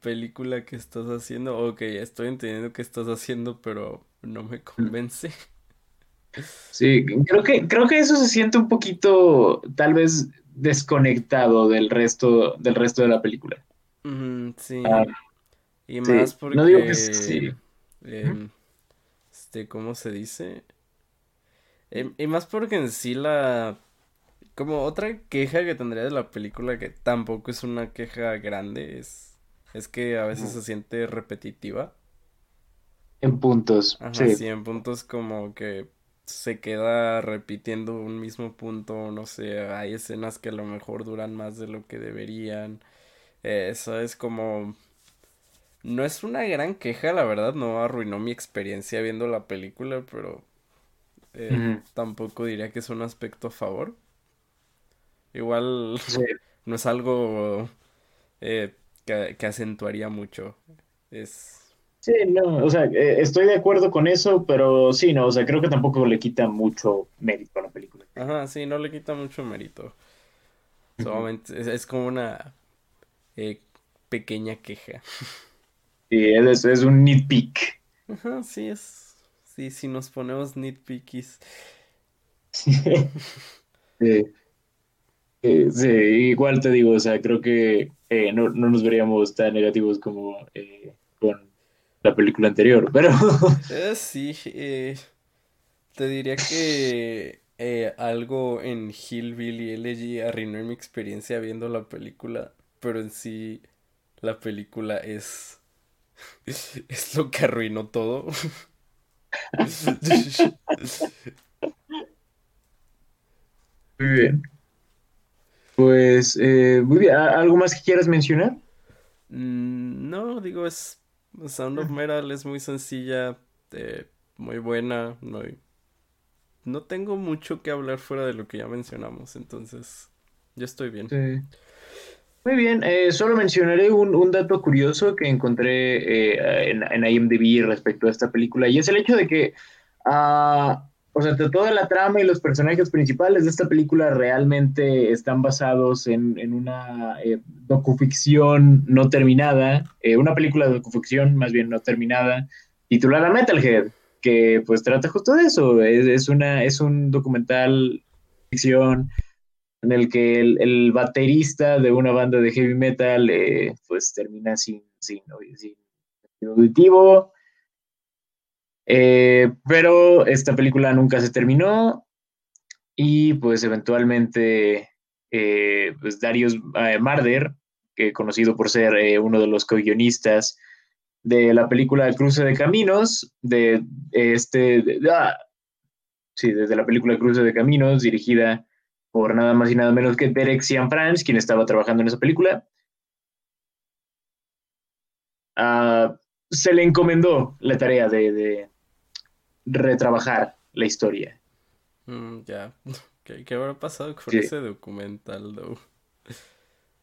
película que estás haciendo, ok, estoy entendiendo que estás haciendo, pero no me convence. Sí, creo que, creo que eso se siente un poquito, tal vez, desconectado del resto, del resto de la película. Mm, sí. Ah, Y sí, más porque, no digo que sí. em, este, ¿cómo se dice? Em, y más porque en sí la, como otra queja que tendría de la película, que tampoco es una queja grande, es, es que a veces se siente repetitiva. En puntos, Ajá, sí. sí, en puntos como que se queda repitiendo un mismo punto, no sé, hay escenas que a lo mejor duran más de lo que deberían. Eh, eso es como... No es una gran queja, la verdad, no arruinó mi experiencia viendo la película, pero eh, tampoco diría que es un aspecto a favor. Igual Sí. no es algo eh, que, que acentuaría mucho. Es... Sí, no, o sea, eh, estoy de acuerdo con eso, pero sí, no, o sea, creo que tampoco le quita mucho mérito a la película. Ajá, sí, no le quita mucho mérito. Solamente es, es como una eh, pequeña queja. Sí, es, es un nitpick. Ajá, sí es. Sí, si nos ponemos nitpickies. Sí. Eh, sí, igual te digo, o sea, creo que eh, no, no nos veríamos tan negativos como eh, con la película anterior, pero sí, te diría que algo en Hillbilly Elegy arruinó mi experiencia viendo la película, pero en sí la película es es lo que arruinó todo. muy bien. Pues, eh, muy bien, ¿a- ¿algo más que quieras mencionar? Mm, No, digo, es Sound of Metal es muy sencilla, eh, muy buena, no, tengo mucho que hablar fuera de lo que ya mencionamos, entonces yo estoy bien. Sí. Muy bien, eh, solo mencionaré un, un dato curioso que encontré eh, en, en IMDb respecto a esta película, y es el hecho de que, ah, o sea, toda la trama y los personajes principales de esta película realmente están basados en, en una eh, docuficción no terminada, eh, una película de docuficción más bien no terminada, titulada Metalhead, que pues trata justo de eso, es, una, es un documental ficción en el que el, el baterista de una banda de heavy metal eh, pues termina sin, sin, sin sentido auditivo. Eh, pero esta película nunca se terminó y pues eventualmente eh, pues Darius eh, Marder, que conocido por ser eh, uno de los co-guionistas de la película Cruce de Caminos, de, de este, de- ah, sí, desde la película Cruce de Caminos, dirigida por nada más y nada menos que Derek Cianfrance, quien estaba trabajando en esa película. Ah, se le encomendó la tarea de, de retrabajar la historia. Mm, ya, ¿Qué, qué habrá pasado con Sí. ese documental, though?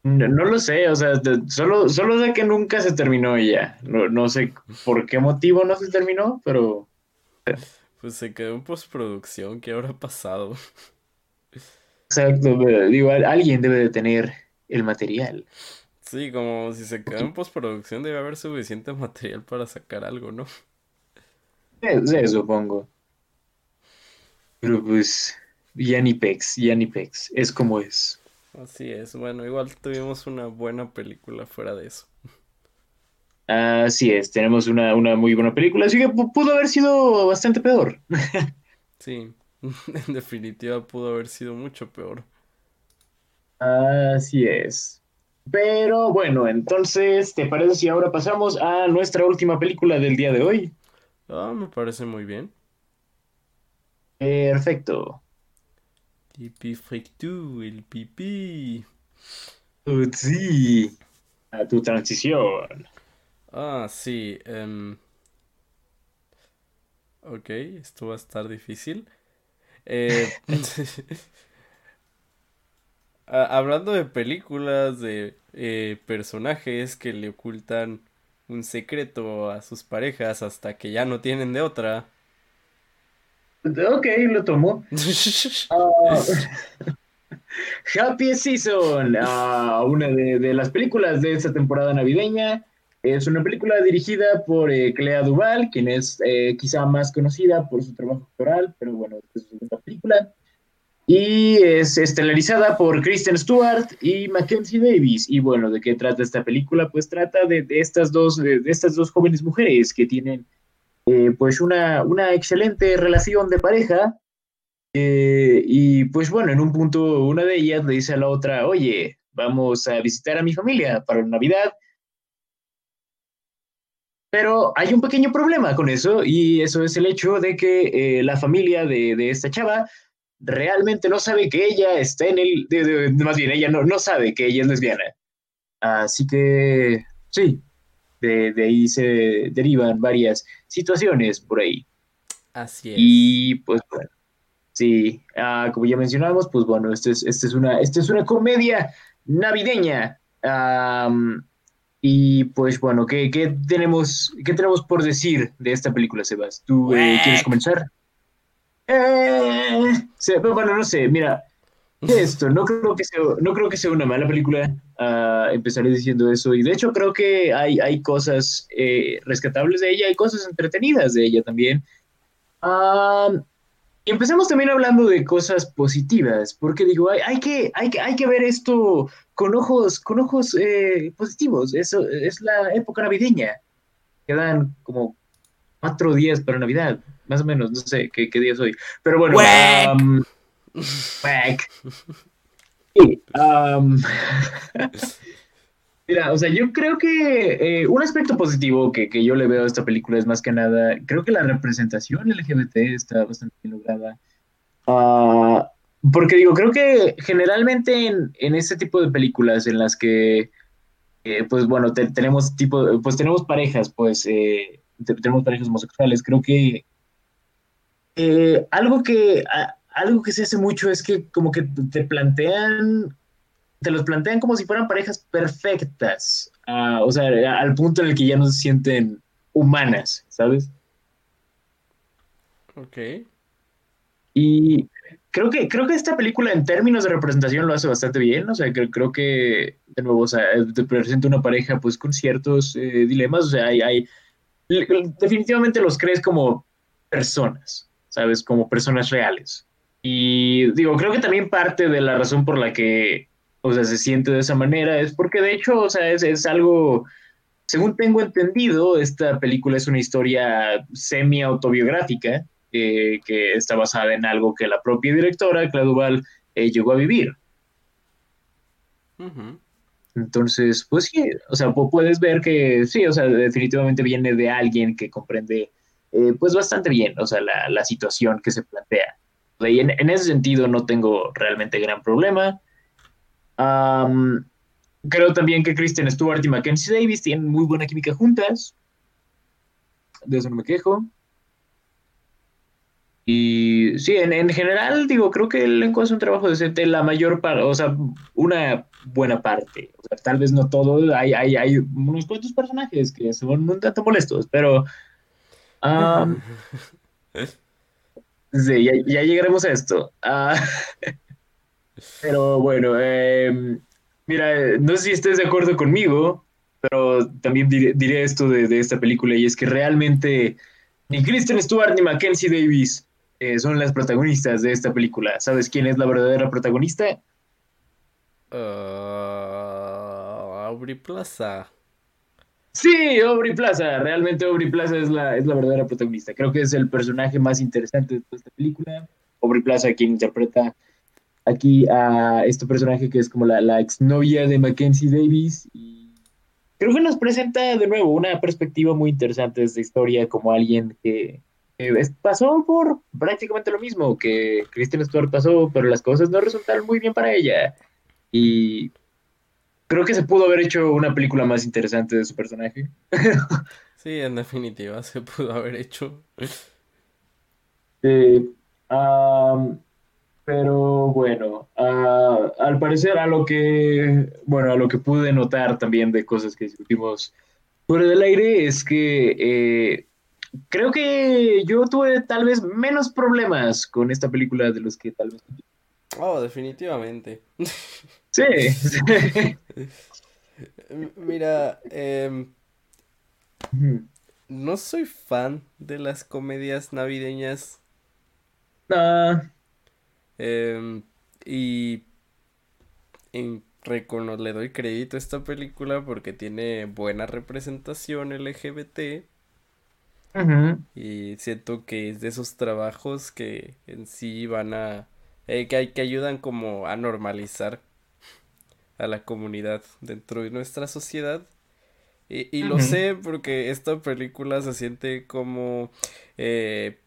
No, no lo sé, o sea, de- solo, solo sé que nunca se terminó y ya. No, no sé por qué motivo no se terminó, pero Pues se quedó en postproducción, ¿qué habrá pasado? exacto, pero digo, al- alguien debe de tener el material. Sí, como si se quedó en postproducción debe haber suficiente material para sacar algo, ¿no? Sí, supongo. Pero pues, ya ni pex, ya ni pex, es como es. Así es, bueno, igual tuvimos una buena película fuera de eso. Así es, tenemos una, una muy buena película, así que pu- pudo haber sido bastante peor. Sí, en definitiva pudo haber sido mucho peor. Así es. Pero bueno, entonces, ¿te parece si ahora pasamos a nuestra última película del día de hoy? Ah, me parece muy bien. Perfecto. Tipi frictu, el pipí. Sí, a tu transición. Ah, sí. em, ok, esto va a estar difícil. Eh, hablando de películas, de eh, personajes que le ocultan un secreto a sus parejas hasta que ya no tienen de otra. Ok, lo tomo. Ah, Happy Season, ah, una de, de las películas de esta temporada navideña. Es una película dirigida por eh, Clea Duvall, quien es eh, quizá más conocida por su trabajo actoral, pero bueno, es su segunda película. Y es estelarizada por Kristen Stewart y Mackenzie Davis. Y bueno, ¿de qué trata esta película? Pues trata de, de estas, dos, de, estas dos jóvenes mujeres que tienen eh, pues una, una excelente relación de pareja eh, y pues bueno, en un punto una de ellas le dice a la otra, oye, vamos a visitar a mi familia para Navidad, pero hay un pequeño problema con eso y eso es el hecho de que eh, la familia de, de, esta chava realmente no sabe que ella está en el, de, de, más bien ella no, no sabe que ella es lesbiana. Así que sí, de, de ahí se derivan varias situaciones por ahí. Así es. Y pues bueno. Sí, uh, como ya mencionamos, pues bueno, esta es, este es, una, este es una comedia navideña. Um, y pues bueno, ¿qué, qué, tenemos, ¿qué tenemos por decir de esta película, Sebas? ¿Tú eh, quieres comenzar? Eh, bueno, no sé, mira, esto, no creo que sea, no creo que sea una mala película, uh, empezaré diciendo eso, y de hecho creo que hay, hay cosas eh, rescatables de ella, hay cosas entretenidas de ella también. Y empecemos también hablando de cosas positivas, porque digo, hay, hay, que, hay, que, hay que ver esto con ojos, con ojos eh, positivos. Eso es la época navideña. Quedan como cuatro días para Navidad, más o menos, no sé qué, qué día soy. Pero bueno, Wack. um, wack. Sí, um, Mira, o sea, yo creo que eh, un aspecto positivo que, que, yo le veo a esta película es más que nada, creo que la representación LGBT está bastante bien lograda. Uh, porque digo, creo que generalmente en, en, este tipo de películas en las que, eh, pues bueno, te, tenemos tipo, pues tenemos parejas, pues eh, te, tenemos parejas homosexuales, creo que eh, algo que a, algo que se hace mucho es que como que te plantean te los plantean como si fueran parejas perfectas, uh, o sea, al punto en el que ya no se sienten humanas, ¿sabes? Ok. Y creo que, creo que esta película en términos de representación lo hace bastante bien, o sea, creo, creo que, de nuevo, o sea, te presenta una pareja pues con ciertos eh, dilemas, o sea, hay, hay, definitivamente los crees como personas, ¿sabes? Como personas reales. Y digo, creo que también parte de la razón por la que o sea, se siente de esa manera, es porque de hecho, o sea, es, es algo, según tengo entendido, esta película es una historia semi-autobiográfica eh, que está basada en algo que la propia directora, Clara Duval, eh, llegó a vivir. Uh -huh. Entonces, pues sí, o sea, puedes ver que sí, o sea, definitivamente viene de alguien que comprende, eh, pues bastante bien, o sea, la, la situación que se plantea. Y en, en ese sentido no tengo realmente gran problema. Um, creo también que Kristen Stewart y Mackenzie Davis tienen muy buena química juntas. De eso no me quejo. Y sí, en, en general, digo, creo que el elenco hace un trabajo decente la mayor parte, o sea, una buena parte. O sea, tal vez no todo, hay, hay, hay unos cuantos personajes que son un tanto molestos, pero. Um, sí, ya, ya, llegaremos a esto. Uh, pero bueno, eh, mira, no sé si estés de acuerdo conmigo, pero también diré, diré esto de, de, esta película, y es que realmente ni Kristen Stewart ni Mackenzie Davis eh, son las protagonistas de esta película. ¿Sabes quién es la verdadera protagonista? Uh, Aubrey Plaza. Sí, Aubrey Plaza, realmente Aubrey Plaza es la, es la verdadera protagonista. Creo que es el personaje más interesante de toda esta película. Aubrey Plaza, quien interpreta aquí a este personaje que es como la, la exnovia de Mackenzie Davis. Y creo que nos presenta de nuevo una perspectiva muy interesante de esta historia como alguien que, que pasó por prácticamente lo mismo que Kristen Stewart pasó, pero las cosas no resultaron muy bien para ella. Y creo que se pudo haber hecho una película más interesante de su personaje. Sí, en definitiva, se pudo haber hecho. Pero bueno, al parecer a lo que, bueno, a lo que pude notar también de cosas que discutimos fuera del aire es que eh, creo que yo tuve tal vez menos problemas con esta película de los que tal vez. Oh, definitivamente. Sí, Mira, em, no soy fan de las comedias navideñas. Ah, em, y en recono- le doy crédito a esta película porque tiene buena representación LGBT. Y siento que es de esos trabajos que en sí van a... eh, que, hay- que ayudan como a normalizar a la comunidad dentro de nuestra sociedad. Y, y lo sé porque esta película se siente como... eh,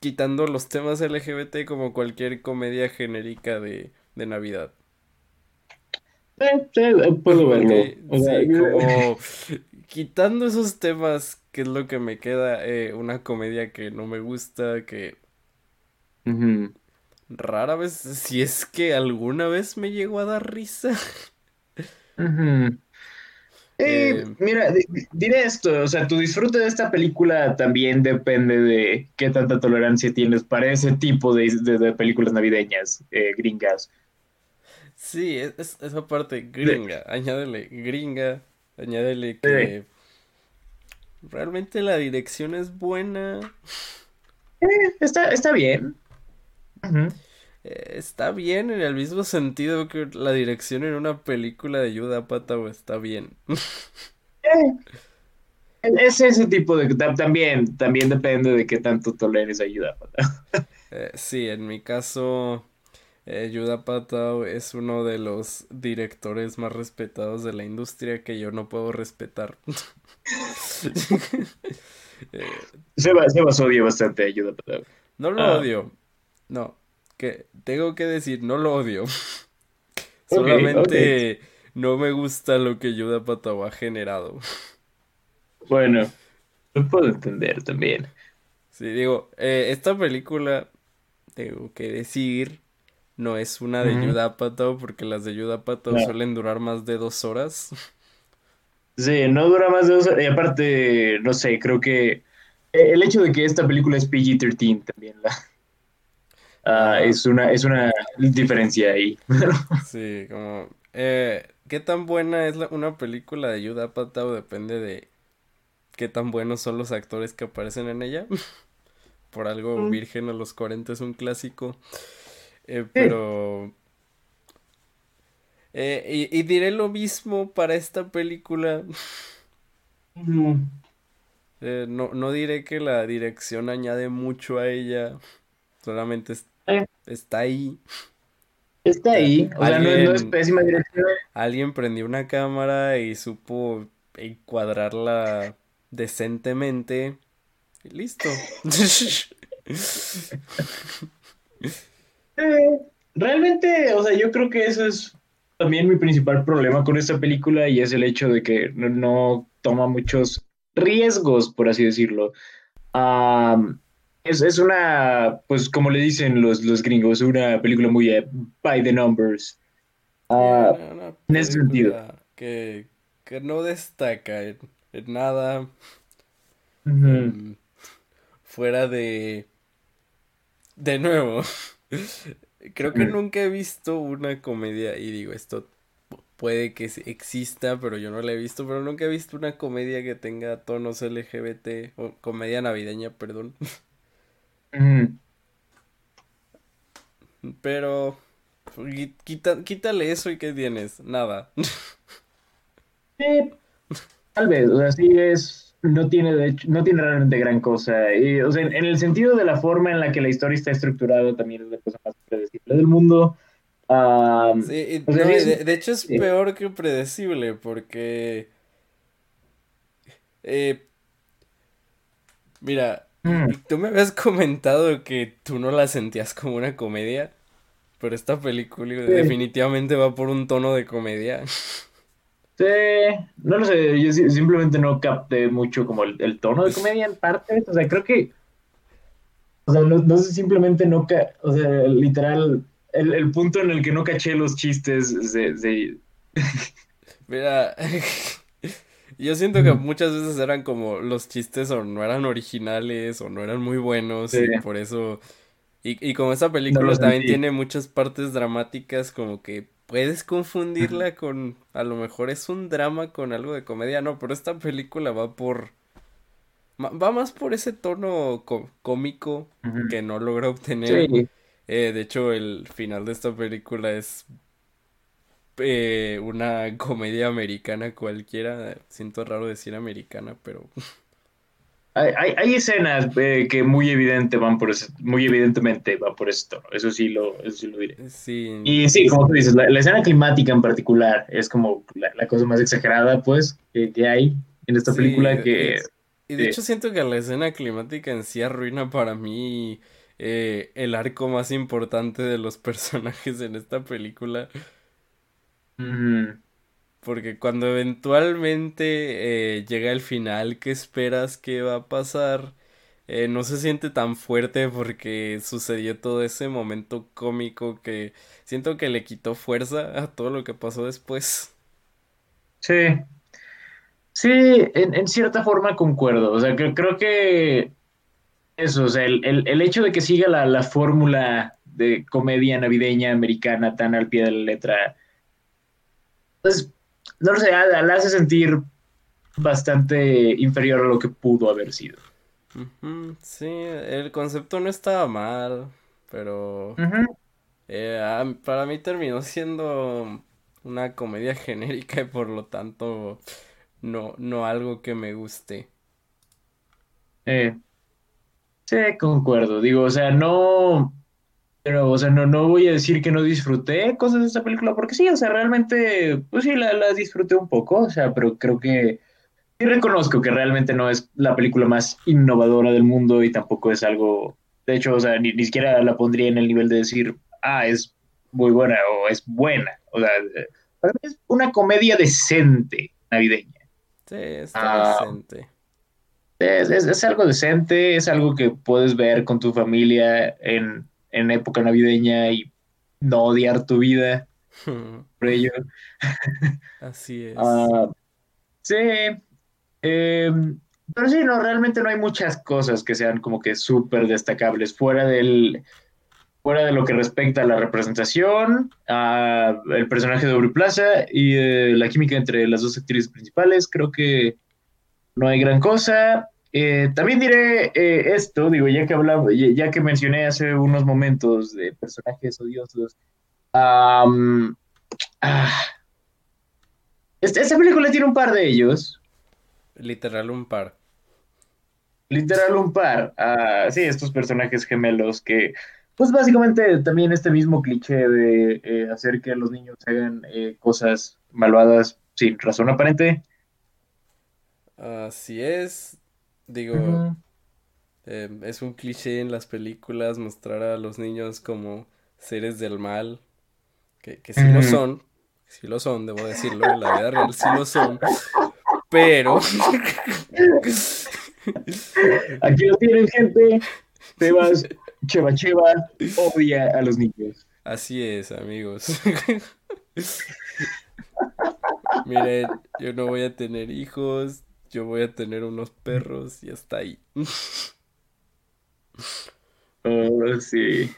quitando los temas LGBT como cualquier comedia genérica de, de Navidad. sí, eh, puedo verlo. O sea, sí, como quitando esos temas, que es lo que me queda, eh, una comedia que no me gusta, que. Rara vez, si es que alguna vez me llegó a dar risa. Eh, Eh, mira, di- di- diré esto, o sea, tu disfrute de esta película también depende de qué tanta tolerancia tienes para ese tipo de, de- de películas navideñas, eh, gringas. sí, es, es- esa parte gringa, añádele gringa, añádele que realmente la dirección es buena, Está, está bien. Eh, está bien en el mismo sentido que la dirección en una película de Judd Apatow está bien. Es ese tipo de... ta- También, también depende de qué tanto toleres ayuda. Eh, sí, en mi caso, eh, Judd Apatow es uno de los directores más respetados de la industria que yo no puedo respetar. Eh, Sebas, Sebas odia bastante ayuda. no lo Ah. odio, no, que tengo que decir, no lo odio. Solamente no me gusta lo que Judd Apatow ha generado. Bueno, lo puedo entender también. Sí, digo, eh, esta película, tengo que decir, no es una de Ujú. Judd Apatow porque las de Judd Apatow No. suelen durar más de dos horas. Sí, no dura más de dos horas. Y aparte, no sé, creo que eh, el hecho de que esta película es PG-13 también la, ah, es una, es una diferencia ahí. Sí, como, eh, qué tan buena es la- una película de Judd Apatow depende de qué tan buenos son los actores que aparecen en ella. Por algo, Mm. Virgen a los 40 es un clásico. Eh, pero... eh, y, y diré lo mismo para esta película. Eh, no, no diré que la dirección añade mucho a ella. Solamente es-. Está ahí. Está ahí, o sea, no, no es Alguien- pésima dirección. Alguien prendió una cámara y supo encuadrarla decentemente. Y listo. Eh, realmente, o sea, yo creo que eso es también mi principal problema con esta película y es el hecho de que no, no toma muchos riesgos, por así decirlo. Am, es, es una, pues como le dicen los, los gringos, una película muy eh, by the numbers. Una en ese sentido. Que, que no destaca en, en nada. mm, fuera de... De nuevo. Creo que Mm. nunca he visto una comedia y digo, esto pu- puede que exista, pero yo no la he visto, pero nunca he visto una comedia que tenga tonos LGBT, o comedia navideña, perdón. Pero qui- quita- quítale eso y ¿qué tienes? Nada. Eh, Tal vez, o sea, sí es, no tiene, de hecho, no tiene realmente gran cosa. Y, o sea, en, en el sentido de la forma en la que la historia está estructurada, también es la cosa más predecible del mundo. Ah, Sí, y- o sea, no, sí y es- de, de hecho es sí. peor que predecible porque... eh, mira, Mm. tú me habías comentado que tú no la sentías como una comedia, pero esta película definitivamente va por un tono de comedia. Sí, no lo sé, yo simplemente no capté mucho como el, el tono de comedia en parte, o sea, creo que, o sea, no, no sé, simplemente no, ca- o sea, literal, el, el punto en el que no caché los chistes de, de- Mira, yo siento que muchas veces eran como los chistes o no eran originales o no eran muy buenos Sí. y por eso... Y, y como esta película también tiene muchas partes dramáticas, como que puedes confundirla con... A lo mejor es un drama con algo de comedia, no, pero esta película va por... Va más por ese tono có- cómico que no logra obtener. Sí, Eh, de hecho, el final de esta película es eh, una comedia americana cualquiera. Siento raro decir americana, pero hay, hay, hay escenas eh, que muy evidente van por ese, muy evidentemente va por ese tono, eso sí lo, eso sí lo diré. sí. Y sí, como tú dices, la, la escena climática en particular es como la, la cosa más exagerada, pues, que, que hay en esta Sí, película que... es- Y de sí. hecho siento que la escena climática en sí arruina para mí eh, el arco más importante de los personajes en esta película. Porque cuando eventualmente eh, llega el final que esperas que va a pasar, eh, no se siente tan fuerte porque sucedió todo ese momento cómico que siento que le quitó fuerza a todo lo que pasó después. Sí, sí, en, en cierta forma concuerdo. O sea, que, creo que eso, o sea, el, el- el hecho de que siga la, la fórmula de comedia navideña americana tan al pie de la letra, pues, no lo sé, la, la hace sentir bastante inferior a lo que pudo haber sido. Sí, el concepto no estaba mal, pero eh, para mí terminó siendo una comedia genérica y por lo tanto no, no algo que me guste. Eh, sí, concuerdo. Digo, o sea, no, pero, o sea, no, no voy a decir que no disfruté cosas de esta película, porque sí, o sea, realmente, pues sí, la, la disfruté un poco, o sea, pero creo que sí reconozco que realmente no es la película más innovadora del mundo y tampoco es algo, de hecho, o sea, ni, ni siquiera la pondría en el nivel de decir, ah, es muy buena o es buena. O sea, para mí es una comedia decente navideña. Sí, está Ah, decente. Es, es- es algo decente, es algo que puedes ver con tu familia en, en época navideña y no odiar tu vida por ello. Así es. Ah, sí, em, pero sí, no, realmente no hay muchas cosas que sean como que súper destacables fuera del, fuera de lo que respecta a la representación, a el personaje de Aubrey Plaza y eh, la química entre las dos actrices principales, creo que no hay gran cosa. Eh, también diré eh, esto, digo, ya que hablaba, ya, ya que mencioné hace unos momentos de personajes odiosos. am, ah, esta, esta película tiene un par de ellos, Literal un par. literal un par. ah, sí, estos personajes gemelos que, pues básicamente también este mismo cliché de eh, hacer que los niños hagan cosas malvadas sin razón aparente. Así es. Digo, eh, es un cliché en las películas mostrar a los niños como seres del mal. Que, que sí lo son. Sí lo son, debo decirlo. En la vida real sí lo son. Pero. Aquí lo tienen, gente. Sebas, Cheva Cheva, odia a los niños. Así es, amigos. Miren, yo no voy a tener hijos, yo voy a tener unos perros y hasta ahí. Oh, sí.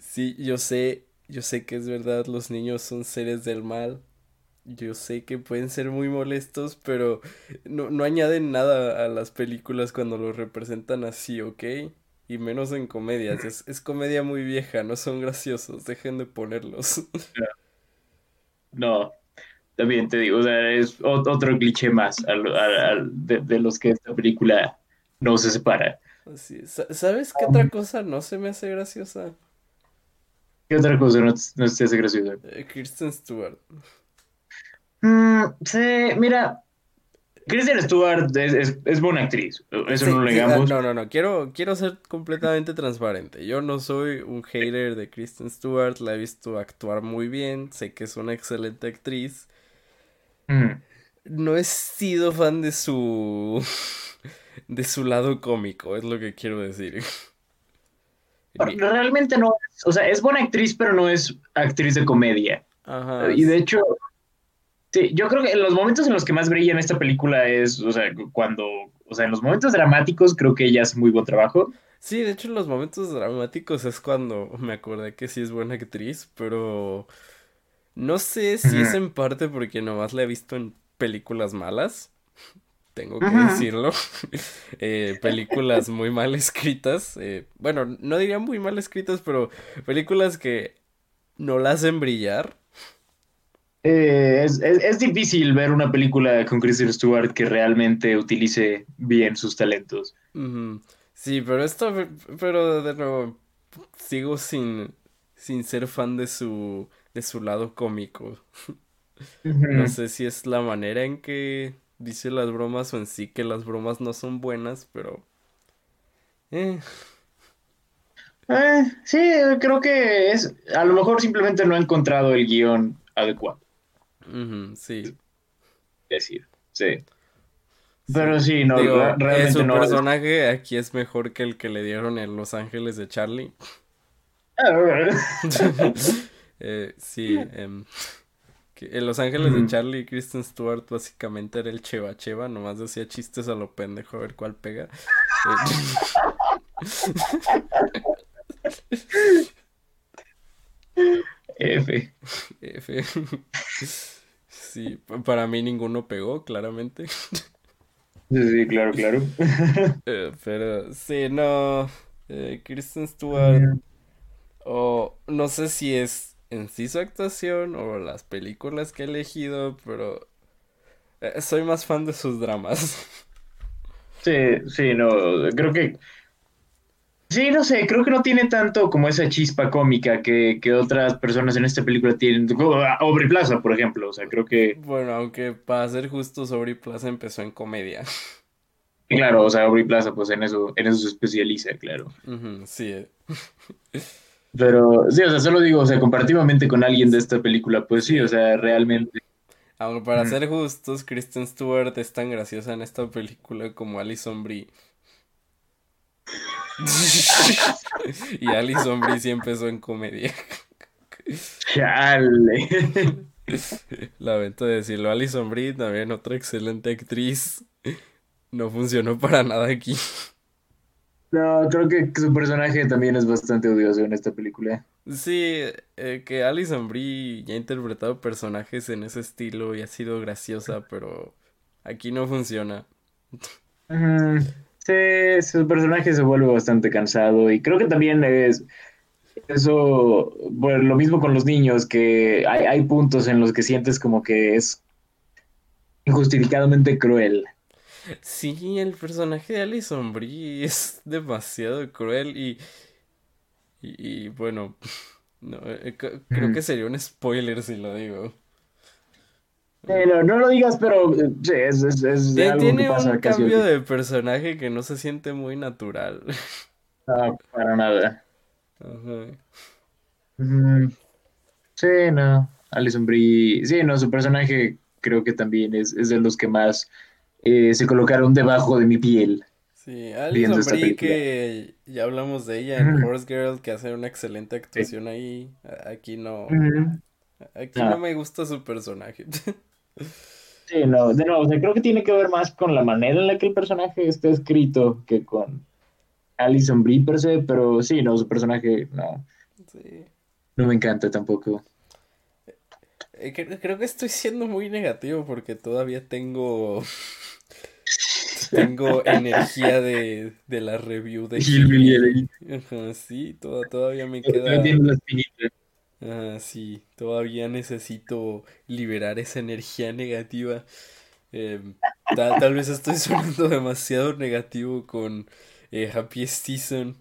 Sí, yo sé, yo sé que es verdad, los niños son seres del mal. Yo sé que pueden ser muy molestos, pero no, no añaden nada a las películas cuando los representan así, ¿ok? Y menos en comedias. Es, es comedia muy vieja, no son graciosos, dejen de ponerlos. No. También te digo, o sea, es ot- otro cliché más al- al- al- de, de los que esta película no se separa. Sa- ¿Sabes qué otra cosa no se me hace graciosa? ¿Qué otra cosa no, no te hace gracioso? Eh, Kristen Stewart. Mm, sí, mira, Kristen Stewart es, es, es buena actriz, eso Sí, no lo sí, negamos. no, no, no. Quiero, quiero ser completamente transparente. Yo no soy un hater de Kristen Stewart. La he visto actuar muy bien. Sé que es una excelente actriz. Mm. No he sido fan de su. de su lado cómico, es lo que quiero decir. Realmente no es, o sea, es buena actriz, pero no es actriz de comedia. Ajá. Y de hecho, sí, yo creo que en los momentos en los que más brilla en esta película es, o sea, cuando, o sea, en los momentos dramáticos creo que ella hace muy buen trabajo. Sí, de hecho en los momentos dramáticos es cuando me acordé que sí es buena actriz, pero no sé si es en parte porque nomás la he visto en películas malas, tengo que decirlo, Eh, películas muy mal escritas, eh, bueno, no diría muy mal escritas, pero películas que no la hacen brillar. Eh, es, es- es difícil ver una película con Kristen Stewart que realmente utilice bien sus talentos. Sí, pero esto, pero de nuevo, sigo sin, sin ser fan de su, de su lado cómico. No sé si es la manera en que dice las bromas o en sí que las bromas no son buenas, pero... eh, Eh, sí, creo que es, a lo mejor simplemente no ha encontrado el guion adecuado, sí. es decir, sí. Pero sí, no, Digo, re- realmente su no. personaje aquí es mejor que el que le dieron en Los Ángeles de Charlie. Eh, sí, que en Los Ángeles de Ujú. Charlie, Kristen Stewart básicamente era el Cheva Cheva, nomás decía chistes a lo pendejo a ver cuál pega. F. Eh, F. Sí, pa- para mí ninguno pegó, claramente. Sí, sí, claro, claro. Eh, pero sí, no. eh, Kristen Stewart, o no sé si es en sí su actuación o las películas que he elegido, pero eh, soy más fan de sus dramas. Sí, sí, no, creo que... Sí, no sé, creo que no tiene tanto como esa chispa cómica que, que otras personas en esta película tienen. Como Aubrey Plaza, por ejemplo, o sea, creo que... Bueno, aunque para ser justos, Aubrey Plaza empezó en comedia. Claro, o sea, Aubrey Plaza, pues en eso, en eso se especializa, claro. Sí, eh, Pero sí, o sea, solo digo, o sea, comparativamente con alguien de esta película, pues sí, o sea, realmente. Aunque para ser justos, Kristen Stewart es tan graciosa en esta película como Alison Brie. Y Alison Brie sí empezó en comedia. Chale. Lamento decirlo. Alison Brie, también otra excelente actriz. No funcionó para nada aquí. No, creo que su personaje también es bastante odioso en esta película. Sí, eh, que Alison Brie ya ha interpretado personajes en ese estilo y ha sido graciosa, pero aquí no funciona. Sí, su personaje se vuelve bastante cansado y creo que también es eso, bueno, lo mismo con los niños, que hay, hay puntos en los que sientes como que es injustificadamente cruel. Sí, el personaje de Alison Brie es demasiado cruel y, y, y, bueno, no, eh, creo que sería un spoiler si lo digo. Pero no lo digas, pero eh, sí, es, es, es Tie- algo que Tiene pasa un casi cambio de personaje que no se siente muy natural. No, para nada. Ajá. Sí, no. Alison Brie. Sí, no, su personaje creo que también es, es de los que más eh, se colocaron debajo de mi piel. Sí, Alison Brie, que ya hablamos de ella en Ujú. Horse Girl, que hace una excelente actuación ahí. Aquí no, aquí Ah. no me gusta su personaje. Sí, no, de nuevo, o sea, creo que tiene que ver más con la manera en la que el personaje está escrito que con Alison Brie per se, pero sí, no, su personaje no, Sí. no me encanta tampoco. Eh, cre- Creo que estoy siendo muy negativo porque todavía tengo tengo energía de, de la review de Hillbilly. Ajá, sí, to- todavía me queda. Ah, sí, todavía necesito liberar esa energía negativa. Em, ta- tal vez estoy sonando demasiado negativo con eh, Happiest Season.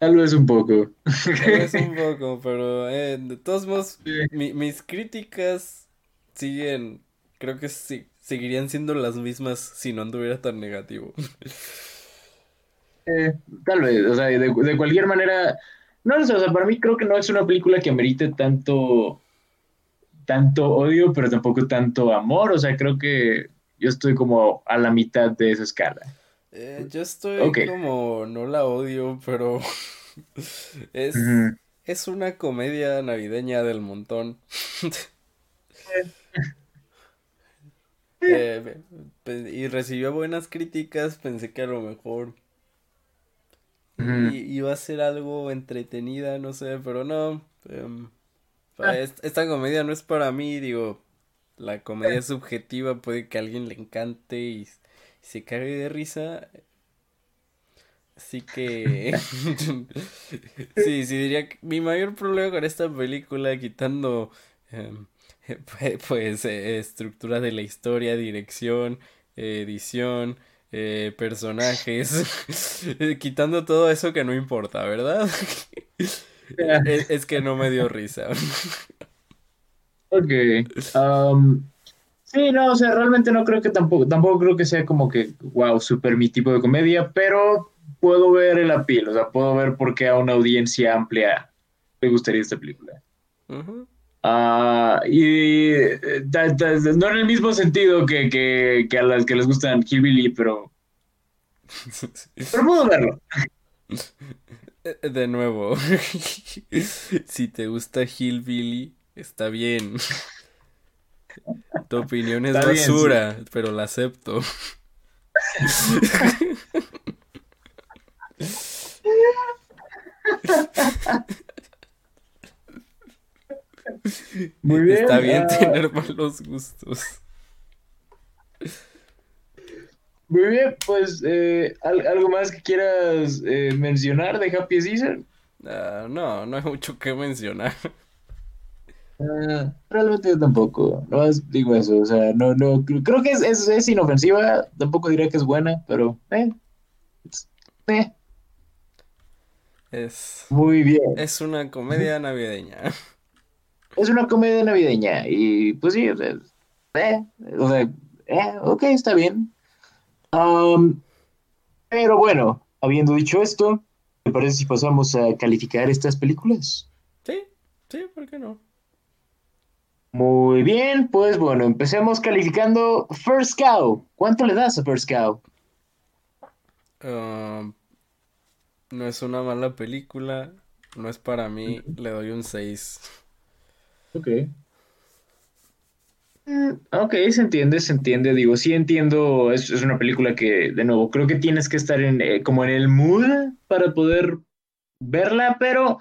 Tal vez un poco. Tal vez un poco, pero eh, de todos modos, Sí. mi- mis críticas siguen, creo que sí, seguirían siendo las mismas si no anduviera tan negativo. Eh, tal vez, o sea, de, de cualquier manera, no sé, o sea, para mí creo que no es una película que amerite tanto, tanto odio, pero tampoco tanto amor, o sea, creo que yo estoy como a la mitad de esa escala. Eh, yo estoy como, no la odio, pero es, es una comedia navideña del montón. Eh, pe- y recibió buenas críticas, pensé que a lo mejor i- iba a ser algo entretenida, no sé, pero no. em, Ah. est- esta comedia no es para mí, digo, la comedia es subjetiva, puede que a alguien le encante y se cague de risa. Así que sí, sí diría que mi mayor problema con esta película, quitando em, Pu- Pues eh, estructura de la historia, dirección, eh, edición, eh, personajes, quitando todo eso que no importa, ¿verdad? Es, es que no me dio risa. Ok. Sí, no, o sea, realmente no creo que tampoco, tampoco creo que sea como que, wow, súper mi tipo de comedia, pero puedo ver el appeal, o sea, puedo ver por qué a una audiencia amplia le gustaría esta película. Ujú. Ah, y ta- ta- no en el mismo sentido que, que, que a las que les gustan Hillbilly, pero, pero puedo verlo. De nuevo, si te gusta Hillbilly, está bien. Tu opinión es Está bien, sí. basura, pero la acepto. Muy bien. Está bien ah, tener malos gustos. muy bien, pues, eh, ¿al- ¿algo más que quieras eh, mencionar de Happy Season? Ah, no, no hay mucho que mencionar. Ah, realmente yo tampoco, no digo eso, o sea, no, no, cre- creo que es, es, es inofensiva, tampoco diría que es buena, pero, eh, eh, Es, muy bien. es una comedia navideña. Es una comedia navideña y pues sí, o sea, eh, o sea, eh, ok, está bien. Am, pero bueno, habiendo dicho esto, ¿te parece si pasamos a calificar estas películas? Sí, sí, ¿por qué no? Muy bien, pues bueno, empecemos calificando First Cow. ¿Cuánto le das a First Cow? Um, no es una mala película, no es para mí, le doy un 6. Ok. Mm, Ok, se entiende, se entiende. Digo, sí entiendo, es, es una película que, de nuevo, creo que tienes que estar en, eh, como en el mood para poder verla, pero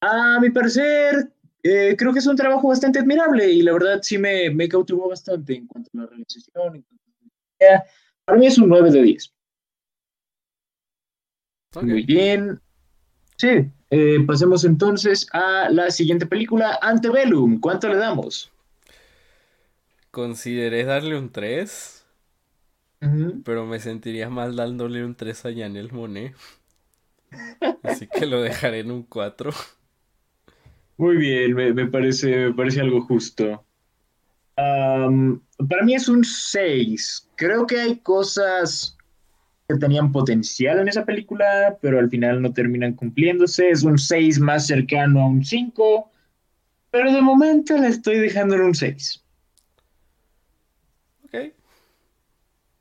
a mi parecer, eh, creo que es un trabajo bastante admirable y la verdad sí me, me cautivó bastante en cuanto a la realización. en cuanto a la idea. Para mí es un 9 de 10. Ok. Muy bien. Sí, eh, pasemos entonces a la siguiente película, Antebellum. ¿Cuánto le damos? Consideré darle un 3, Ujú. pero me sentiría mal dándole un 3 a Yanel Monet. Así que lo dejaré en un 4. Muy bien, me, me parece, me parece algo justo. Para mí es un 6. Creo que hay cosas que tenían potencial en esa película, pero al final no terminan cumpliéndose. Es un 6 más cercano a un 5, pero de momento le estoy dejando en un 6. Ok.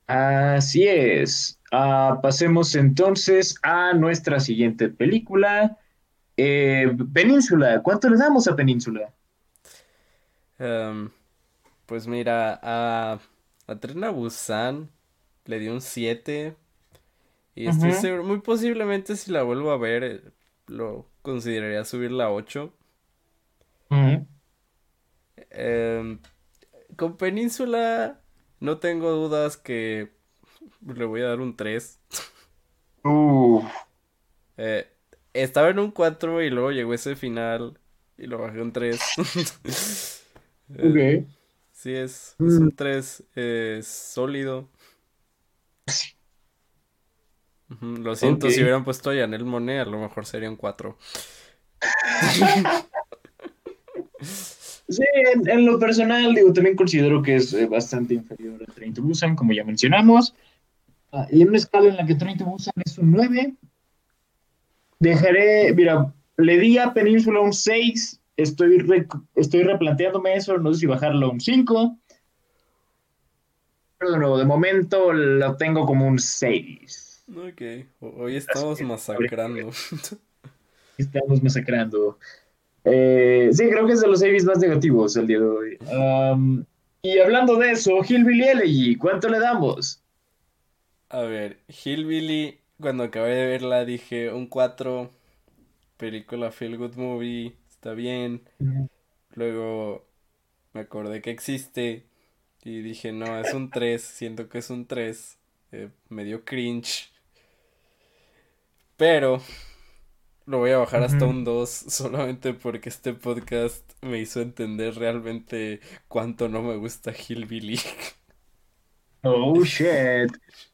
Así es. Ah, pasemos entonces a nuestra siguiente película. Eh, Península. ¿Cuánto le damos a Península? Em, pues mira, a, a Tren a Busan le di un 7. Y estoy seguro, muy posiblemente si la vuelvo a ver, eh, lo consideraría subirla a 8. Ujú. Em, con Península no tengo dudas que le voy a dar un 3. Uf. Eh, estaba en un 4 y luego llegó ese final y lo bajé un 3. Ok. Sí, es, es Mm. un 3 eh, sólido. Lo siento, Ok. si hubieran puesto a Yanel Monet, a lo mejor sería un 4. Sí, en, en lo personal, digo, también considero que es eh, bastante inferior a Train to Busan, como ya mencionamos. Ah, y en una escala en la que Train to Busan es un 9, dejaré, mira, le di a Península un 6, estoy, re- estoy replanteándome eso, no sé si bajarlo a un 5. Pero de nuevo, de momento lo tengo como un 6. Ok, ho- hoy estamos masacrando. Estamos masacrando. Eh, sí, creo que es de los Avis más negativos el día de hoy. Um, y hablando de eso, Hillbilly Elegy, ¿cuánto le damos? A ver, Hillbilly, cuando acabé de verla dije un 4, película Feel Good Movie, está bien. Luego me acordé que existe y dije, no, es un 3, siento que es un 3, eh, me dio cringe. Pero lo voy a bajar hasta un 2 solamente porque este podcast me hizo entender realmente cuánto no me gusta Hillbilly. Oh, shit.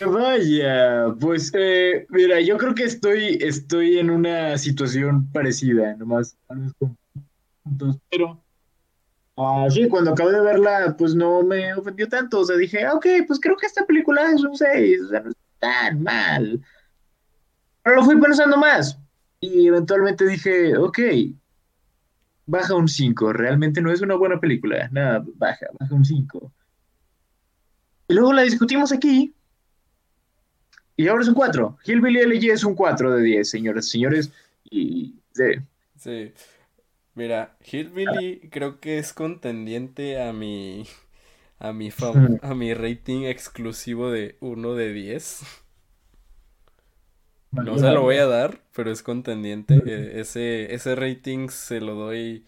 Vaya, pues eh, mira, yo creo que estoy, estoy en una situación parecida, nomás puntos, pero ah, sí, cuando acabé de verla, pues no me ofendió tanto, o sea, dije, ah, ok, pues creo que esta película es un 6, o sea, no está tan mal. Pero lo fui pensando más y eventualmente dije, ok, baja un 5, realmente no es una buena película, nada, baja, baja un 5. Y luego la discutimos aquí y ahora es un 4. Hillbilly Elegy es un 4 de 10, señoras y señores. Y sí. Sí. Mira, Hillbilly creo que es contendiente a mi a mi fam- a mi rating exclusivo de 1 de 10. No se lo voy a dar, pero es contendiente. Eh, ese ese rating se lo doy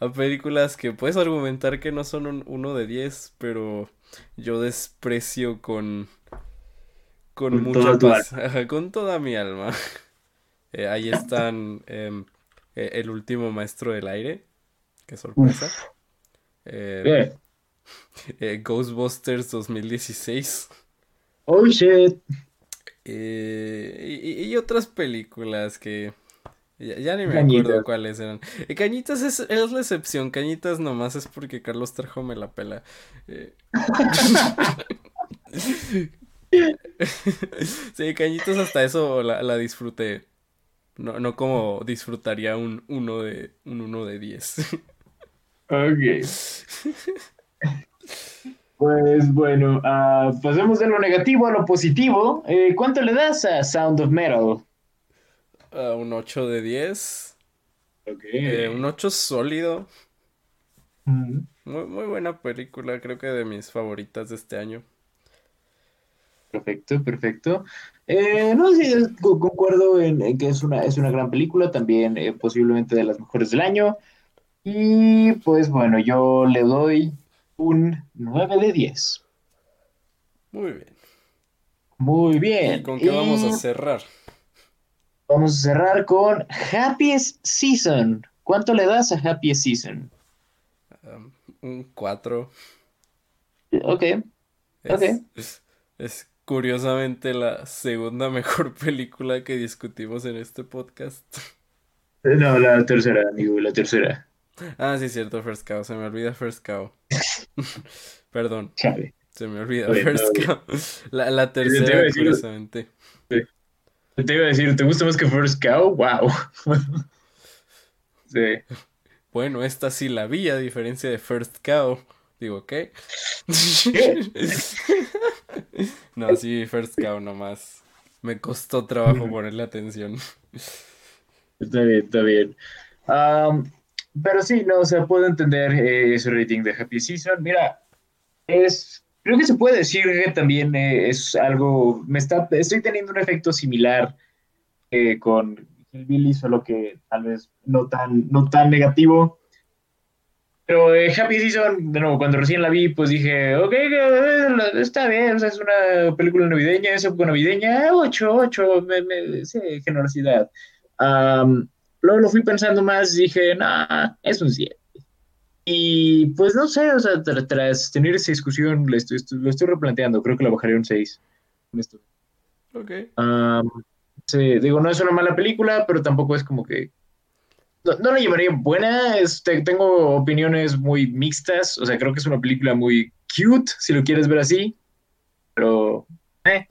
a películas que puedes argumentar que no son un 1 de 10, pero yo desprecio con con Con mucha paz, ajá, con toda mi alma. Eh, ahí están em, eh, El último maestro del aire, qué sorpresa. Eh, Eh, Ghostbusters 2016 Oh shit. eh, y, y otras películas que ya, ya ni me Cañitas. acuerdo cuáles eran. Eh, Cañitas es, es la excepción, Cañitas nomás es porque Carlos Trejo me la pela. Sí, Cañitas hasta eso la, la disfruté. No, no como disfrutaría un 1 de, un 1 de 10. Ok. Pues bueno, ah, pasemos de lo negativo a lo positivo. Eh, ¿cuánto le das a Sound of Metal? Ah, un 8 de 10. Ok. Eh, un 8 sólido. Mm, Muy, muy buena película, creo que de mis favoritas de este año. Perfecto, perfecto. Eh, no, sí, es- concuerdo en, en que es una, es una gran película, también eh, posiblemente de las mejores del año. Y pues bueno, yo le doy un 9 de 10. Muy bien. Muy bien. ¿Y con qué vamos a cerrar? vamos a cerrar con Happiest Season. ¿Cuánto le das a Happiest Season? Um, un 4. Ok, Es, Ok. es- es curiosamente la segunda mejor película que discutimos en este podcast. Eh, no, la tercera, amigo, la tercera. Ah, sí, cierto, First Cow. Se me olvida First Cow. Perdón, se me olvida Oye, First no, Cow. La, la te tercera, decir- curiosamente. Te iba a decir, ¿te gusta más que First Cow? Wow. Sí. Bueno, esta sí la vi, a diferencia de First Cow. Digo, ¿qué? No, sí, First Cow nomás. Me costó trabajo ponerle atención. Está bien, está bien. Am, pero sí, no, o sea, puedo entender eh, ese rating de Happy Season. Mira, es, creo que se puede decir que también eh, es algo, me está, estoy teniendo un efecto similar eh, con Hillbilly, solo que tal vez no tan, no tan negativo. Pero eh, Happy Season, de nuevo, cuando recién la vi, pues dije, ok, está bien, o sea, es una película navideña, es época navideña, 8, 8, me, me, sí, generosidad. Am, luego lo fui pensando más, dije, nah, es un 7. Y pues no sé, o sea, tra- tras tener esa discusión, lo estoy, lo estoy replanteando, creo que la bajaré un 6. Honesto. Ok. Am, sí, digo, no es una mala película, pero tampoco es como que. No, no la llamaría buena, este, tengo opiniones muy mixtas, o sea, creo que es una película muy cute, si lo quieres ver así, pero. eh,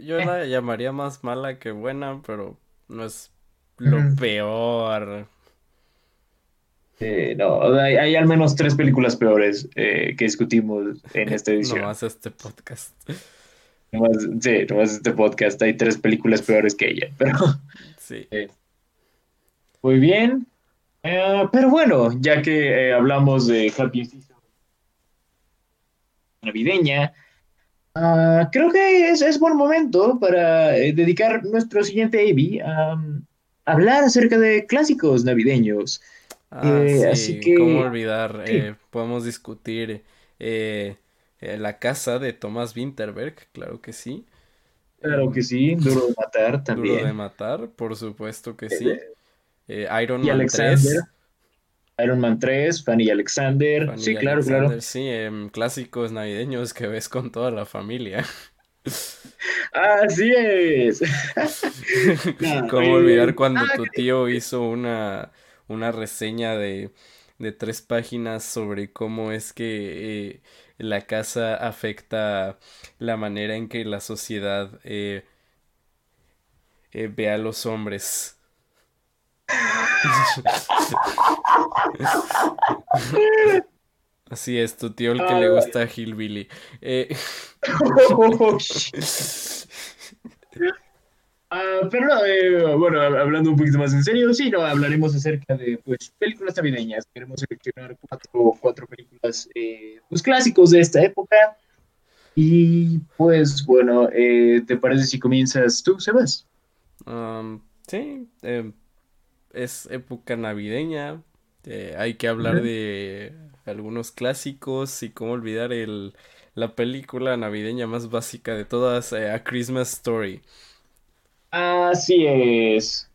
Yo la llamaría más mala que buena, pero no es lo peor. eh, no, hay, hay al menos tres películas peores eh, que discutimos en esta edición. Nomás este podcast. Nomás, sí, nomás este podcast, hay tres películas peores que ella, pero. Sí. Muy bien. Eh, pero bueno, ya que eh, hablamos de Happy Season navideña, ah, creo que es, es buen momento para eh, dedicar nuestro siguiente AV a hablar acerca de clásicos navideños. Ah, sí, así que- ¿cómo olvidar? sí. Podemos discutir La casa de Thomas Winterberg, claro que sí. Claro que sí, Duro de Matar Duro de también. matar, por supuesto que sí. Eh, Iron Y Man Alexander, 3. Iron Man 3, Fanny Alexander. Fanny sí, claro, claro. Alexander, sí, em, clásicos navideños que ves con toda la familia. Así es. ¿Cómo eh, olvidar cuando ah, tu tío hizo una, una reseña de, de tres páginas sobre cómo es que eh, la casa afecta la manera en que la sociedad eh, eh, ve a los hombres? Así es, tu tío el que le gusta a Hillbilly. Eh, Ah, pero no, eh, bueno, hab- hablando un poquito más en serio, sí, no, hablaremos acerca de pues, películas navideñas. Queremos seleccionar cuatro, cuatro películas eh, pues, clásicos de esta época. Y pues bueno, eh, ¿te parece si comienzas tú, Sebas? Um, sí, em, es época navideña. eh, hay que hablar de algunos clásicos y cómo olvidar el, la película navideña más básica de todas, eh, A Christmas Story. Así es.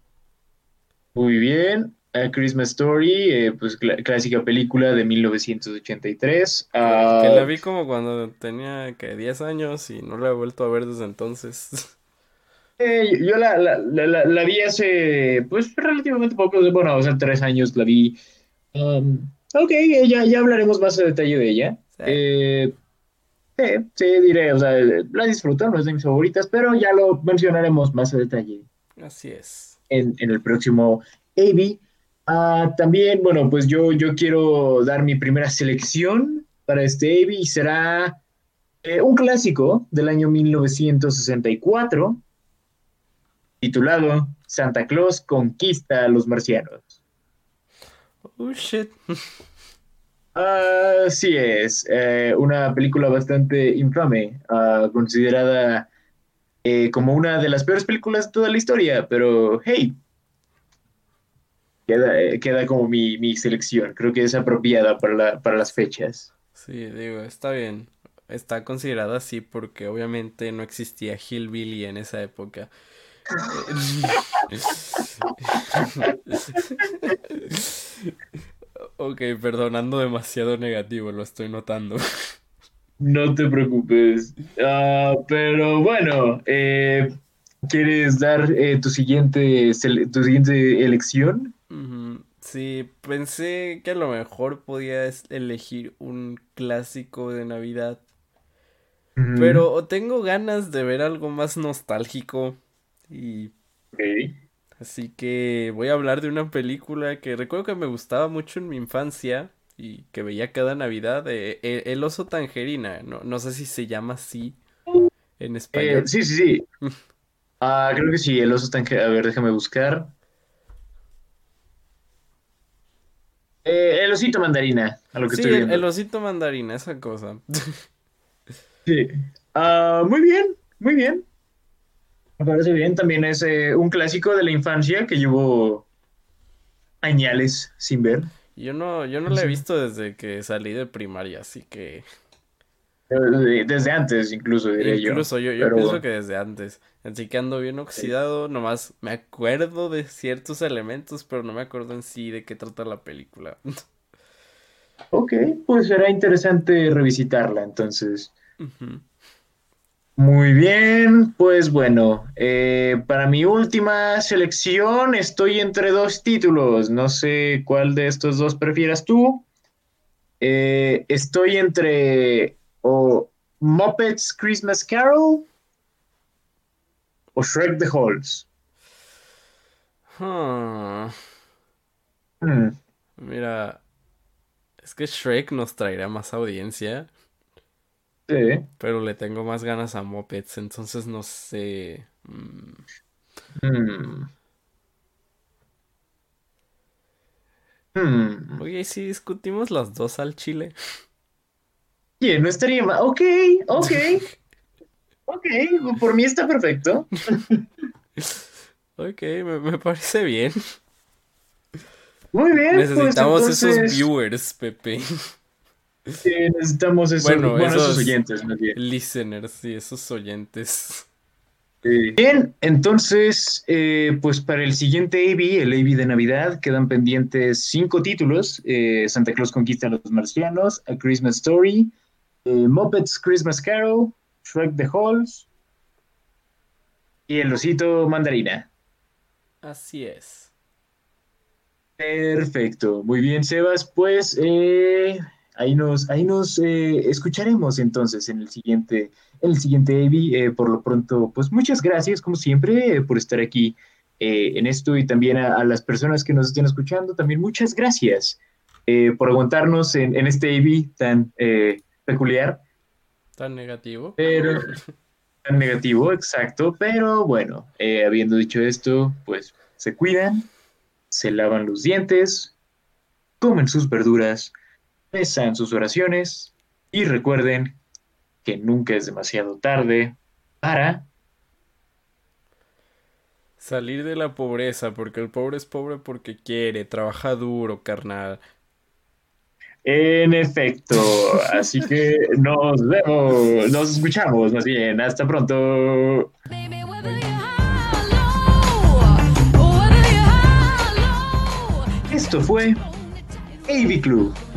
Muy bien. A Christmas Story, eh, pues cl- clásica película de 1983. Que, Ah, que la vi como cuando tenía que 10 años y no la he vuelto a ver desde entonces. Eh, yo la, la, la, vi hace, pues, relativamente poco, bueno, o sea, tres años la vi. Um, ok, eh, ya, ya hablaremos más a detalle de ella. Sí. Eh, sí, sí, diré, o sea, la disfruto, no es de mis favoritas, pero ya lo mencionaremos más a detalle Así es. en, en el próximo AV. Ah, también, bueno, pues yo, yo quiero dar mi primera selección para este AV y será un clásico del año 1964 titulado Santa Claus conquista a los marcianos. Oh shit. Así es, eh, una película bastante infame, ah, considerada eh, como una de las peores películas de toda la historia, pero hey, queda, eh, queda como mi, mi selección, creo que es apropiada para, la- para las fechas. Sí, digo, está bien. Está considerada así porque obviamente no existía Hillbilly en esa época. Ok, perdonando demasiado negativo, lo estoy notando. No te preocupes, Ah, pero bueno, eh, ¿quieres dar eh, tu siguiente, tu siguiente elección? Sí, pensé que a lo mejor podía es- elegir un clásico de Navidad, pero tengo ganas de ver algo más nostálgico y. Así que voy a hablar de una película que recuerdo que me gustaba mucho en mi infancia y que veía cada Navidad, eh, eh, El oso tangerina, no, no sé si se llama así en Eh, español. sí, sí, sí. Ah, creo que sí, el oso tan... A ver, déjame buscar. Eh, el osito mandarina, a lo que Sí, estoy viendo. el osito mandarina, esa cosa. Sí. Ah, muy bien, muy bien. Me parece bien. También es eh, un clásico de la infancia que llevo añales sin ver. Yo no, yo no la he visto desde que salí de primaria, así que Eh, Desde antes, incluso, diré yo. incluso yo, yo pienso que desde antes. Así que ando bien oxidado, nomás me acuerdo de ciertos elementos, pero no me acuerdo en sí de qué trata la película. Ok, pues será interesante revisitarla entonces. Ujú. Muy bien, pues bueno, eh, para mi última selección estoy entre dos títulos. No sé cuál de estos dos prefieras tú. Eh, estoy entre o Muppets Christmas Carol o Shrek the Halls. Hmm, mira, es que Shrek nos traerá más audiencia, sí. pero le tengo más ganas a Muppets, entonces no sé. Mm, Hmm. Hmm. Oye, ¿y si discutimos las dos al chile? Oye, no estaría mal. Ok, ok. Ok, por mí está perfecto. Ok, me, me parece bien. Muy bien, pues Necesitamos esos viewers, Pepe. Necesitamos esos, Bueno, bueno, esos esos- oyentes, más bien. Listeners, sí, esos oyentes. Eh, Bien, entonces, eh, pues para el siguiente AV, el AV de Navidad, quedan pendientes cinco títulos: eh, Santa Claus conquista a los marcianos, A Christmas Story, eh, Muppets Christmas Carol, Shrek the Halls y El Osito Mandarina. Así es. Perfecto, muy bien, Sebas. Pues ahí nos, ahí nos eh, escucharemos entonces en el siguiente, en el siguiente AV. Eh, por lo pronto, pues muchas gracias, como siempre, eh, por estar aquí eh, en esto y también a, a las personas que nos estén escuchando. También muchas gracias por aguantarnos en, en este AV tan peculiar, Tan negativo. pero tan negativo, exacto. Pero bueno, habiendo dicho esto, pues se cuidan, se lavan los dientes, comen sus verduras, rezan sus oraciones y recuerden que nunca es demasiado tarde para... Salir de la pobreza, porque el pobre es pobre porque quiere, trabaja duro, carnal. En efecto, así que nos vemos, nos escuchamos más bien. Hasta pronto. Esto fue AV Club.